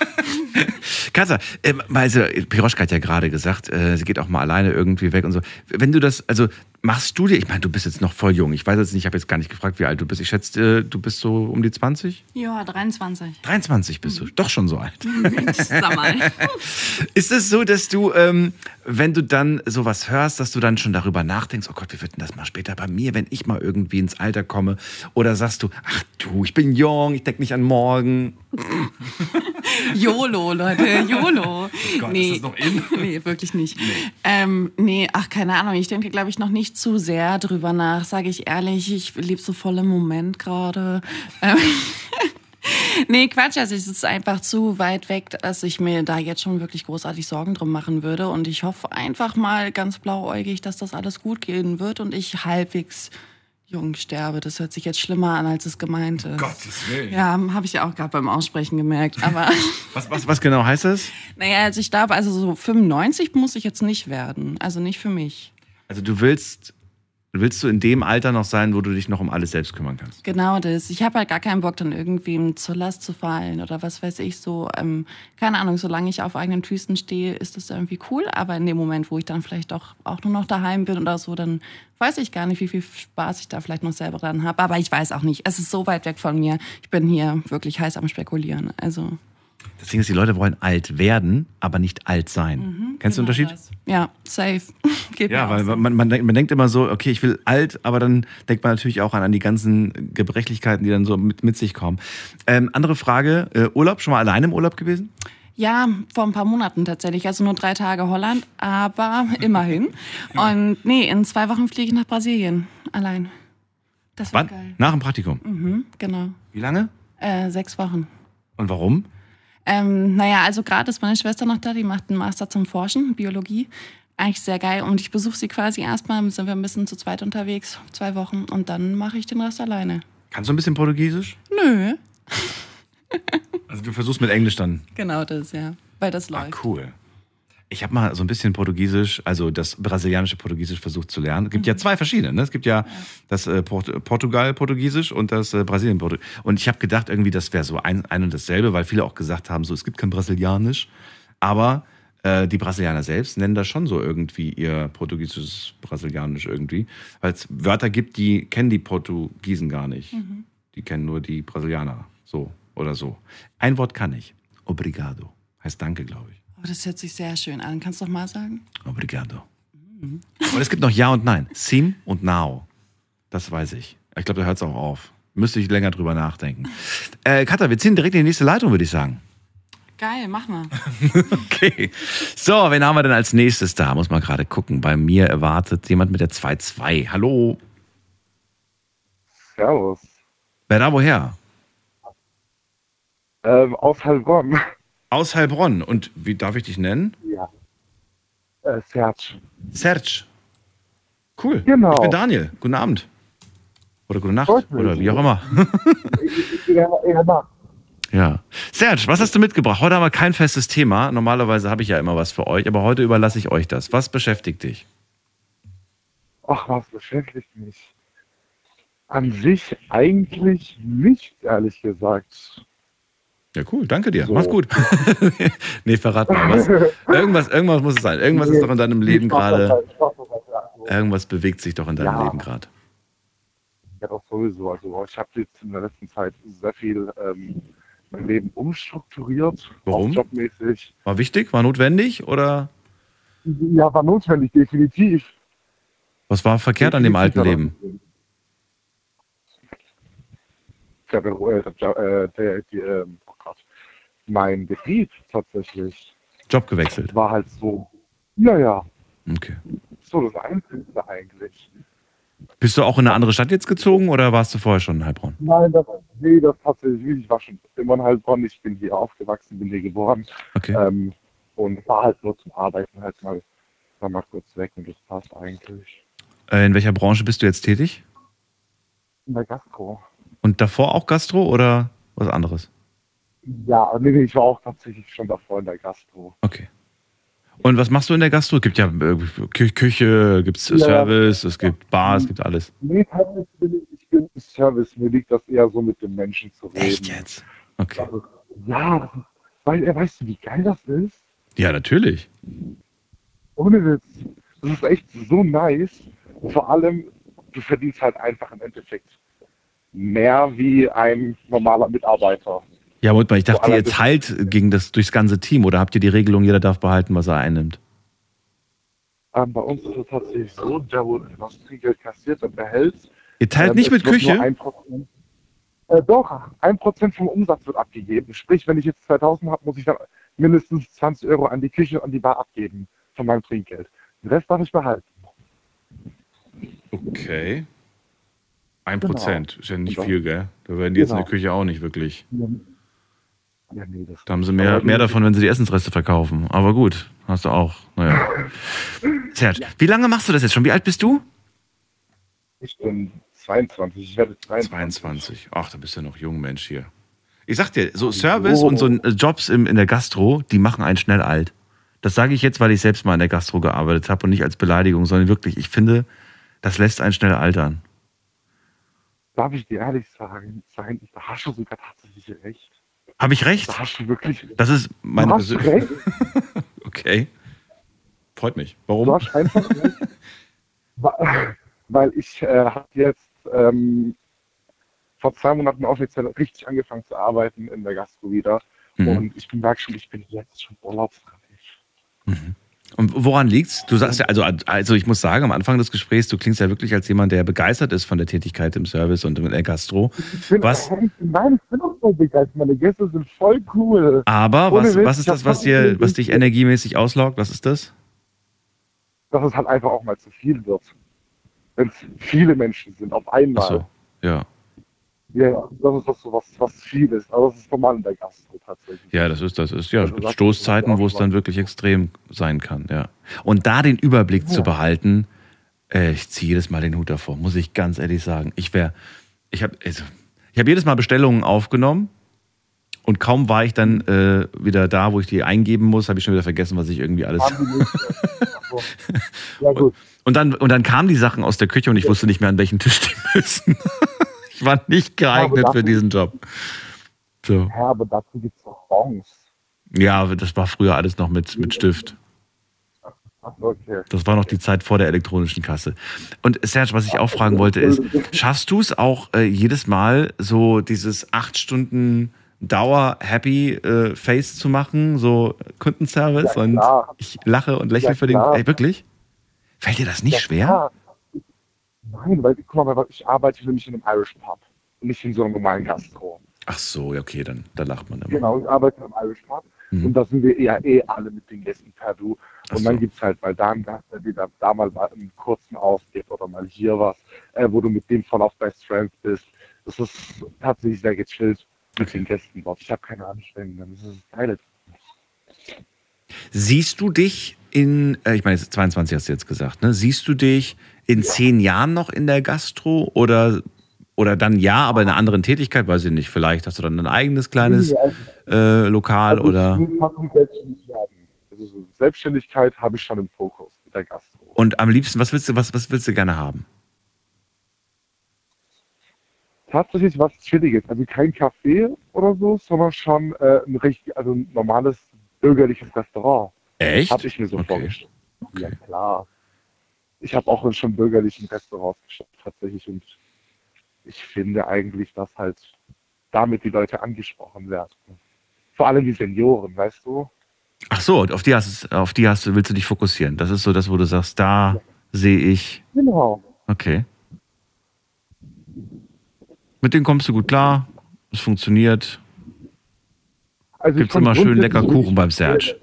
Katha, ähm, also Piroschka hat ja gerade gesagt, äh, sie geht auch mal alleine irgendwie weg und so. Wenn du das, also machst du dir, ich meine, du bist jetzt noch voll jung. Ich weiß jetzt nicht, ich habe jetzt gar nicht gefragt, wie alt du bist. Ich schätze, äh, du bist so um die 20? Ja, 23. 23 bist du, doch schon so alt. [laughs] Sag mal. [laughs] Ist es so, dass du, ähm, wenn du dann sowas hörst, dass du dann schon darüber nachdenkst, oh Gott, wie wird denn das mal später bei mir, wenn ich mal irgendwie ins Alter komme? Oder sagst du, ach du, ich bin jung, ich denke nicht an morgen. [laughs] YOLO, Leute, YOLO. [laughs] Oh Gott, nee, ist das noch in? [laughs] nee, wirklich nicht. Nee, ähm, nee ach, keine Ahnung. Ich denke, glaube ich, noch nicht zu sehr drüber nach, sage ich ehrlich. Ich lebe so voll im Moment gerade. Ähm, [laughs] nee, Quatsch. Also es ist einfach zu weit weg, dass ich mir da jetzt schon wirklich großartig Sorgen drum machen würde. Und ich hoffe einfach mal ganz blauäugig, dass das alles gut gehen wird und ich halbwegs jung sterbe. Das hört sich jetzt schlimmer an, als es gemeint ist. Gottes Willen. Ja, habe ich ja auch gerade beim Aussprechen gemerkt. Aber [laughs] Was, was, was genau heißt das? naja, also ich glaube, also so 95 muss ich jetzt nicht werden. Also nicht für mich. Also du willst, willst du in dem Alter noch sein, wo du dich noch um alles selbst kümmern kannst? Genau das. Ich habe halt gar keinen Bock, dann irgendwem zur Last zu fallen oder was weiß ich so. Ähm, keine Ahnung, solange ich auf eigenen Füßen stehe, ist das irgendwie cool. Aber in dem Moment, wo ich dann vielleicht auch, auch nur noch daheim bin oder so, dann weiß ich gar nicht, wie viel Spaß ich da vielleicht noch selber dran habe. Aber ich weiß auch nicht. Es ist so weit weg von mir. Ich bin hier wirklich heiß am Spekulieren. Also, Deswegen ist, die Leute wollen alt werden, aber nicht alt sein. Mhm, Kennst du den genau Unterschied? das. ja, safe. [laughs] Geht Ja, weil man, man, denkt, man denkt immer so, okay, ich will alt, aber dann denkt man natürlich auch an, an die ganzen Gebrechlichkeiten, die dann so mit, mit sich kommen. Ähm, andere Frage, äh, Urlaub, schon mal alleine im Urlaub gewesen? Ja, vor ein paar Monaten tatsächlich. Also nur drei Tage Holland, aber [laughs] immerhin. Und nee, in zwei Wochen fliege ich nach Brasilien. Allein. Das war geil. Nach dem Praktikum. Mhm, genau. Wie lange? Äh, sechs Wochen. Und warum? Ähm, naja, also gerade ist meine Schwester noch da, die macht einen Master zum Forschen, Biologie. Eigentlich sehr geil. Und ich besuche sie quasi erstmal, sind wir ein bisschen zu zweit unterwegs, zwei Wochen. Und dann mache ich den Rest alleine. Kannst du ein bisschen Portugiesisch? Nö. Also du versuchst mit Englisch dann. Genau das, ja. Weil das läuft. Cool. Ich habe mal so ein bisschen Portugiesisch, also das brasilianische Portugiesisch versucht zu lernen. Es gibt ja Mhm. zwei verschiedene. Ne? Es gibt ja das äh, Port Portugal-Portugiesisch und das äh, Brasilien-Portugiesisch. Und ich habe gedacht, irgendwie, das wäre so ein, ein und dasselbe, weil viele auch gesagt haben, so es gibt kein Brasilianisch. Aber äh, die Brasilianer selbst nennen das schon so irgendwie ihr portugiesisches Brasilianisch irgendwie. Weil es Wörter gibt, die kennen die Portugiesen gar nicht. Mhm. Die kennen nur die Brasilianer. So oder so. Ein Wort kann ich. Obrigado. Heißt Danke, glaube ich. Oh, das hört sich sehr schön an. Kannst du doch mal sagen? Obrigado. Mhm. Und es gibt noch Ja und Nein. Sim und Now. Das weiß ich. Ich glaube, da hört es auch auf. Müsste ich länger drüber nachdenken. Äh, Katha, wir ziehen direkt in die nächste Leitung, würde ich sagen. Geil, mach mal. [laughs] Okay. So, wen haben wir denn als nächstes da? Muss man gerade gucken. Bei mir erwartet jemand mit der 2-2. Hallo. Servus. Wer da woher? Ähm, aus Heilbronn. Aus Heilbronn. Und wie darf ich dich nennen? Ja. Äh, Serge. Serge. Cool. Genau. Ich bin Daniel. Guten Abend. Oder gute Nacht. Oder wie auch immer. Ja, ja. Ja. Serge, was hast du mitgebracht? Heute haben wir kein festes Thema. Normalerweise habe ich ja immer was für euch, aber heute überlasse ich euch das. Was beschäftigt dich? Ach, was beschäftigt mich? An sich eigentlich nicht, ehrlich gesagt. Ja, cool, danke dir. So. Mach's gut. [laughs] nee, verrat mal was. Irgendwas, irgendwas muss es sein. Irgendwas ist doch in deinem Leben gerade. Irgendwas bewegt sich doch in deinem Ja. Leben gerade. Ja, doch sowieso. Also ich habe jetzt in der letzten Zeit sehr viel ähm, mein Leben umstrukturiert. Warum? Jobmäßig. War wichtig? War notwendig? Oder Ja, war notwendig, definitiv. was war verkehrt an dem alten Leben? der, äh, der, der, mein Betrieb tatsächlich Job gewechselt. war halt so, ja, ja. Okay. So das Einzige eigentlich. Bist du auch in eine andere Stadt jetzt gezogen oder warst du vorher schon in Heilbronn? Nein, das, nee, das tatsächlich nicht. Ich war schon immer in Heilbronn. Ich bin hier aufgewachsen, bin hier geboren. Okay. Ähm, und war halt nur zum Arbeiten halt mal, war mal kurz weg und das passt eigentlich. Äh, in welcher Branche bist du jetzt tätig? In der Gastro. Und davor auch Gastro oder was anderes? Ja, nee, nee, ich war auch tatsächlich schon davor in der Gastro. Okay. Und was machst du in der Gastro? Es gibt ja äh, Kü Küche, gibt es Ja. Service, es gibt Bar, es gibt alles. Nee, bin ich, ich bin Service. Mir liegt das eher so mit den Menschen zu reden. Echt jetzt? Okay. Also, ja, weil, äh, weißt du, wie geil das ist? Ja, natürlich. Ohne Witz. Das ist echt so nice. Und vor allem, du verdienst halt einfach im Endeffekt mehr wie ein normaler Mitarbeiter. Ja, Moment mal, ich dachte, ihr teilt gegen das, durchs ganze Team oder habt ihr die Regelung, jeder darf behalten, was er einnimmt? Ähm, bei uns ist es tatsächlich so, der, wo das Trinkgeld kassiert und behält. Ihr teilt ähm, nicht mit Küche? 1%, äh, doch, 1% vom Umsatz wird abgegeben. Sprich, wenn ich jetzt 2000 habe, muss ich dann mindestens 20 Euro an die Küche und die Bar abgeben von meinem Trinkgeld. Den Rest darf ich behalten. Okay. Ein Genau. Prozent ist ja nicht Genau. viel, gell? Da werden die jetzt in der Genau. Küche auch nicht wirklich. Ja, nee, das Da haben sie mehr, mehr davon, wenn sie die Essensreste verkaufen. Aber gut, hast du auch. Naja. Serge, wie lange machst du das jetzt schon? Wie alt bist du? Ich bin 22, ich werde 22. 22. Ach, da bist du noch jung, Mensch hier. Ich sag dir, so Service und so äh, Jobs im, in der Gastro, die machen einen schnell alt. Das sage ich jetzt, weil ich selbst mal in der Gastro gearbeitet habe und nicht als Beleidigung, sondern wirklich, ich finde, das lässt einen schnell altern. Darf ich dir ehrlich sagen, sein, da hast du sogar tatsächlich recht. Habe ich recht? Da hast du wirklich. Das ist meine Du hast Persön- recht. [laughs] Okay. Freut mich. Du Warum? hast einfach recht. Weil ich äh, habe jetzt ähm, vor zwei Monaten offiziell richtig angefangen zu arbeiten in der Gastro wieder. Mhm. Und ich bin merke schon, ich bin jetzt schon urlaubsreif. Und woran liegt's? Du sagst ja, also, also ich muss sagen, am Anfang des Gesprächs, du klingst ja wirklich als jemand, der begeistert ist von der Tätigkeit im Service und in der Gastro. Ich bin, Was? Nein, ich bin auch so begeistert. Meine Gäste sind voll cool. Aber Ohne was, Witz, was ist das, was dir, was dich energiemäßig auslaugt? Was ist das? Dass es halt einfach auch mal zu viel wird. Wenn es viele Menschen sind auf einmal. Ach so, ja. Ja, ja, das ist das was, was viel ist. Aber das ist normal in der Gastro tatsächlich. Ja, das ist, das ist, ja, es Also gibt Stoßzeiten, wo es dann wirklich extrem sein kann, ja. Und da den Überblick zu Ja. behalten, äh, ich ziehe jedes Mal den Hut davor, muss ich ganz ehrlich sagen. Ich wäre, ich habe, also, ich habe jedes Mal Bestellungen aufgenommen und kaum war ich dann äh, wieder da, wo ich die eingeben muss, habe ich schon wieder vergessen, was ich irgendwie alles. [laughs] Ja, gut. Und dann, und dann kamen die Sachen aus der Küche und ich wusste nicht mehr, an welchen Tisch die müssen. Ich war nicht geeignet aber für diesen Job. So. Ja, aber dazu gibt es auch Songs. Ja, das war früher alles noch mit, mit Stift. Okay. Das war noch die Zeit vor der elektronischen Kasse. Und Serge, was ich auch fragen wollte, ist, schaffst du es auch äh, jedes Mal so dieses acht Stunden Dauer-Happy-Face zu machen, so Kundenservice Ja, und ich lache und lächle Ja, für den. Ey, wirklich? Fällt dir das nicht Ja, schwer? klar. Nein, weil guck mal, ich arbeite nämlich in einem Irish Pub und nicht in so einem normalen Gastro. Ach so, ja, okay, dann da lacht man immer. Genau, ich arbeite in einem Irish Pub Mhm. und da sind wir eher eh alle mit den Gästen per Du. Ach Und dann so. gibt es halt mal da einen Gast, der wieder da mal einen kurzen ausgibt oder mal hier was, äh, wo du mit dem voll auf Best Friends bist. Das ist tatsächlich sehr gechillt mit den Gästen dort. Ich habe keine Anstrengungen. Das ist geil. Siehst du dich in, äh, ich meine, 22 hast du jetzt gesagt, ne? Siehst du dich in zehn Jahren noch in der Gastro oder, oder dann ja, aber in einer anderen Tätigkeit? Weiß ich nicht. Vielleicht hast du dann ein eigenes kleines äh, Lokal Also oder. Also so Selbstständigkeit habe ich schon im Fokus mit der Gastro. Und am liebsten, was willst du, was, was willst du gerne haben? Tatsächlich was Chilliges. Also kein Café oder so, sondern schon äh, ein richtig, also ein normales bürgerliches Restaurant. Echt? Habe ich mir so vorgestellt. Ja, klar. Ich habe auch in schon bürgerlichen Restaurants geschafft, tatsächlich. Und ich finde eigentlich, dass halt damit die Leute angesprochen werden. Vor allem die Senioren, weißt du? Ach so, auf die hast, du- auf die hast willst du dich fokussieren. Das ist so das, wo du sagst, da sehe ich. Genau. Okay. Mit denen kommst du gut klar. Es funktioniert. Also Gibt's fand immer schön lecker Kuchen beim Serge.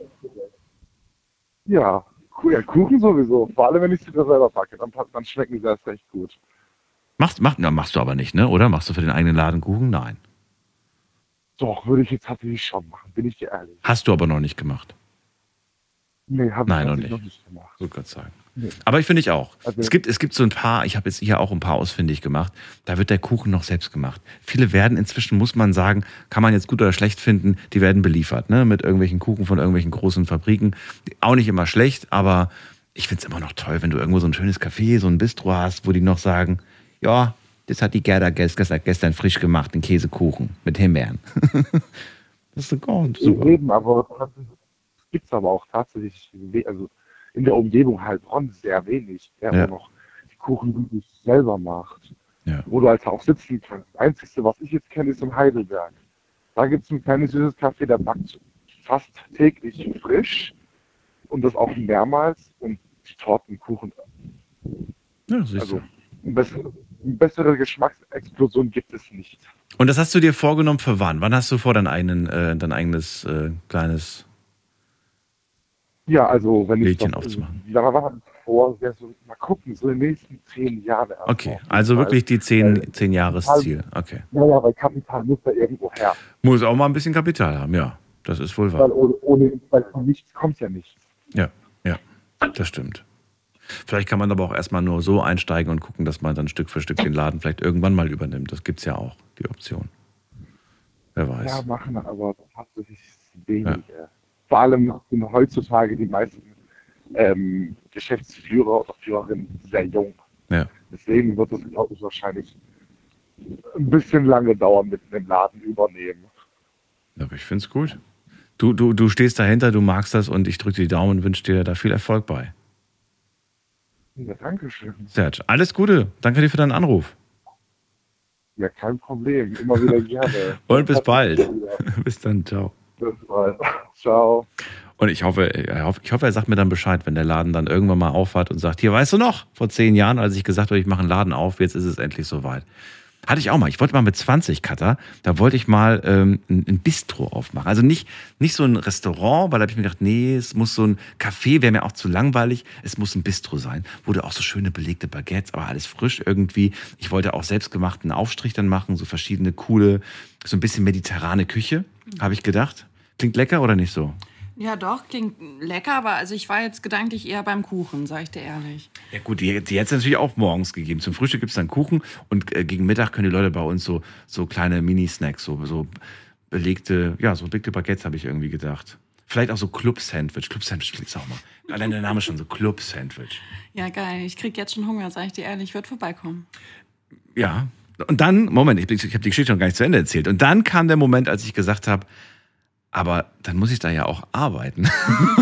Ja, Ja, Kuchen sowieso. Vor allem, wenn ich sie da selber backe, dann, dann schmecken sie erst recht gut. Machst, mach, na, machst du aber nicht, ne? Oder? Machst du für den eigenen Laden Kuchen? Nein. Doch, würde ich jetzt tatsächlich schon machen, bin ich dir ehrlich. Hast du aber noch nicht gemacht. Nee, habe ich Nein, noch nicht. noch nicht gemacht. So Gott sagen. Nee. Aber ich finde ich auch. Also- es, gibt, es gibt so ein paar, ich habe jetzt hier auch ein paar ausfindig gemacht, da wird der Kuchen noch selbst gemacht. Viele werden inzwischen, muss man sagen, kann man jetzt gut oder schlecht finden, die werden beliefert, ne? Mit irgendwelchen Kuchen von irgendwelchen großen Fabriken. Auch nicht immer schlecht, aber ich finde es immer noch toll, wenn du irgendwo so ein schönes Café, so ein Bistro hast, wo die noch sagen, ja, das hat die Gerda gest- gestern, gestern frisch gemacht, den Käsekuchen mit Himbeeren. [laughs] das ist so gut, super. Eben, aber es gibt aber auch tatsächlich, also in der Umgebung halt schon sehr wenig, der Ja. noch die Kuchen wirklich selber macht. Ja. Wo du halt auch sitzen kannst. Das Einzige, was ich jetzt kenne, ist in Heidelberg. Da gibt es ein kleines süßes Café, der backt fast täglich frisch und das auch mehrmals und die Tortenkuchen. Ja, siehst Also bessere, bessere Geschmacksexplosion gibt es nicht. Und das hast du dir vorgenommen für wann? Wann hast du vor, dein, eigenen, äh, dein eigenes äh, kleines Ja, also wenn ich das, aufzumachen? Wie lange war das vor? Ja, so, mal gucken, so in den nächsten zehn Jahren. Okay, also wirklich die zehn, Weil- zehn Jahresziel. Okay. Ja, ja, weil Kapital muss da irgendwo her. Muss auch mal ein bisschen Kapital haben, ja. Das ist wohl Weil wahr. ohne, ohne weil von nichts kommt ja nichts. Ja, ja, das stimmt. Vielleicht kann man aber auch erstmal nur so einsteigen und gucken, dass man dann Stück für Stück den Laden vielleicht irgendwann mal übernimmt. Das gibt's ja auch, die Option. Wer weiß. Ja, machen, aber tatsächlich wenig. äh. Vor allem sind heutzutage die meisten ähm, Geschäftsführer oder Führerinnen sehr jung. Ja. Deswegen wird es, wahrscheinlich ein bisschen lange dauern mit dem Laden übernehmen. Aber ich finde es gut. Du, du, du stehst dahinter, du magst das und ich drücke die Daumen und wünsche dir da viel Erfolg bei. Ja, danke schön. Serge, alles Gute. Danke dir für deinen Anruf. Ja, kein Problem. Immer wieder gerne. [laughs] Und bis bald. bis dann, [laughs] ciao. Bis bald. [laughs] Ciao. Und ich hoffe, ich hoffe, er sagt mir dann Bescheid, wenn der Laden dann irgendwann mal aufhat und sagt, hier, weißt du noch, vor zehn Jahren, als ich gesagt habe, ich mache einen Laden auf, jetzt ist es endlich soweit. Hatte ich auch mal. Ich wollte mal mit 20 Cutter, da wollte ich mal ähm, ein Bistro aufmachen. Also nicht, nicht so ein Restaurant, weil da habe ich mir gedacht, nee, es muss so ein Café, wäre mir auch zu langweilig. Es muss ein Bistro sein. Wurde auch so schöne belegte Baguettes, aber alles frisch irgendwie. Ich wollte auch selbstgemachten Aufstrich dann machen, so verschiedene coole, so ein bisschen mediterrane Küche, habe ich gedacht. Klingt lecker oder nicht so? Ja, doch, klingt lecker, aber also ich war jetzt gedanklich eher beim Kuchen, sag ich dir ehrlich. Ja gut, die, die hätte es natürlich auch morgens gegeben. Zum Frühstück gibt es dann Kuchen und äh, gegen Mittag können die Leute bei uns so, so kleine Mini-Snacks, so, so belegte, ja, so belegte Baguettes habe ich irgendwie gedacht. Vielleicht auch so Club-Sandwich. Club-Sandwich klingt auch mal. Allein der Name schon so Club-Sandwich. Ja, geil. Ich krieg jetzt schon Hunger, sag ich dir ehrlich. Ich würde vorbeikommen. Ja. Und dann, Moment, ich, ich habe die Geschichte noch gar nicht zu Ende erzählt. Und dann kam der Moment, als ich gesagt habe, aber dann muss ich da ja auch arbeiten.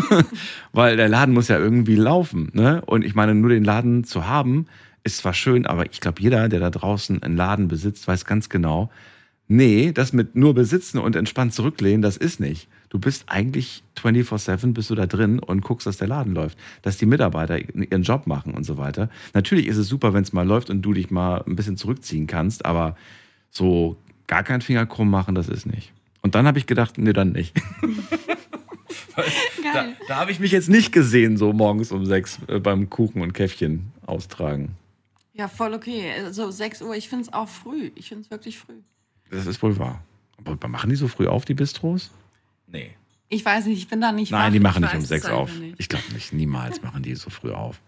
[laughs] Weil der Laden muss ja irgendwie laufen. Ne? Und ich meine, nur den Laden zu haben, ist zwar schön, aber ich glaube, jeder, der da draußen einen Laden besitzt, weiß ganz genau, nee, das mit nur besitzen und entspannt zurücklehnen, das ist nicht. Du bist eigentlich 24-7 bist du da drin und guckst, dass der Laden läuft, dass die Mitarbeiter ihren Job machen und so weiter. Natürlich ist es super, wenn es mal läuft und du dich mal ein bisschen zurückziehen kannst, aber so gar keinen Finger krumm machen, das ist nicht. Und dann habe ich gedacht, nee, dann nicht. [laughs] da da habe ich mich jetzt nicht gesehen, so morgens um sechs äh, beim Kuchen und Käffchen austragen. Ja, voll okay. Also 6 Uhr, ich finde es auch früh. Ich finde es wirklich früh. Das ist wohl wahr. Aber machen die so früh auf, die Bistros? Nee. Ich weiß nicht, ich bin da nicht Nein, wach. die machen Ich nicht um sechs auf. nicht. Ich glaube nicht, niemals machen die so früh auf.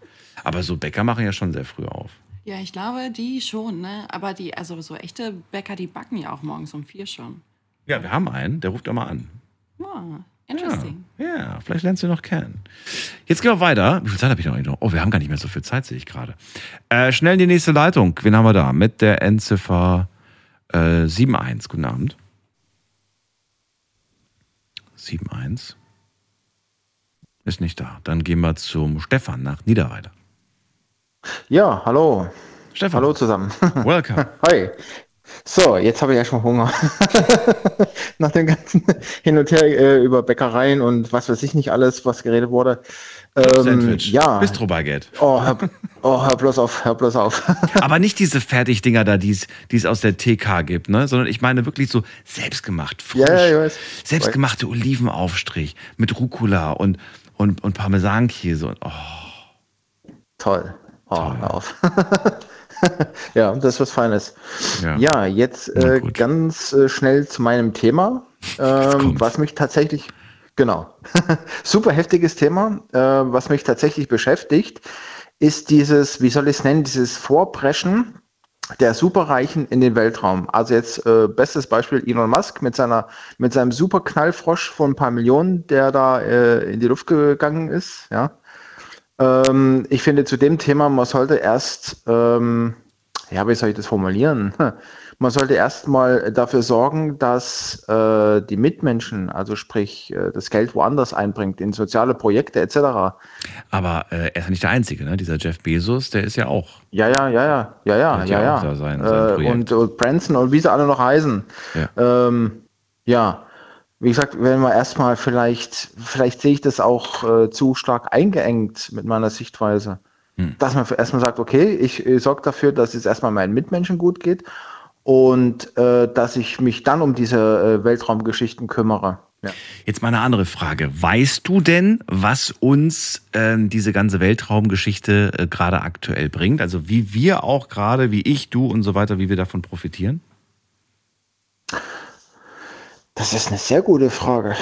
Aber so Bäcker machen ja schon sehr früh auf. Ja, ich glaube, die schon, ne? Aber die, also so echte Bäcker, die backen ja auch morgens um vier schon. Ja, wir haben einen, der ruft immer an. Ja, interesting. Ja, vielleicht lernst du ihn noch kennen. Jetzt gehen wir weiter. Wie viel Zeit habe ich noch? Oh, wir haben gar nicht mehr so viel Zeit, sehe ich gerade. Äh, schnell in die nächste Leitung. Wen haben wir da? Mit der Endziffer äh, 71. Guten Abend. 71. Ist nicht da. Dann gehen wir zum Stefan nach Niederweide. Ja, hallo. Stefan. Hallo zusammen. Welcome. [laughs] Hi. So, jetzt habe ich ja schon Hunger. [laughs] Nach dem ganzen Hin und Her äh, über Bäckereien und was weiß ich nicht alles, was geredet wurde. Ähm, Sandwich. ja. Bistro-Baguette. Oh, hör, oh, hör bloß auf, hör bloß auf. [laughs] Aber nicht diese Fertigdinger da, die es aus der TK gibt, ne? sondern ich meine wirklich so selbstgemacht, frisch. Ja, ja. Selbstgemachte Olivenaufstrich mit Rucola und, und, und Parmesankäse. Und, oh, Toll. Oh, hör auf. [laughs] ja, das ist was Feines. Ja. Ja, jetzt äh, ganz äh, schnell zu meinem Thema, [laughs] ähm, was mich tatsächlich, genau, [laughs] super heftiges Thema, äh, was mich tatsächlich beschäftigt, ist dieses, wie soll ich es nennen, dieses Vorpreschen der Superreichen in den Weltraum. Also jetzt äh, bestes Beispiel Elon Musk mit seiner mit seinem Superknallfrosch von ein paar Millionen, der da äh, in die Luft gegangen ist. Ja, ähm, ich finde zu dem Thema, man sollte erst, ähm, ja, wie soll ich das formulieren? [laughs] Man sollte erst mal dafür sorgen, dass äh, die Mitmenschen, also sprich äh, das Geld woanders einbringt, in soziale Projekte etc. Aber äh, er ist ja nicht der Einzige, ne? Dieser Jeff Bezos, der ist ja auch. Ja, ja, ja, ja, ja, ja, ja, ja sein- sein äh, und, und Branson und wie sie alle noch heißen. Ja. Ähm, ja, wie gesagt, wenn wir erstmal vielleicht, vielleicht sehe ich das auch äh, zu stark eingeengt mit meiner Sichtweise. Hm. Dass man erstmal sagt, okay, ich äh, sorge dafür, dass es erstmal meinen Mitmenschen gut geht und äh, dass ich mich dann um diese äh, Weltraumgeschichten kümmere. Ja. Jetzt mal eine andere Frage. Weißt du denn, was uns ähm, diese ganze Weltraumgeschichte äh, gerade aktuell bringt? Also wie wir auch gerade, wie ich, du und so weiter, wie wir davon profitieren? Das ist eine sehr gute Frage.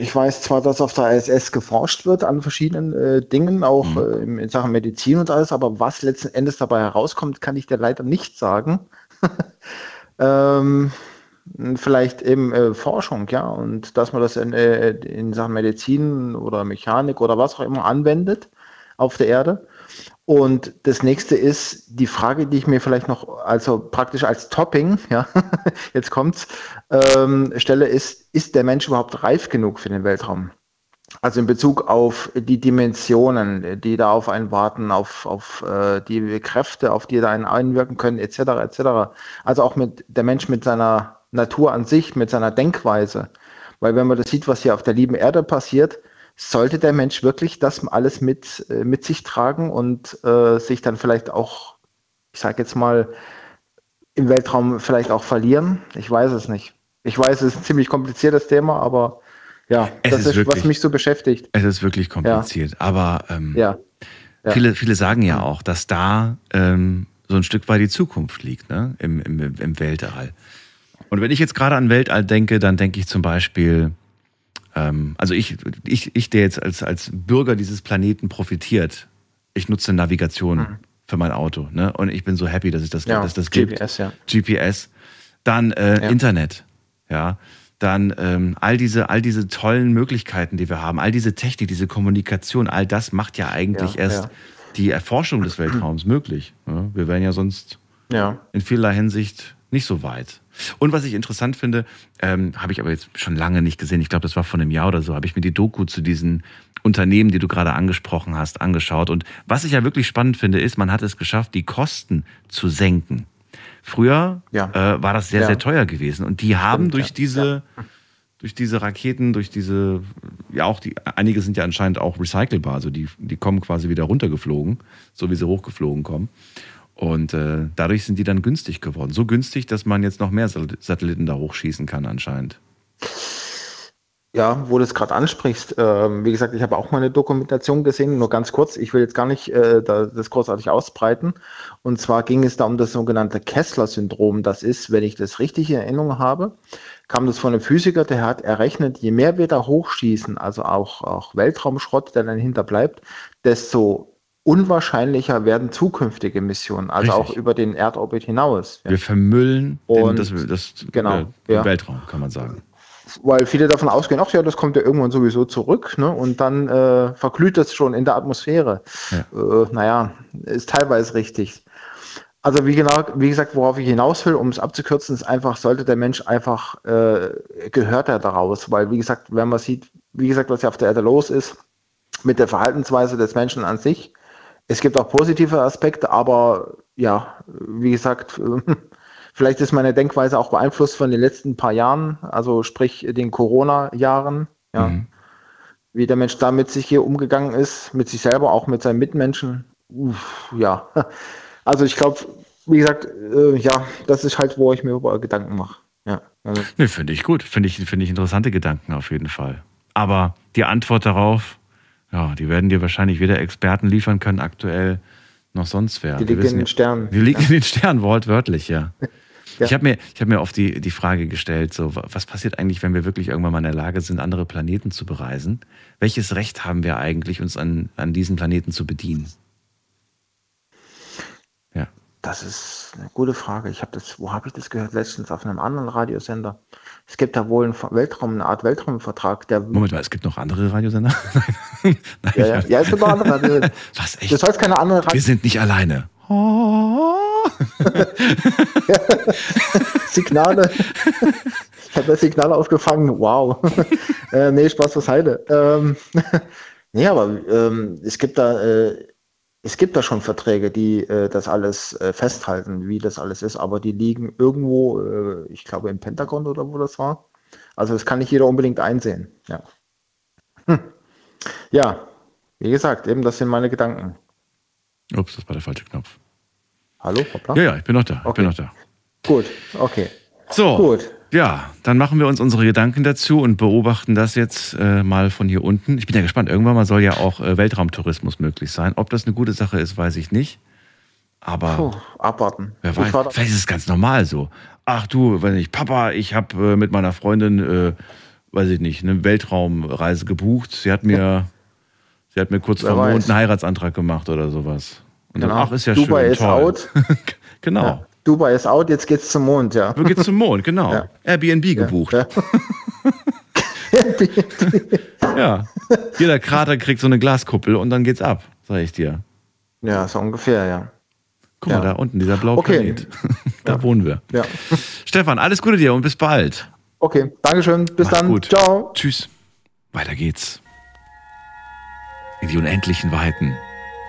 Ich weiß zwar, dass auf der ISS geforscht wird an verschiedenen äh, Dingen, auch äh, in in Sachen Medizin und alles, aber was letzten Endes dabei herauskommt, kann ich dir leider nicht sagen. [laughs] ähm, vielleicht eben äh, Forschung, ja, und dass man das in, äh, in Sachen Medizin oder Mechanik oder was auch immer anwendet auf der Erde. Und das nächste ist die Frage, die ich mir vielleicht noch, also praktisch als Topping, [laughs] ja, jetzt kommt's, ähm, stelle, ist, ist der Mensch überhaupt reif genug für den Weltraum? Also in Bezug auf die Dimensionen, die da auf einen warten, auf, auf äh, die Kräfte, auf die da einen einwirken können, etc., etc. Also auch mit der Mensch mit seiner Natur an sich, mit seiner Denkweise. Weil wenn man das sieht, was hier auf der lieben Erde passiert, sollte der Mensch wirklich das alles mit, äh, mit sich tragen und äh, sich dann vielleicht auch, ich sage jetzt mal, im Weltraum vielleicht auch verlieren? Ich weiß es nicht. Ich weiß, es ist ein ziemlich kompliziertes Thema, aber ja, Es das ist ist, was wirklich- mich so beschäftigt. Es ist wirklich kompliziert. Aber ähm, Ja. Ja. Viele, viele sagen ja auch, dass da ähm, so ein Stück weit die Zukunft liegt, ne? Im, im, im Weltall. Und wenn ich jetzt gerade an Weltall denke, dann denke ich zum Beispiel, ähm, also ich, ich, ich, der jetzt als, als Bürger dieses Planeten profitiert, ich nutze Navigation für mein Auto, ne? Und ich bin so happy, dass es das, Ja, dass das gibt. GPS, ja. GPS. Dann äh, Ja. Internet, ja. Dann ähm, all diese, all diese tollen Möglichkeiten, die wir haben, all diese Technik, diese Kommunikation, all das macht ja eigentlich Ja, erst ja. die Erforschung des Weltraums möglich. Ja, wir wären ja sonst in vielerlei Hinsicht nicht so weit. Und was ich interessant finde, ähm, habe ich aber jetzt schon lange nicht gesehen, ich glaube, das war vor einem Jahr oder so, habe ich mir die Doku zu diesen Unternehmen, die du gerade angesprochen hast, angeschaut. Und was ich ja wirklich spannend finde, ist, man hat es geschafft, die Kosten zu senken. Früher Ja. äh, war das sehr, Ja. sehr teuer gewesen. Und die haben Stimmt, durch ja. diese, durch diese Raketen, durch diese, ja auch die, einige sind ja anscheinend auch recycelbar, also die, die kommen quasi wieder runtergeflogen, so wie sie hochgeflogen kommen. Und äh, dadurch sind die dann günstig geworden. So günstig, dass man jetzt noch mehr Sat- Satelliten da hochschießen kann anscheinend. Ja, wo du es gerade ansprichst, ähm, wie gesagt, ich habe auch mal eine Dokumentation gesehen, nur ganz kurz, ich will jetzt gar nicht äh, da, das großartig ausbreiten. Und zwar ging es da um das sogenannte Kessler-Syndrom. Das ist, wenn ich das richtig in Erinnerung habe, kam das von einem Physiker, der hat errechnet, je mehr wir da hochschießen, also auch, auch Weltraumschrott, der dann hinterbleibt, desto unwahrscheinlicher werden zukünftige Missionen, also Richtig. auch über den Erdorbit hinaus. Ja. Wir vermüllen den, Und- das, das genau, äh, den ja. Weltraum, kann man sagen. Weil viele davon ausgehen, ach ja, das kommt ja irgendwann sowieso zurück, ne? Und dann äh, verglüht das schon in der Atmosphäre. Äh, naja, ist teilweise richtig. Also wie genau, wie gesagt, worauf ich hinaus will, um es abzukürzen, ist einfach, sollte der Mensch einfach, äh, gehört er daraus, weil wie gesagt, wenn man sieht, wie gesagt, was ja auf der Erde los ist, mit der Verhaltensweise des Menschen an sich, es gibt auch positive Aspekte, aber ja, wie gesagt, [laughs] Vielleicht ist meine Denkweise auch beeinflusst von den letzten paar Jahren, also sprich den Corona-Jahren, ja. Mhm. Wie der Mensch da mit sich hier umgegangen ist, mit sich selber, auch mit seinen Mitmenschen. Uff, ja. [laughs] Also ich glaube, wie gesagt, äh, ja, das ist halt, wo ich mir überall Gedanken mache. Ja. Also, Nee, finde ich gut. Finde ich, finde ich interessante Gedanken auf jeden Fall. Aber die Antwort darauf, ja, die werden dir wahrscheinlich weder Experten liefern können aktuell, noch sonst wer. Die liegt wissen in den Sternen. Die liegt Ja. in den Sternen, wortwörtlich, ja. [laughs] Ja. Ich habe mir, ich hab mir oft die, die Frage gestellt, so, wa- was passiert eigentlich, wenn wir wirklich irgendwann mal in der Lage sind, andere Planeten zu bereisen? Welches Recht haben wir eigentlich, uns an, an diesen Planeten zu bedienen? Das ist eine gute Frage. Ich habe das, wo habe ich das gehört? Letztens auf einem anderen Radiosender. Es gibt da wohl einen Weltraum, eine Art Weltraumvertrag, der. Moment mal, es gibt noch andere Radiosender? [laughs] Nein, Ja, ja, ja, es gibt noch andere Radiosender. Was, echt? Das heißt keine andere Wir sind nicht alleine. [laughs] Signale. ich habe das Signal aufgefangen. Wow. [laughs] äh, nee, Spaß beiseite. Ähm, [laughs] nee, aber ähm, es gibt da, äh, es gibt da schon Verträge, die äh, das alles äh, festhalten, wie das alles ist, aber die liegen irgendwo, äh, ich glaube im Pentagon oder wo das war. Also das kann nicht jeder unbedingt einsehen. Ja. Hm. Ja, wie gesagt, eben das sind meine Gedanken. Ups, das war der falsche Knopf. Hallo, hoppla. Ja, ja, ich bin noch da. Ich Okay. bin noch da. Gut, okay. So, Gut. ja, dann machen wir uns unsere Gedanken dazu und beobachten das jetzt äh, mal von hier unten. Ich bin ja gespannt, irgendwann mal soll ja auch äh, Weltraumtourismus möglich sein. Ob das eine gute Sache ist, weiß ich nicht. Aber Puh, abwarten. wer Ich weiß, vielleicht ist es ganz normal so. Ach du, wenn ich, Papa, ich habe äh, mit meiner Freundin, äh, weiß ich nicht, eine Weltraumreise gebucht. Sie hat mir, sie hat mir kurz vor Mond einen Heiratsantrag gemacht oder sowas. Und dann, Genau. ach, ist ja Dubai schön, ist toll. out. [laughs] Genau. Ja. Dubai ist out, jetzt geht's zum Mond, ja. Wo geht's zum Mond, genau. Ja. Airbnb gebucht. [laughs] Ja. Jeder Krater kriegt so eine Glaskuppel und dann geht's ab, sag ich dir. Ja, so ungefähr, ja. Guck mal, da unten, dieser blaue Okay. Planet. [laughs] da wohnen wir. Ja. Stefan, alles Gute dir und bis bald. Okay, Dankeschön. Bis Mach's dann. gut. Ciao. Tschüss. Weiter geht's. In die unendlichen Weiten.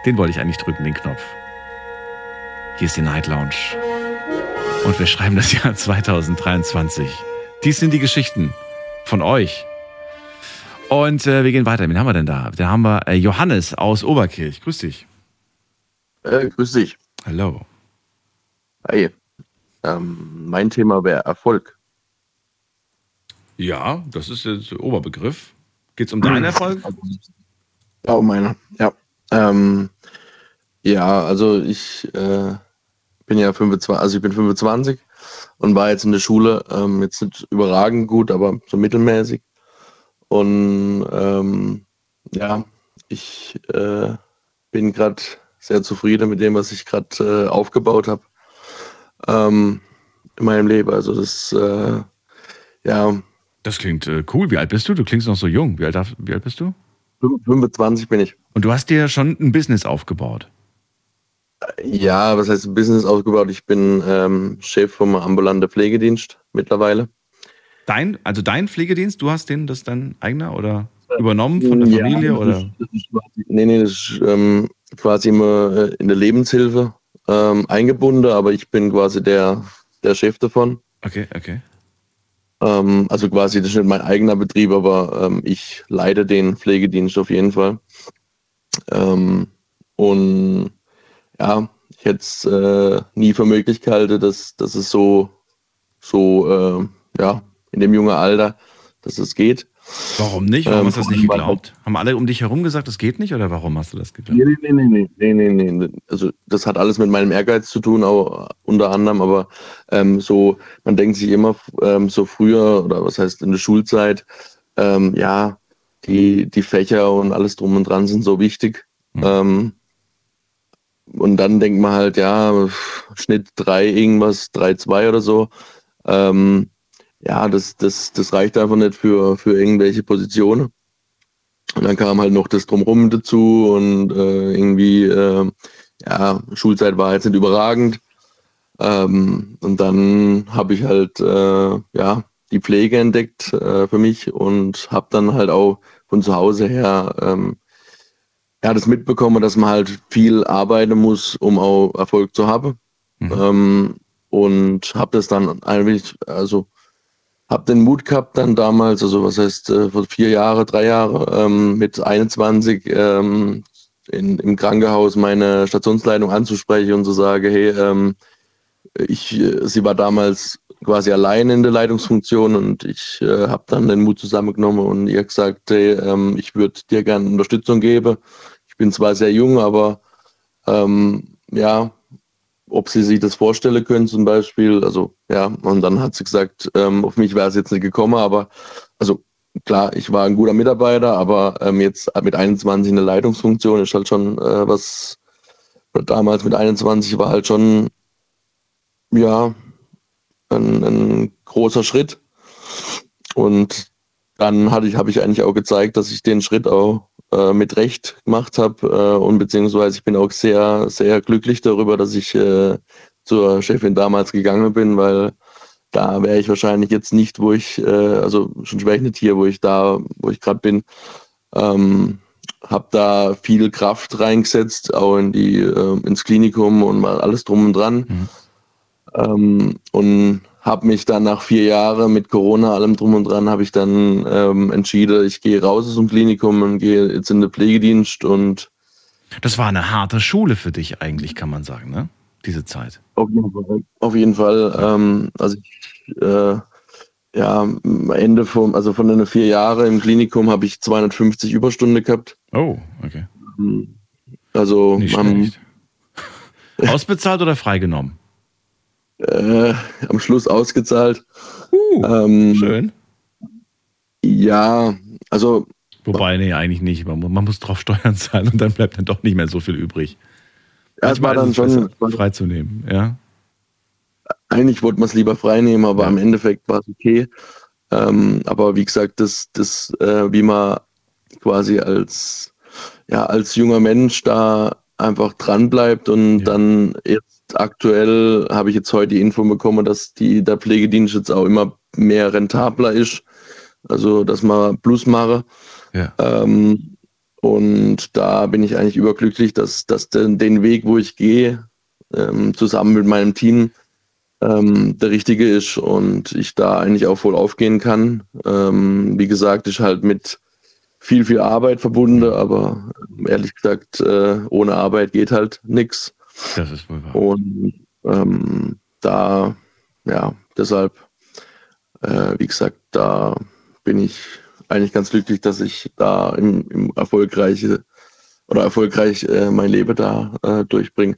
Den wollte ich eigentlich drücken, den Knopf. Hier ist die Night Lounge. Und wir schreiben das Jahr [laughs] 2023. Dies sind die Geschichten von euch. Und äh, wir gehen weiter. Wen haben wir denn da? Da haben wir äh, Johannes aus Oberkirch. Grüß dich. Äh, grüß dich. Hallo. Hi. Ähm, mein Thema wäre Erfolg. Ja, das ist jetzt der Oberbegriff. Geht's um deinen [clears throat] Erfolg? Ja, um meine. Ja. Ähm, ja, also ich äh, bin ja 25, also ich bin 25 und war jetzt in der Schule ähm, jetzt nicht überragend gut, aber so mittelmäßig. Und ähm, ja, ich äh, bin gerade sehr zufrieden mit dem, was ich gerade äh, aufgebaut habe ähm, in meinem Leben. Also das, äh, ja. Das klingt äh, cool. Wie alt bist du? Du klingst noch so jung. Wie alt, wie alt bist du? 25 bin ich. Und du hast dir schon ein Business aufgebaut. Ja, was heißt Business aufgebaut? Ich bin ähm, Chef vom ambulanten Pflegedienst mittlerweile. Dein, also dein Pflegedienst, du hast den, das ist dein eigener oder übernommen von der Ja, Familie das oder? Ist, das ist quasi, nee, nee, das ist ähm, quasi immer äh, in der Lebenshilfe ähm, eingebunden, aber ich bin quasi der, der Chef davon. Okay, okay. Ähm, also quasi, das ist nicht mein eigener Betrieb, aber ähm, ich leite den Pflegedienst auf jeden Fall. Ähm, und ja, ich hätte es äh, nie für möglich gehalten, dass, dass es so, so äh, ja, in dem jungen Alter, dass es geht. Warum nicht? Warum Ähm, hast du das nicht geglaubt? Haben alle um dich herum gesagt, das geht nicht oder warum hast du das geglaubt? Nee, nee, nee, nee, nee, nee, nee, nee. Also das hat alles mit meinem Ehrgeiz zu tun, auch unter anderem, aber ähm, so, man denkt sich immer ähm, so früher oder was heißt in der Schulzeit, ähm, ja, die, die Fächer und alles drum und dran sind so wichtig. Ähm, und dann denkt man halt, ja, Schnitt 3 irgendwas, 3,2 oder so. Ähm, ja, das, das, das reicht einfach nicht für, für irgendwelche Positionen. Und dann kam halt noch das Drumrum dazu und äh, irgendwie, äh, ja, Schulzeit war jetzt nicht überragend. Ähm, und dann habe ich halt, äh, ja, die Pflege entdeckt äh, für mich und habe dann halt auch von zu Hause her, ähm, ja, das mitbekommen, dass man halt viel arbeiten muss, um auch Erfolg zu haben. Ähm, und habe das dann ein wenig, also habe den Mut gehabt dann damals, also was heißt äh, vor vier Jahre, drei Jahre, ähm, mit 21 ähm, in, im Krankenhaus meine Stationsleitung anzusprechen und zu sagen, hey, ähm, ich, äh, sie war damals quasi allein in der Leitungsfunktion und ich äh, habe dann den Mut zusammengenommen und ihr gesagt, hey, ähm, ich würde dir gerne Unterstützung geben. Ich bin zwar sehr jung, aber ähm, ja, ob sie sich das vorstellen können zum Beispiel. Also ja, und dann hat sie gesagt, ähm, auf mich wäre es jetzt nicht gekommen, aber also klar, ich war ein guter Mitarbeiter, aber ähm, jetzt mit 21 in der Leitungsfunktion ist halt schon äh, was, damals mit 21 war halt schon, ja, ein, ein großer Schritt. Und dann hatte ich, habe ich eigentlich auch gezeigt, dass ich den Schritt auch äh, mit Recht gemacht habe äh, und beziehungsweise ich bin auch sehr, sehr glücklich darüber, dass ich äh, zur Chefin damals gegangen bin, weil da wäre ich wahrscheinlich jetzt nicht, wo ich, äh, also schon wäre ich nicht hier, wo ich da, wo ich gerade bin. Ähm, habe da viel Kraft reingesetzt, auch in die, äh, ins Klinikum und mal alles drum und dran. Mhm. Ähm, und habe mich dann nach vier Jahren mit Corona, allem drum und dran, habe ich dann ähm, entschieden, ich gehe raus aus dem Klinikum und gehe jetzt in den Pflegedienst und das war eine harte Schule für dich eigentlich, kann man sagen, ne? Diese Zeit. Auf jeden Fall. Auf jeden Fall ähm, also ich, äh, ja, am Ende vom, also von den vier Jahren im Klinikum habe ich 250 Überstunden gehabt. Oh, okay. Also Nicht am, [laughs] Ausbezahlt oder freigenommen? Äh, am Schluss ausgezahlt. Uh, ähm, schön. Ja, also Wobei, nee, eigentlich nicht. Man, man muss drauf Steuern zahlen und dann bleibt dann doch nicht mehr so viel übrig. Ja, es war dann schon- freizunehmen, ja. eigentlich wollte man es lieber freinehmen, aber im Endeffekt war es okay. Ähm, aber wie gesagt, das, das äh, wie man quasi als, ja, als junger Mensch da einfach dran bleibt und dann jetzt aktuell habe ich jetzt heute die Info bekommen, dass die, der Pflegedienst jetzt auch immer mehr rentabler ist. Also, dass man Plus mache. Ja. Ähm, und da bin ich eigentlich überglücklich, dass, dass den, den Weg, wo ich gehe, ähm, zusammen mit meinem Team, ähm, der richtige ist und ich da eigentlich auch voll aufgehen kann. Ähm, wie gesagt, ist halt mit viel, viel Arbeit verbunden, aber ehrlich gesagt, äh, ohne Arbeit geht halt nichts. Das ist wohl wahr. Und ähm, da, ja, deshalb, äh, wie gesagt, da bin ich eigentlich ganz glücklich, dass ich da im, im erfolgreiche oder erfolgreich äh, mein Leben da äh, durchbringe.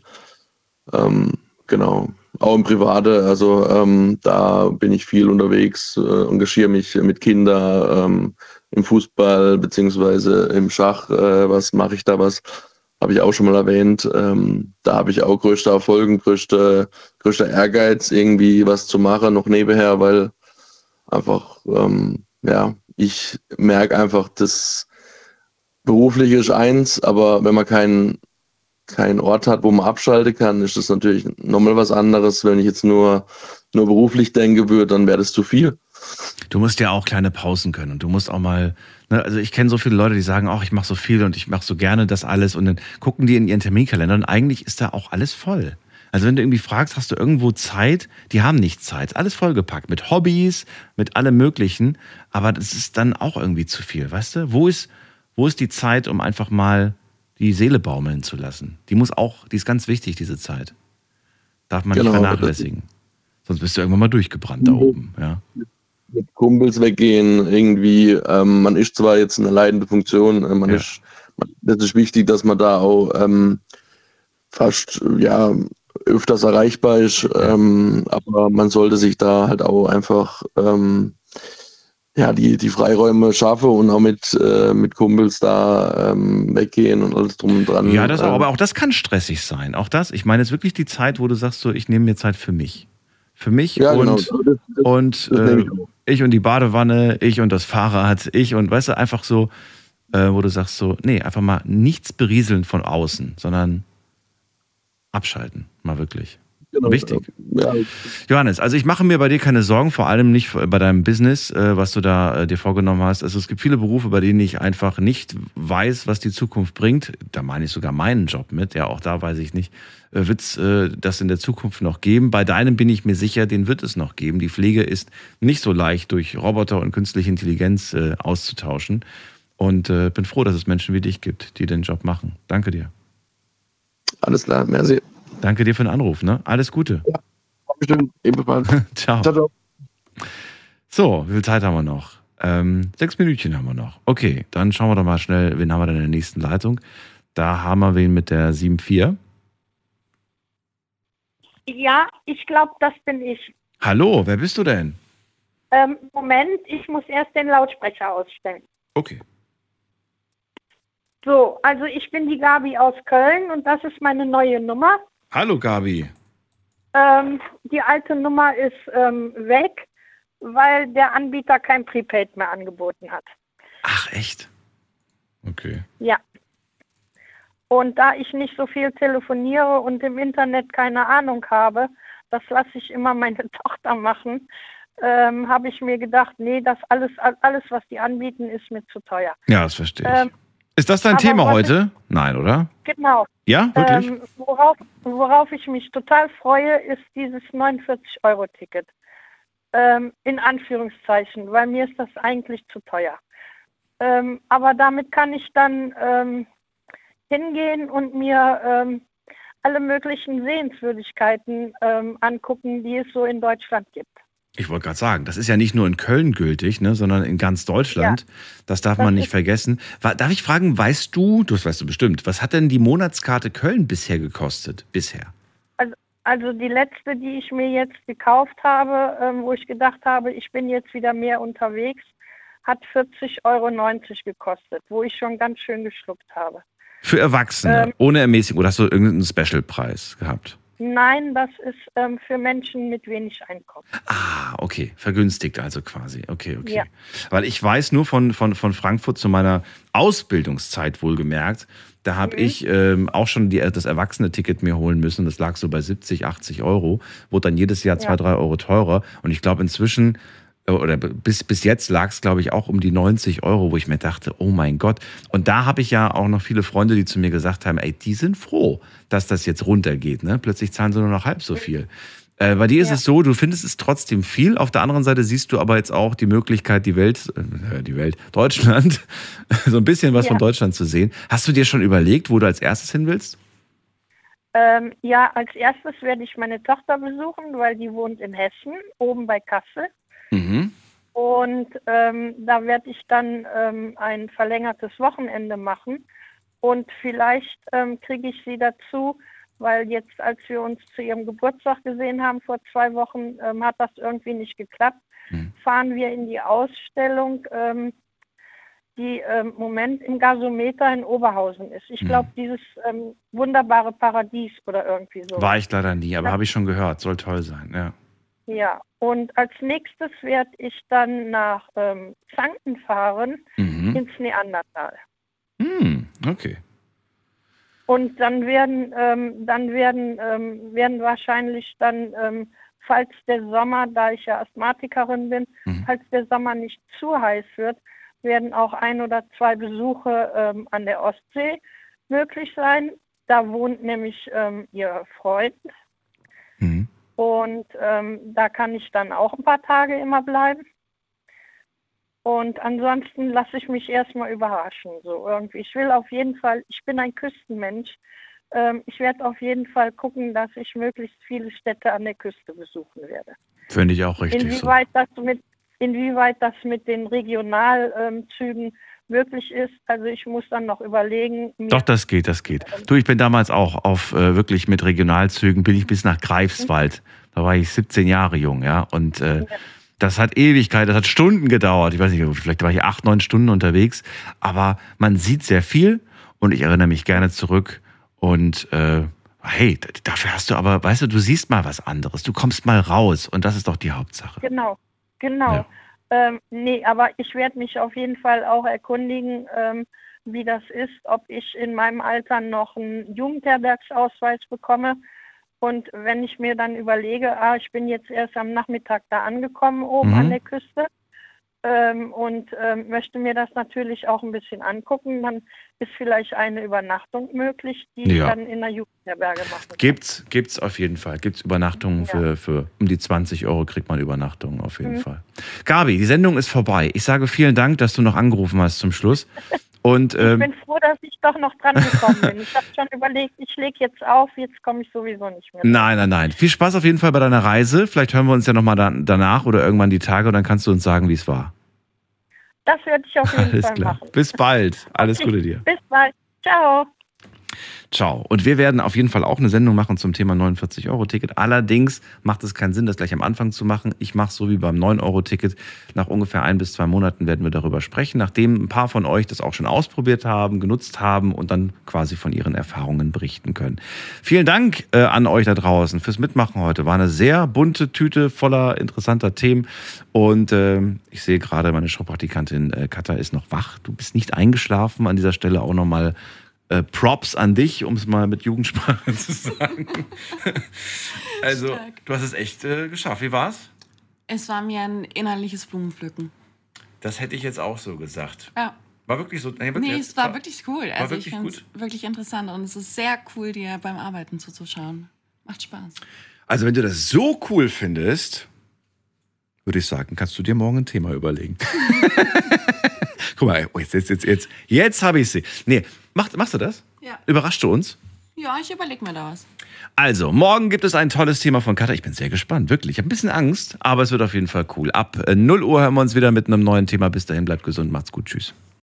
Ähm, genau. Auch im Private, also ähm, da bin ich viel unterwegs, äh, engagiere mich mit Kindern ähm, im Fußball beziehungsweise im Schach. Äh, was mache ich da was? Habe ich auch schon mal erwähnt. Ähm, da habe ich auch größte Erfolge, größte, größter Ehrgeiz, irgendwie was zu machen, noch nebenher, weil einfach, ähm, ja, ich merke einfach, das Berufliche ist eins, aber wenn man keinen keinen Ort hat, wo man abschalten kann, ist das natürlich nochmal was anderes. Wenn ich jetzt nur, nur beruflich denke würde, dann wäre das zu viel. Du musst ja auch kleine Pausen können und du musst auch mal, ne, also ich kenne so viele Leute, die sagen, ach, ich mache so viel und ich mache so gerne das alles und dann gucken die in ihren Terminkalender und eigentlich ist da auch alles voll. Also wenn du irgendwie fragst, hast du irgendwo Zeit? Die haben nicht Zeit. Alles vollgepackt mit Hobbys, mit allem Möglichen. Aber das ist dann auch irgendwie zu viel, weißt du? Wo ist, wo ist die Zeit, um einfach mal die Seele baumeln zu lassen? Die muss auch, die ist ganz wichtig, diese Zeit. Darf man Genau, nicht vernachlässigen. Sonst bist du irgendwann mal durchgebrannt da oben, ja. Mit Kumpels weggehen, irgendwie, ähm, man ist zwar jetzt eine leitende Funktion, äh, man ist, man, das ist wichtig, dass man da auch ähm, fast, ja, öfters erreichbar ist, ähm, aber man sollte sich da halt auch einfach, ähm, ja, die, die Freiräume schaffen und auch mit, äh, mit Kumpels da ähm, weggehen und alles drum und dran. Ja, das auch, ähm, aber auch das kann stressig sein. Auch das, ich meine, es ist wirklich die Zeit, wo du sagst, so, ich nehme mir Zeit für mich. Für mich Ja, genau. und, Das- das- und das äh, ich und die Badewanne, ich und das Fahrrad, ich und weißt du, einfach so, äh, wo du sagst so, nee, einfach mal nichts berieseln von außen, sondern abschalten, mal wirklich. Genau, Wichtig. Ja, Johannes, also ich mache mir bei dir keine Sorgen, vor allem nicht bei deinem Business, äh, was du da äh, dir vorgenommen hast. Also es gibt viele Berufe, bei denen ich einfach nicht weiß, was die Zukunft bringt. Da meine ich sogar meinen Job mit. Ja, auch da weiß ich nicht. Äh, Wird es das in der Zukunft noch geben? Bei deinem bin ich mir sicher, den wird es noch geben. Die Pflege ist nicht so leicht durch Roboter und künstliche Intelligenz auszutauschen. Und bin froh, dass es Menschen wie dich gibt, die den Job machen. Danke dir. Alles klar, merci. Danke dir für den Anruf. Ne? Alles Gute. Bestimmt, ebenfalls. [laughs] Ciao. So, wie viel Zeit haben wir noch? Ähm, sechs Minütchen haben wir noch. Okay, dann schauen wir doch mal schnell, wen haben wir denn in der nächsten Leitung? Da haben wir wen mit der 7.4. Ja, ich glaube, das bin ich. Hallo, wer bist du denn? Ähm, Moment, ich muss erst den Lautsprecher ausstellen. Okay. So, also ich bin die Gabi aus Köln und das ist meine neue Nummer. Hallo Gabi. Ähm, die alte Nummer ist ähm, weg, weil der Anbieter kein Prepaid mehr angeboten hat. Ach, echt? Okay. Ja. Und da ich nicht so viel telefoniere und im Internet keine Ahnung habe, das lasse ich immer meine [laughs] Tochter machen, ähm, habe ich mir gedacht, nee, das alles, alles, was die anbieten, ist mir zu teuer. Ja, das verstehe ich. Ähm, Ist das dein aber Thema heute? Nein, oder? genau. Ja, wirklich? Ähm, worauf, worauf ich mich total freue, ist dieses 49-Euro-Ticket. Ähm, in Anführungszeichen, weil mir ist das eigentlich zu teuer. Ähm, aber damit kann ich dann ähm, hingehen und mir ähm, alle möglichen Sehenswürdigkeiten ähm, angucken, die es so in Deutschland gibt. Ich wollte gerade sagen, das ist ja nicht nur in Köln gültig, ne, sondern in ganz Deutschland. Das darf man nicht vergessen. Darf ich fragen, weißt du, das weißt du bestimmt, was hat denn die Monatskarte Köln bisher gekostet? Bisher? Also, also die letzte, die ich mir jetzt gekauft habe, ähm, wo ich gedacht habe, ich bin jetzt wieder mehr unterwegs, hat 40,90 Euro gekostet, wo ich schon ganz schön geschluckt habe. Für Erwachsene, Ähm, ohne Ermäßigung. Oder hast du irgendeinen Specialpreis gehabt? Nein, das ist ähm, für Menschen mit wenig Einkommen. Ah, okay. Vergünstigt also quasi. Okay, okay. Ja. Weil ich weiß nur von, von, von Frankfurt zu meiner Ausbildungszeit wohlgemerkt, da habe Mhm. ich ähm, auch schon die, das Erwachsene-Ticket mir holen müssen. Das lag so bei 70, 80 Euro. Wurde dann jedes Jahr zwei, Ja. drei Euro teurer. Und ich glaube inzwischen, oder bis, bis jetzt lag es, glaube ich, auch um die 90 Euro, wo ich mir dachte, oh mein Gott. Und da habe ich ja auch noch viele Freunde, die zu mir gesagt haben, ey, die sind froh, dass das jetzt runtergeht. Ne? Plötzlich zahlen sie nur noch halb so viel. Äh, bei dir ist Ja. es so, du findest es trotzdem viel. Auf der anderen Seite siehst du aber jetzt auch die Möglichkeit, die Welt, äh, die Welt, Deutschland, [laughs] so ein bisschen was Ja. von Deutschland zu sehen. Hast du dir schon überlegt, wo du als erstes hin willst? Ähm, ja, als erstes werde ich meine Tochter besuchen, weil die wohnt in Hessen, oben bei Kassel. Mhm. Und ähm, da werde ich dann ähm, ein verlängertes Wochenende machen. Und vielleicht ähm, kriege ich sie dazu, weil jetzt, als wir uns zu ihrem Geburtstag gesehen haben vor zwei Wochen, ähm, hat das irgendwie nicht geklappt. Fahren wir in die Ausstellung, ähm, die im ähm, Moment im Gasometer in Oberhausen ist. Ich glaube, dieses ähm, wunderbare Paradies oder irgendwie so. War ich leider nie, aber habe ich schon gehört. Soll toll sein, ja. Ja, und als nächstes werde ich dann nach ähm, Zanken fahren, Mhm. ins Neandertal. Hm, okay. Und dann werden, ähm, dann werden, ähm, werden wahrscheinlich dann, ähm, falls der Sommer, da ich ja Asthmatikerin bin, Mhm. falls der Sommer nicht zu heiß wird, werden auch ein oder zwei Besuche ähm, an der Ostsee möglich sein. Da wohnt nämlich ähm, ihr Freund. Und ähm, da kann ich dann auch ein paar Tage immer bleiben. Und ansonsten lasse ich mich erstmal überraschen. So irgendwie. Ich will auf jeden Fall, ich bin ein Küstenmensch. Ähm, ich werde auf jeden Fall gucken, dass ich möglichst viele Städte an der Küste besuchen werde. Finde ich auch richtig so. Inwieweit das mit, inwieweit das mit den Regionalzügen möglich ist, also ich muss dann noch überlegen. Doch, das geht, das geht. Du, ich bin damals auch auf äh, wirklich mit Regionalzügen, bin ich bis nach Greifswald. Da war ich 17 Jahre jung, ja. Und äh, das hat Ewigkeit, das hat Stunden gedauert. Ich weiß nicht, vielleicht war ich acht, neun Stunden unterwegs. Aber man sieht sehr viel und ich erinnere mich gerne zurück. Und äh, hey, dafür hast du aber, weißt du, du siehst mal was anderes. Du kommst mal raus und das ist doch die Hauptsache. Genau, genau. Ja. Ähm, nee, aber ich werde mich auf jeden Fall auch erkundigen, ähm, wie das ist, ob ich in meinem Alter noch einen Jugendherbergsausweis bekomme. Und wenn ich mir dann überlege, ah, ich bin jetzt erst am Nachmittag da angekommen oben Mhm. an der Küste ähm, und ähm, möchte mir das natürlich auch ein bisschen angucken, dann ist vielleicht eine Übernachtung möglich, die ich Ja. dann in der Jugendherberge machen kann. Gibt's, gibt's auf jeden Fall. Gibt's Übernachtungen für, für um die 20 Euro kriegt man Übernachtungen auf jeden Mhm. Fall. Gabi, die Sendung ist vorbei. Ich sage vielen Dank, dass du noch angerufen hast zum Schluss. [laughs] Und Ich ähm, bin froh, dass ich doch noch dran gekommen bin. Ich habe schon überlegt, ich lege jetzt auf, jetzt komme ich sowieso nicht mehr. nein, nein, nein. Viel Spaß auf jeden Fall bei deiner Reise. Vielleicht hören wir uns ja nochmal dann, danach oder irgendwann die Tage und dann kannst du uns sagen, wie es war. Das werde ich auf jeden Alles Fall klar. machen. Bis bald. Alles Gute dir. Bis bald. Ciao. Ciao. Und wir werden auf jeden Fall auch eine Sendung machen zum Thema 49-Euro-Ticket. Allerdings macht es keinen Sinn, das gleich am Anfang zu machen. Ich mache so wie beim 9-Euro-Ticket. Nach ungefähr ein bis zwei Monaten werden wir darüber sprechen, nachdem ein paar von euch das auch schon ausprobiert haben, genutzt haben und dann quasi von ihren Erfahrungen berichten können. Vielen Dank äh, an euch da draußen fürs Mitmachen heute. War eine sehr bunte Tüte voller interessanter Themen. Und ähm, ich sehe gerade, meine Showpraktikantin äh, Katha ist noch wach. Du bist nicht eingeschlafen. An dieser Stelle auch nochmal äh, Props an dich, um es mal mit Jugendsprache [laughs] zu sagen. [laughs] also, du hast es echt äh, geschafft. Wie war's? Es war mir ein innerliches Blumenpflücken. Das hätte ich jetzt auch so gesagt. Ja. War wirklich so. Nee, wirklich, Nee, es war wirklich cool. War Also ich wirklich finde es gut. wirklich interessant und es ist sehr cool, dir beim Arbeiten zuzuschauen. Macht Spaß. Also, wenn du das so cool findest, würde ich sagen, kannst du dir morgen ein Thema überlegen. [laughs] Guck mal, oh, jetzt, jetzt, jetzt, jetzt, jetzt habe ich sie. Nee, mach, machst du das? Ja. Überraschst du uns? Ja, ich überlege mir da was. Also, morgen gibt es ein tolles Thema von Katha. Ich bin sehr gespannt, wirklich. Ich habe ein bisschen Angst, aber es wird auf jeden Fall cool. Ab äh, 0 Uhr hören wir uns wieder mit einem neuen Thema. Bis dahin, bleibt gesund, macht's gut, tschüss.